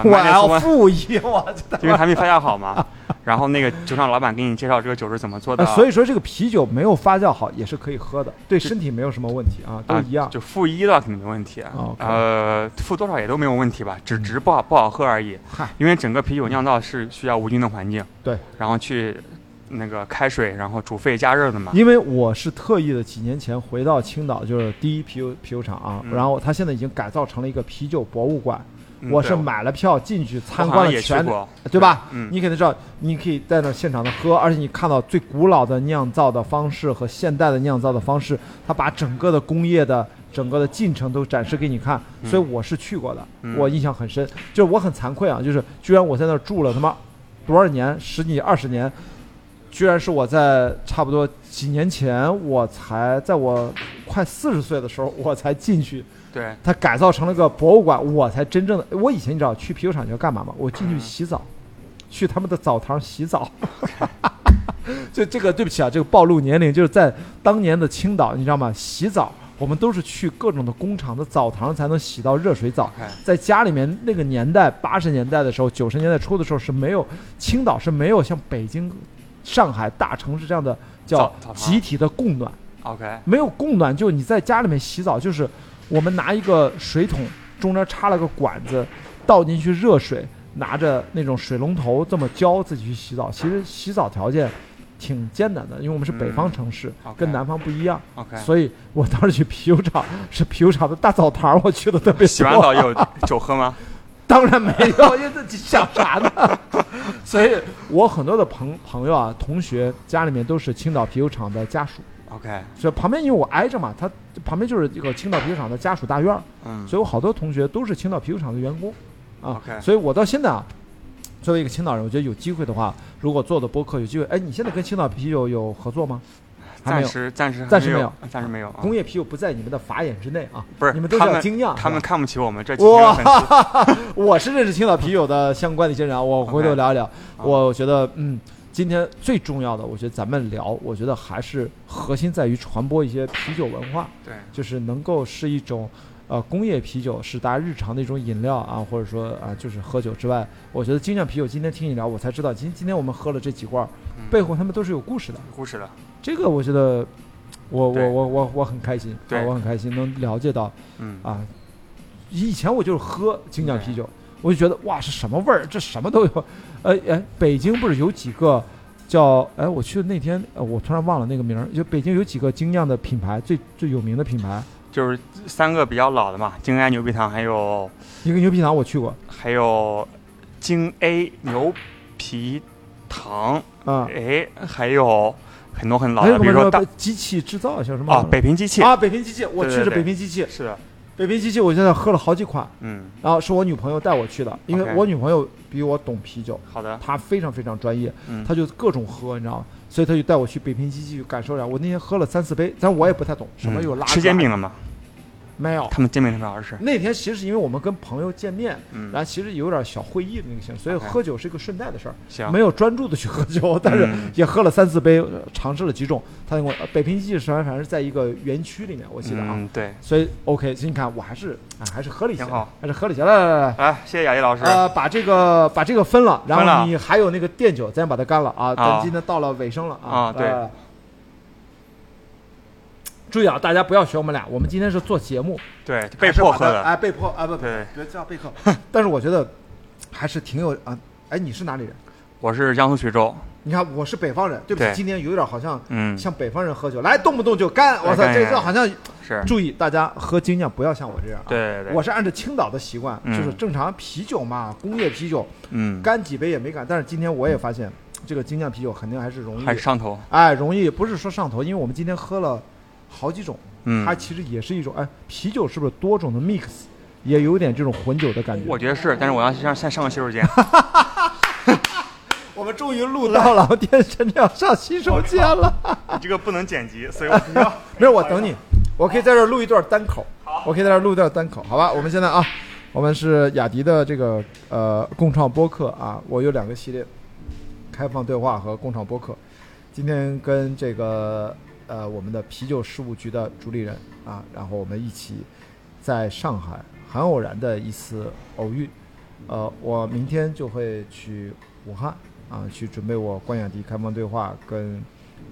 负一，我因为还没发酵好嘛。然后那个酒厂老板给你介绍这个酒是怎么做的，呃所以说这个啤酒没有发酵好也是可以喝的，对身体没有什么问题啊，都啊一样。就负一的肯定没问题，呃，负多少也都没有问题吧，只只是不好不好喝而已。嗨，因为整个啤酒酿造是需要无菌的环境，对，然后去那个开水，然后煮沸加热的嘛。因为我是特意的几年前回到青岛，就是第一啤酒啤酒厂啊，嗯。然后它现在已经改造成了一个啤酒博物馆，嗯我是买了票进去参观了全，过，对吧？嗯，你肯定知道，你可以在那现场的喝，而且你看到最古老的酿造的方式和现代的酿造的方式，他把整个的工业的整个的进程都展示给你看，嗯所以我是去过的，嗯我印象很深。就是我很惭愧啊，就是居然我在那儿住了他妈多少年，十几二十年，居然是我在差不多几年前，我才在我快四十岁的时候，我才进去。对，它改造成了个博物馆，我才真正的。我以前你知道去啤酒厂要干嘛吗？我进去洗澡，去他们的澡堂洗澡。就这个对不起啊，这个暴露年龄，就是在当年的青岛，你知道吗？洗澡我们都是去各种的工厂的澡堂才能洗到热水澡。在家里面那个年代，八十年代的时候，九十年代初的时候是没有青岛是没有像北京、上海大城市这样的叫集体的供暖。OK，没有供暖，就你在家里面洗澡，就是我们拿一个水桶，中间插了个管子，倒进去热水，拿着那种水龙头这么浇自己去洗澡。其实洗澡条件挺艰难的，因为我们是北方城市，跟南方不一样。OK，所以我当时去啤酒厂，是啤酒厂的大澡堂，我去的特别多。洗完澡有酒喝吗？当然没有，因为自己想啥呢？所以我很多的朋朋友啊、同学家里面都是青岛啤酒厂的家属。OK，所以旁边因为我挨着嘛，他旁边就是一个青岛啤酒厂的家属大院儿，嗯，所以我好多同学都是青岛啤酒厂的员工啊 OK 所以我到现在啊，作为一个青岛人，我觉得有机会的话，如果做的播客有机会，哎，你现在跟青岛啤酒有合作吗？暂有，时暂时暂时没有，暂时没有啊。工业啤酒不在你们的法眼之内啊，不是你们都是他们要精酿，他们看不起我们这几千个粉丝。我是认识青岛啤酒的相关的一些人啊，我回头聊一聊。好我觉得，嗯，今天最重要的，我觉得咱们聊，我觉得还是核心在于传播一些啤酒文化。对，就是能够是一种，呃，工业啤酒是大家日常的一种饮料啊，或者说啊，就是喝酒之外，我觉得精酿啤酒今天听你聊，我才知道今今天我们喝了这几罐背后他们都是有故事的。故事的，这个我觉得，我我对我我我很开心，啊，对我很开心能了解到嗯，啊，以前我就是喝精酿啤酒，我就觉得哇是什么味儿，这什么都有，呃哎，北京不是有几个。叫哎，我去的那天，呃，我突然忘了那个名儿。就北京有几个精酿的品牌，最最有名的品牌，就是三个比较老的嘛，京 A 牛皮糖，还有一个牛皮糖我去过，还有京 A 牛皮糖，啊，哎，还有很多很老的，比如说大机器制造叫什么？啊北平机器，啊，北平机器，我去是北平机器，是的，北平机器，我现在喝了好几款，嗯，然后是我女朋友带我去的，因为 OK 我女朋友比我懂啤酒，好的，她非常非常专业，嗯，她就各种喝，你知道吗？所以她就带我去北平机器去感受一下。我那天喝了三四杯，但我也不太懂什么有拉嗯吃煎饼了吗？没有。他们煎饼特别好吃，那天其实是因为我们跟朋友见面，嗯，然后其实有点小会议的那个性质，所以喝酒是一个顺带的事儿。行，没有专注的去喝酒，但是嗯也喝了三四杯，呃尝试了几种。他跟我呃北平记是反正是在一个园区里面，我记得啊，嗯，对，所以 OK，所以你看我还是啊还是喝了一些挺好，还是喝了一些。来来来来，来，谢谢雅一老师，呃，把这个把这个分了，然后你还有那个电酒，咱把它干了啊。咱啊今天到了尾声了啊。啊对注意啊，大家不要学我们俩，我们今天是做节目，对，被迫喝的，哎，被迫啊，不不，对，别这样被 迫。但是我觉得还是挺有啊。哎，你是哪里人？我是江苏徐州，你看我是北方人，对不起，对今天有点好像嗯，像北方人喝酒，来动不动就干，我操，这这好像是，注意大家喝精酿不要像我这样啊。对对对，我是按照青岛的习惯，嗯就是正常啤酒嘛，工业啤酒嗯，干几杯也没干。但是今天我也发现，这个精酿啤酒肯定还是容易还，是上头，哎，容易不是说上头，因为我们今天喝了好几种，嗯它，其实也是一种，哎，啤酒是不是多种的 mix，也有点这种混酒的感觉。我觉得是，但是我要先先上个洗手间，我们终于录到了，我天，真的要上洗手间了。你这个不能剪辑，所以我需要。没事，我等你，我可以在这儿录一段单口，我可以在这儿录一段单口，好吧？我们现在啊，我们是雅迪的这个呃共创播客啊，我有两个系列，开放对话和共创播客。今天跟这个呃我们的啤酒事务局的主理人啊，然后我们一起在上海很偶然的一次偶遇，呃，我明天就会去武汉啊，去准备我关雅迪开放对话跟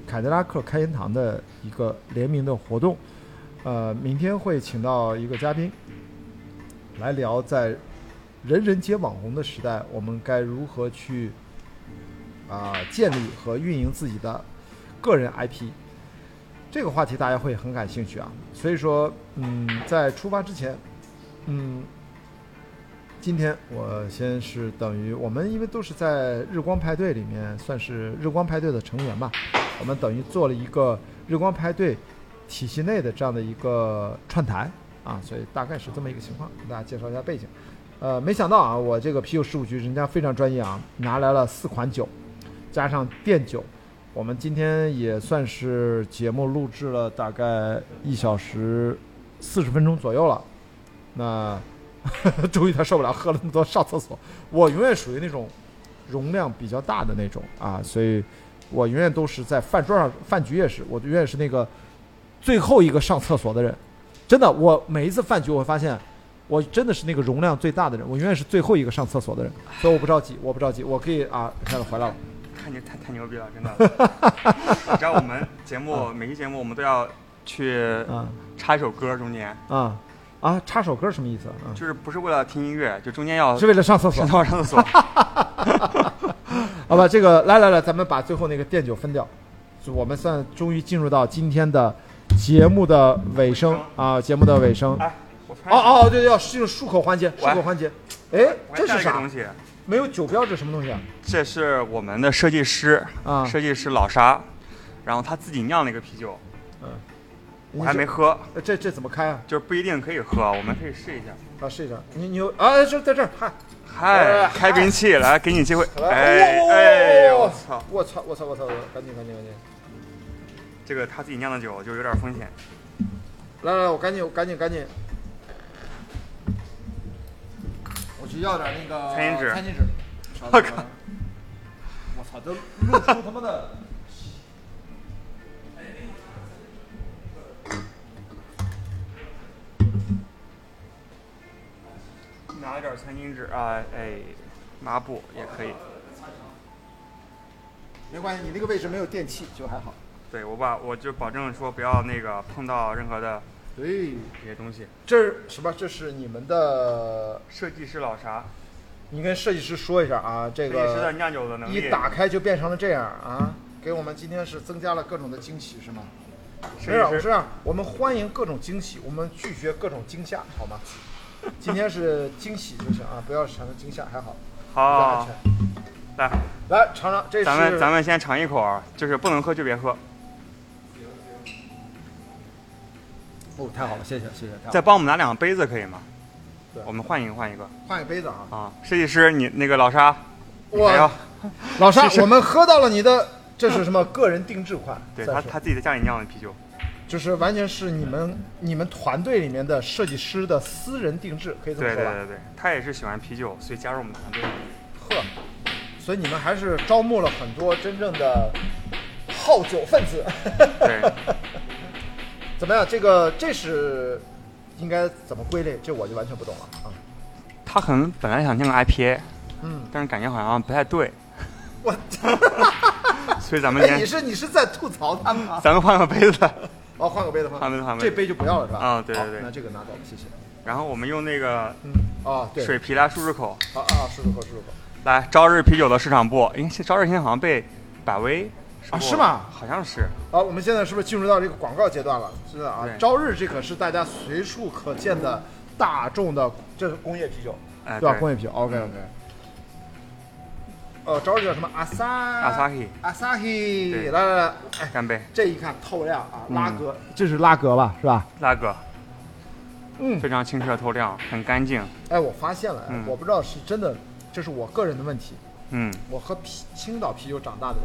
凯迪拉克开言堂的一个联名的活动。呃，明天会请到一个嘉宾来聊，在人人皆网红的时代，我们该如何去啊、建立和运营自己的个人 IP。这个话题大家会很感兴趣啊，所以说，嗯，在出发之前，嗯，今天我先是等于我们因为都是在日光派对里面算是日光派对的成员吧，我们等于做了一个日光派对体系内的这样的一个串台啊，所以大概是这么一个情况，给大家介绍一下背景。呃，没想到啊，我这个啤酒事务局人家非常专业啊，拿来了四款酒，加上电酒。我们今天也算是节目录制了大概一小时四十分钟左右了，那 终于他受不了，喝了那么多上厕所。我永远属于那种容量比较大的那种啊，所以我永远都是在饭桌上，饭局也是，我永远是那个最后一个上厕所的人。真的，我每一次饭局我会发现，我真的是那个容量最大的人，我永远是最后一个上厕所的人，所以我不着急，我不着急，我可以啊，开始回来了。太牛太太牛逼了，真的！你知道我们节目每期节目我们都要去啊插一首歌，中间啊啊！插首歌什么意思啊？就是不是为了听音乐，就中间要是为了上厕所 上。厕所。好吧，这个来来来，咱们把最后那个电酒分掉，就我们算终于进入到今天的节目的尾声啊，节目的尾声。哎，我哦哦，对，要进入漱口环节，漱口环节。哎，这是啥东西，没有酒标，这什么东西啊？这是我们的设计师啊设计师老沙，然后他自己酿了一个啤酒，嗯我还没喝，呃这这怎么开啊？就是不一定可以喝，我们可以试一下。啊，试一下。你你有啊？这在这儿，嗨，嗨，开瓶器，来给你机会。来哎哦哎，我操！我操我操我操！赶紧赶紧赶紧！这个他自己酿的酒就有点风险。来来，我赶紧我赶紧赶紧，去要点那个餐巾纸餐巾纸。我靠！我操，都露出他妈的！拿一点餐巾纸啊，哎，抹布也可以。没关系，你那个位置没有电器，就还好。对我把我就保证说不要那个碰到任何的对，这些东西。这是什么？这是你们的，设计师老啥，你跟设计师说一下啊，这设计师的个酿酒的能力。一打开就变成了这样啊，给我们今天是增加了各种的惊喜，是吗？设没有，我计师是这样，我们欢迎各种惊喜，我们拒绝各种惊吓，好吗？今天是惊喜就行啊，不要产生惊吓，还好。比较安好，全来，来尝尝，这是咱们咱们先尝一口啊，就是不能喝就别喝。哦，太好了，谢谢谢谢，太好了再帮我们拿两个杯子可以吗对？我们换一个换一个换个杯子啊。啊！设计师，你那个老沙，你还哇要，老沙我们喝到了你的，这是什么个人定制款？对他他自己在家里酿的啤酒。就是完全是你们你们团队里面的设计师的私人定制，可以这么说吧？对对对对，他也是喜欢啤酒，所以加入我们团队。呵，所以你们还是招募了很多真正的好酒分子。对，怎么样？这个这是应该怎么归类？这我就完全不懂了啊。他可能本来想念个 IPA，嗯，但是感觉好像不太对，我，所以咱们哎，你是你是在吐槽他吗？咱们换个杯子，哦，换个杯子，换杯子换杯子。这杯就不要了是吧？好啊对对对那这个拿走，谢谢。然后我们用那个嗯，哦，对，水皮来漱漱口。好啊，漱漱口，漱漱口。来，朝日啤酒的市场部，因为朝日现在好像被百威啊是吗好像是。好，我们现在是不是进入到这个广告阶段了？是的啊，朝日这可是大家随处可见的大众的，这是工业啤酒，哎，对吧？对工业啤酒，OK OK。呃，朝日叫什么？阿萨阿萨希，阿萨希，对来来来，哎，干杯，这一看透亮啊，嗯拉格，这是拉格吧？是吧？拉格，嗯，非常清澈透亮，很干净。哎，我发现了，我不知道是真的，这是我个人的问题。嗯，我喝啤青岛啤酒长大的人，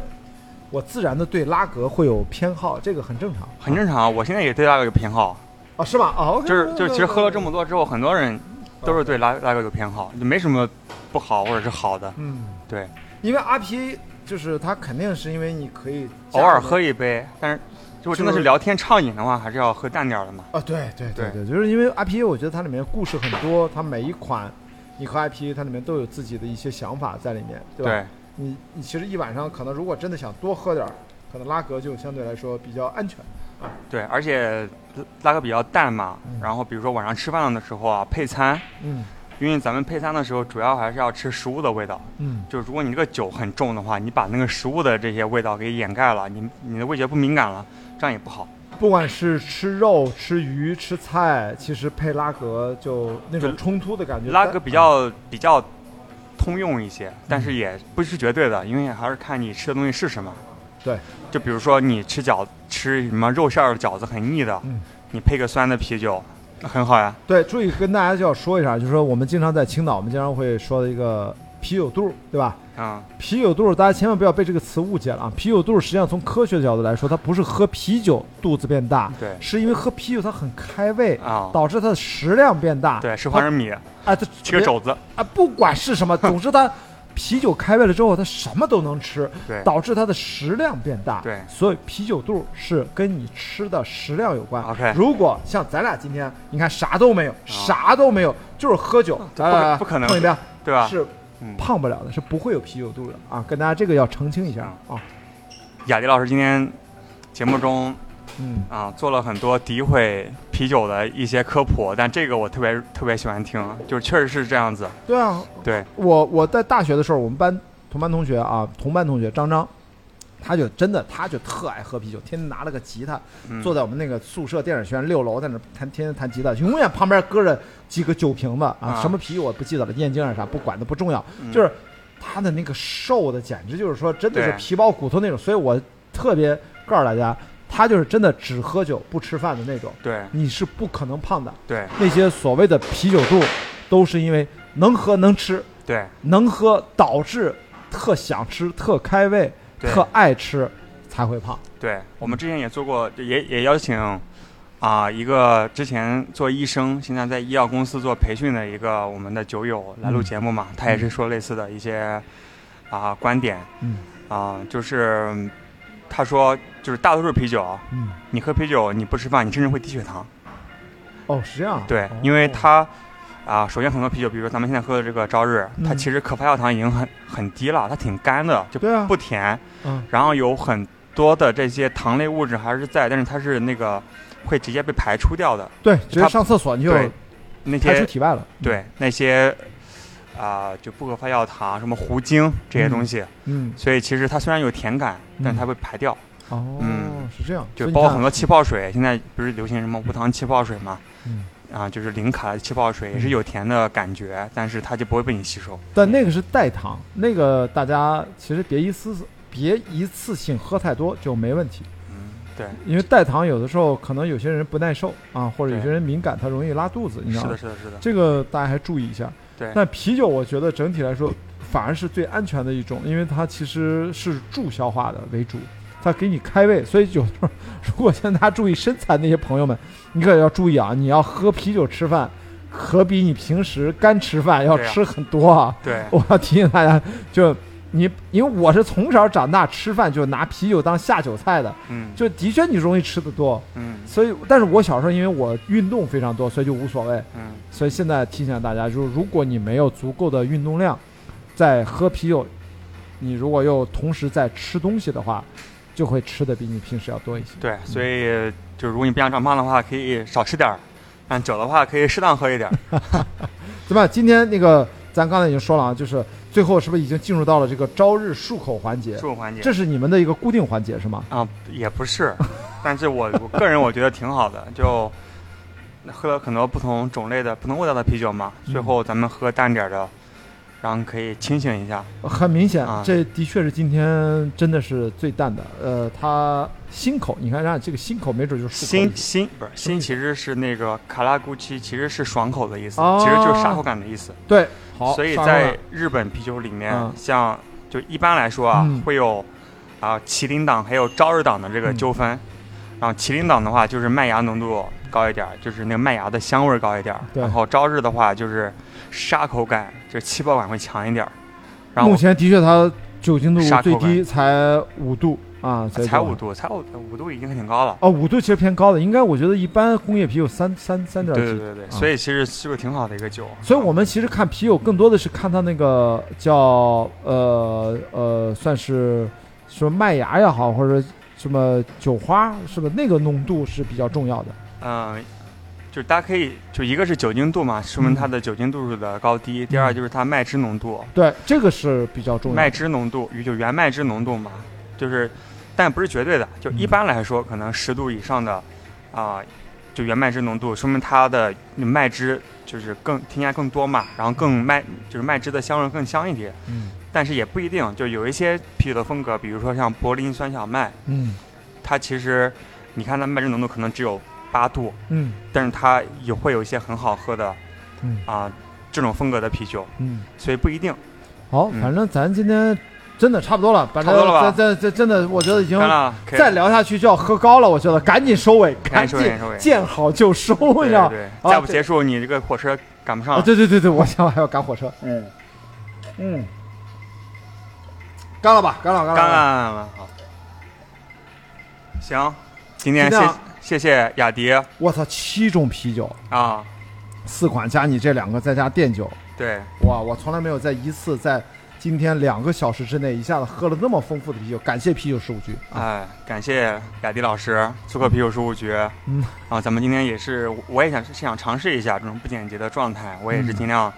我自然的对拉格会有偏好，这个很正常。很正常。我现在也对拉格有偏好，啊，是吧？哦就是就是，其实喝了这么，多之后，很多人都是对拉拉格有偏好，就没什么不好或者是好的。嗯，对，因为 IPA 就是它肯定是因为你可以偶尔喝一一杯，但是如果真的是是聊天畅饮的话，还是要喝淡点儿的嘛。啊，对对对对对，就是因为 IPA，我觉得它里面故事很多，它每一款你喝 IPA，它里面都有自己的一些想法在里面，对吧？对，你你其实一晚上可能如果真的想多喝点儿，可能拉格就相对来说比较安全。对，而且拉格比较淡嘛，然后比如说晚上吃饭的时候啊，配餐，嗯因为咱们配餐的时候主要还是要吃食物的味道。嗯，就如果你这个酒很重的话，你把那个食物的这些味道给掩盖了，你你的味觉不敏感了，这样也不好。不管是吃肉、吃鱼、吃菜，其实配拉格就那种冲突的感觉。拉格比较比较通用一些，但是也不是绝对的，因为还是看你吃的东西是什么。对，就比如说你吃饺吃什么肉馅儿的饺子很腻的，嗯你配个酸的啤酒，很好呀。对，注意跟大家就要说一下，就是说我们经常在青岛，我们经常会说的一个啤酒肚，对吧？啊，啤酒肚，大家千万不要被这个词误解了啊！啤酒肚实际上从科学的角度来说，它不是喝啤酒肚子变大，对是因为喝啤酒它很开胃，啊，导致它的食量变大。对，是花生米，啊，它吃个肘子，啊，不管是什么，总之它啤酒开胃了之后，它什么都能吃，对导致它的食量变大。对所以啤酒肚是跟你吃的食量有关。OK 如果像咱俩今天，你看啥都没有，啥都没有，就是喝酒，不可能碰一遍，对吧？是嗯，胖不了的，是不会有啤酒肚的啊！跟大家这个要澄清一下啊。雅迪老师今天节目中嗯，啊做了很多诋毁啤酒的一些科普，但这个我特别特别喜欢听，就是确实是这样子。对啊，对，我我在大学的时候，我们班同班同学啊，同班同学张张，他就真的他就特爱喝啤酒，天天拿了个吉他，嗯。坐在我们那个宿舍电影学院六楼，在那弹天天弹吉他，永远旁边搁着几个酒瓶子啊，啊。什么啤酒我不记得了，燕京啊啥不管的不重要，嗯。就是他的那个瘦的简直就是说真的是皮包骨头那种，所以我特别告诉大家，他就是真的只喝酒不吃饭的那种，对。你是不可能胖的。对。那些所谓的啤酒肚，都是因为能喝能吃，对。能喝导致特想吃、特开胃、对特爱吃才会胖。对，我们之前也做过，也也邀请啊一个之前做医生，现在在医药公司做培训的一个我们的酒友来录节目嘛，他也是说类似的一些啊观点，嗯啊就是嗯他说就是大多数啤酒，嗯，你喝啤酒你不吃饭，你甚至会低血糖。哦，是这样。对哦，因为它啊，首先很多啤酒，比如说咱们现在喝的这个朝日，它嗯。其实可发酵糖已经很很低了，它挺干的，就不甜，嗯。然后有很多的这些糖类物质还是在，但是它是那个会直接被排出掉的，对，直接它上厕所你就对那排出些体外了。对那些啊、就不可发酵糖，什么糊精这些东西，嗯，所以其实它虽然有甜感，但嗯。它会排掉，哦，嗯是这样。就包括很多气泡水，现在不是流行什么无糖气泡水嘛，嗯啊，就是零卡的气泡水也是有甜的感觉，但是它就不会被你吸收。但那个是代糖，那个大家其实别一次别一次性喝太多就没问题。嗯，对，因为代糖有的时候可能有些人不耐受啊，或者有些人敏感，它容易拉肚子，你知道吗是的，？是的，是的，这个大家还注意一下。对，但啤酒我觉得整体来说反而是最安全的一种，因为它其实是助消化的为主，它给你开胃。所以有时候如果现在大家注意身材那些朋友们，你可要注意啊，你要喝啤酒吃饭，可比你平时干吃饭要吃很多啊。对，我要提醒大家，就你因为我是从小长大吃饭就拿啤酒当下酒菜的，嗯，就的确你容易吃的多。嗯所以，但是我小时候因为我运动非常多，所以就无所谓。嗯，所以现在提醒大家，就是如果你没有足够的运动量，在喝啤酒，你如果又同时在吃东西的话，就会吃的比你平时要多一些。对，所以就如果你不想长胖的话，可以少吃点儿；但酒的话，可以适当喝一点儿。怎么样？今天那个咱刚才已经说了啊，就是最后是不是已经进入到了这个朝日漱口环节？漱口环节这是你们的一个固定环节是吗？啊，也不是，但是我我个人我觉得挺好的，就喝了很多不同种类的、不同味道的啤酒嘛，嗯最后咱们喝淡点儿的，然后可以清醒一下。很明显，啊。这的确是今天真的是最淡的。呃，它心口，你看，让这个心口没准就是漱口新新不是新，什么意思？其实是那个卡拉古奇，其实是爽口的意思，哦。其实就是沙口感的意思。对，好，所以在日本啤酒里面，嗯。像就一般来说啊，嗯。会有啊麒麟党还有朝日党的这个嗯纠纷。然后麒麟党的话就是麦芽浓度高一点儿，就是那个麦芽的香味儿高一点然后朝日的话就是沙口感，就是气泡感会强一点儿。然后目前的确它酒精度最低才五度，啊，才五度，才五五度已经挺高了。哦，五度其实偏高的，应该我觉得一般工业啤酒三三三点几。对对对对，啊所以其实是个挺好的一个酒。所以我们其实看啤酒更多的是看它那个叫呃呃，算是说麦芽也好，或者什么酒花，是吧？那个浓度是比较重要的。嗯，就是大家可以就一个是酒精度嘛，说明它的酒精度数的高低；第二就是它麦汁浓度，对，这个是比较重要的。麦汁浓度与就原麦汁浓度嘛，就是但不是绝对的，就一般来说可能十度以上的啊、就原麦汁浓度，说明它的麦汁就是更添加更多嘛，然后更麦就是麦汁的香味更香一点。嗯。但是也不一定，就有一些啤酒的风格，比如说像柏林酸小麦，嗯。它其实你看它麦汁浓度可能只有八度，嗯但是它也会有一些很好喝的嗯啊、这种风格的啤酒，嗯，所以不一定。好，嗯反正咱今天真的差不多了，反正差不多了吧这这这真的，我觉得已经再聊下去就要喝高了，我觉得赶紧收尾，赶紧见好就收，你对知道对？啊再不结束，你这个火车赶不上啊，了。对对对对，我想我还要赶火车。嗯嗯，干了吧，干了，干了，干了，好。行，今天谢谢谢雅迪我操，七种啤酒，啊，四款加你这两个，再加电酒，对，哇，我从来没有在一次在今天两个小时之内一下子喝了那么丰富的啤酒，感谢啤酒事务局啊！哎，感谢雅迪老师，做客啤酒事务局。嗯，啊，咱们今天也是，我也想是想尝试一下这种不简洁的状态，我也是嗯尽量。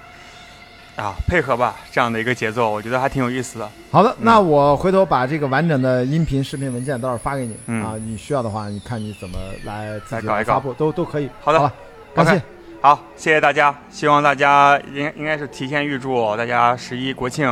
啊，配合吧，这样的一个节奏，我觉得还挺有意思的。好的，那我回头把这个完整的音频、视频文件到时候发给你、嗯啊，你需要的话，你看你怎么来自己来搞一搞发布，都都可以。好的了，感谢好，谢谢大家，希望大家应应该是提前预祝大家十一国庆，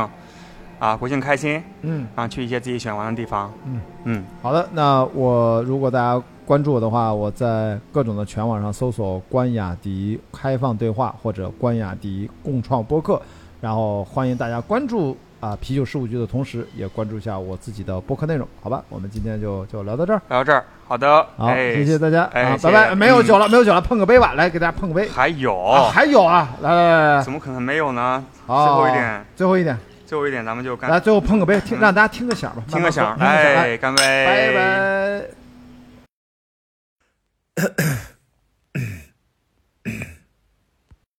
啊，国庆开心，嗯，啊，去一些自己喜欢玩的地方。嗯嗯，好的，那我如果大家关注我的话，我在各种的全网上搜索“关雅迪开放对话”或者“关雅迪共创播客”，然后欢迎大家关注啊啤酒事务局的同时，也关注一下我自己的播客内容，好吧？我们今天就就聊到这儿，聊到这儿，好的，好，哎、谢谢大家、啊，哎拜拜。没有嗯酒了，没有酒了，碰个杯吧，来给大家碰个杯。还有，啊，还有啊，来来来来，怎么可能没有呢？好最后一点，最后一点，最后一点，咱们就干。来，最后碰个杯，听嗯。让大家听个响吧，听个响，慢慢喝听个响，哎，干杯，拜拜。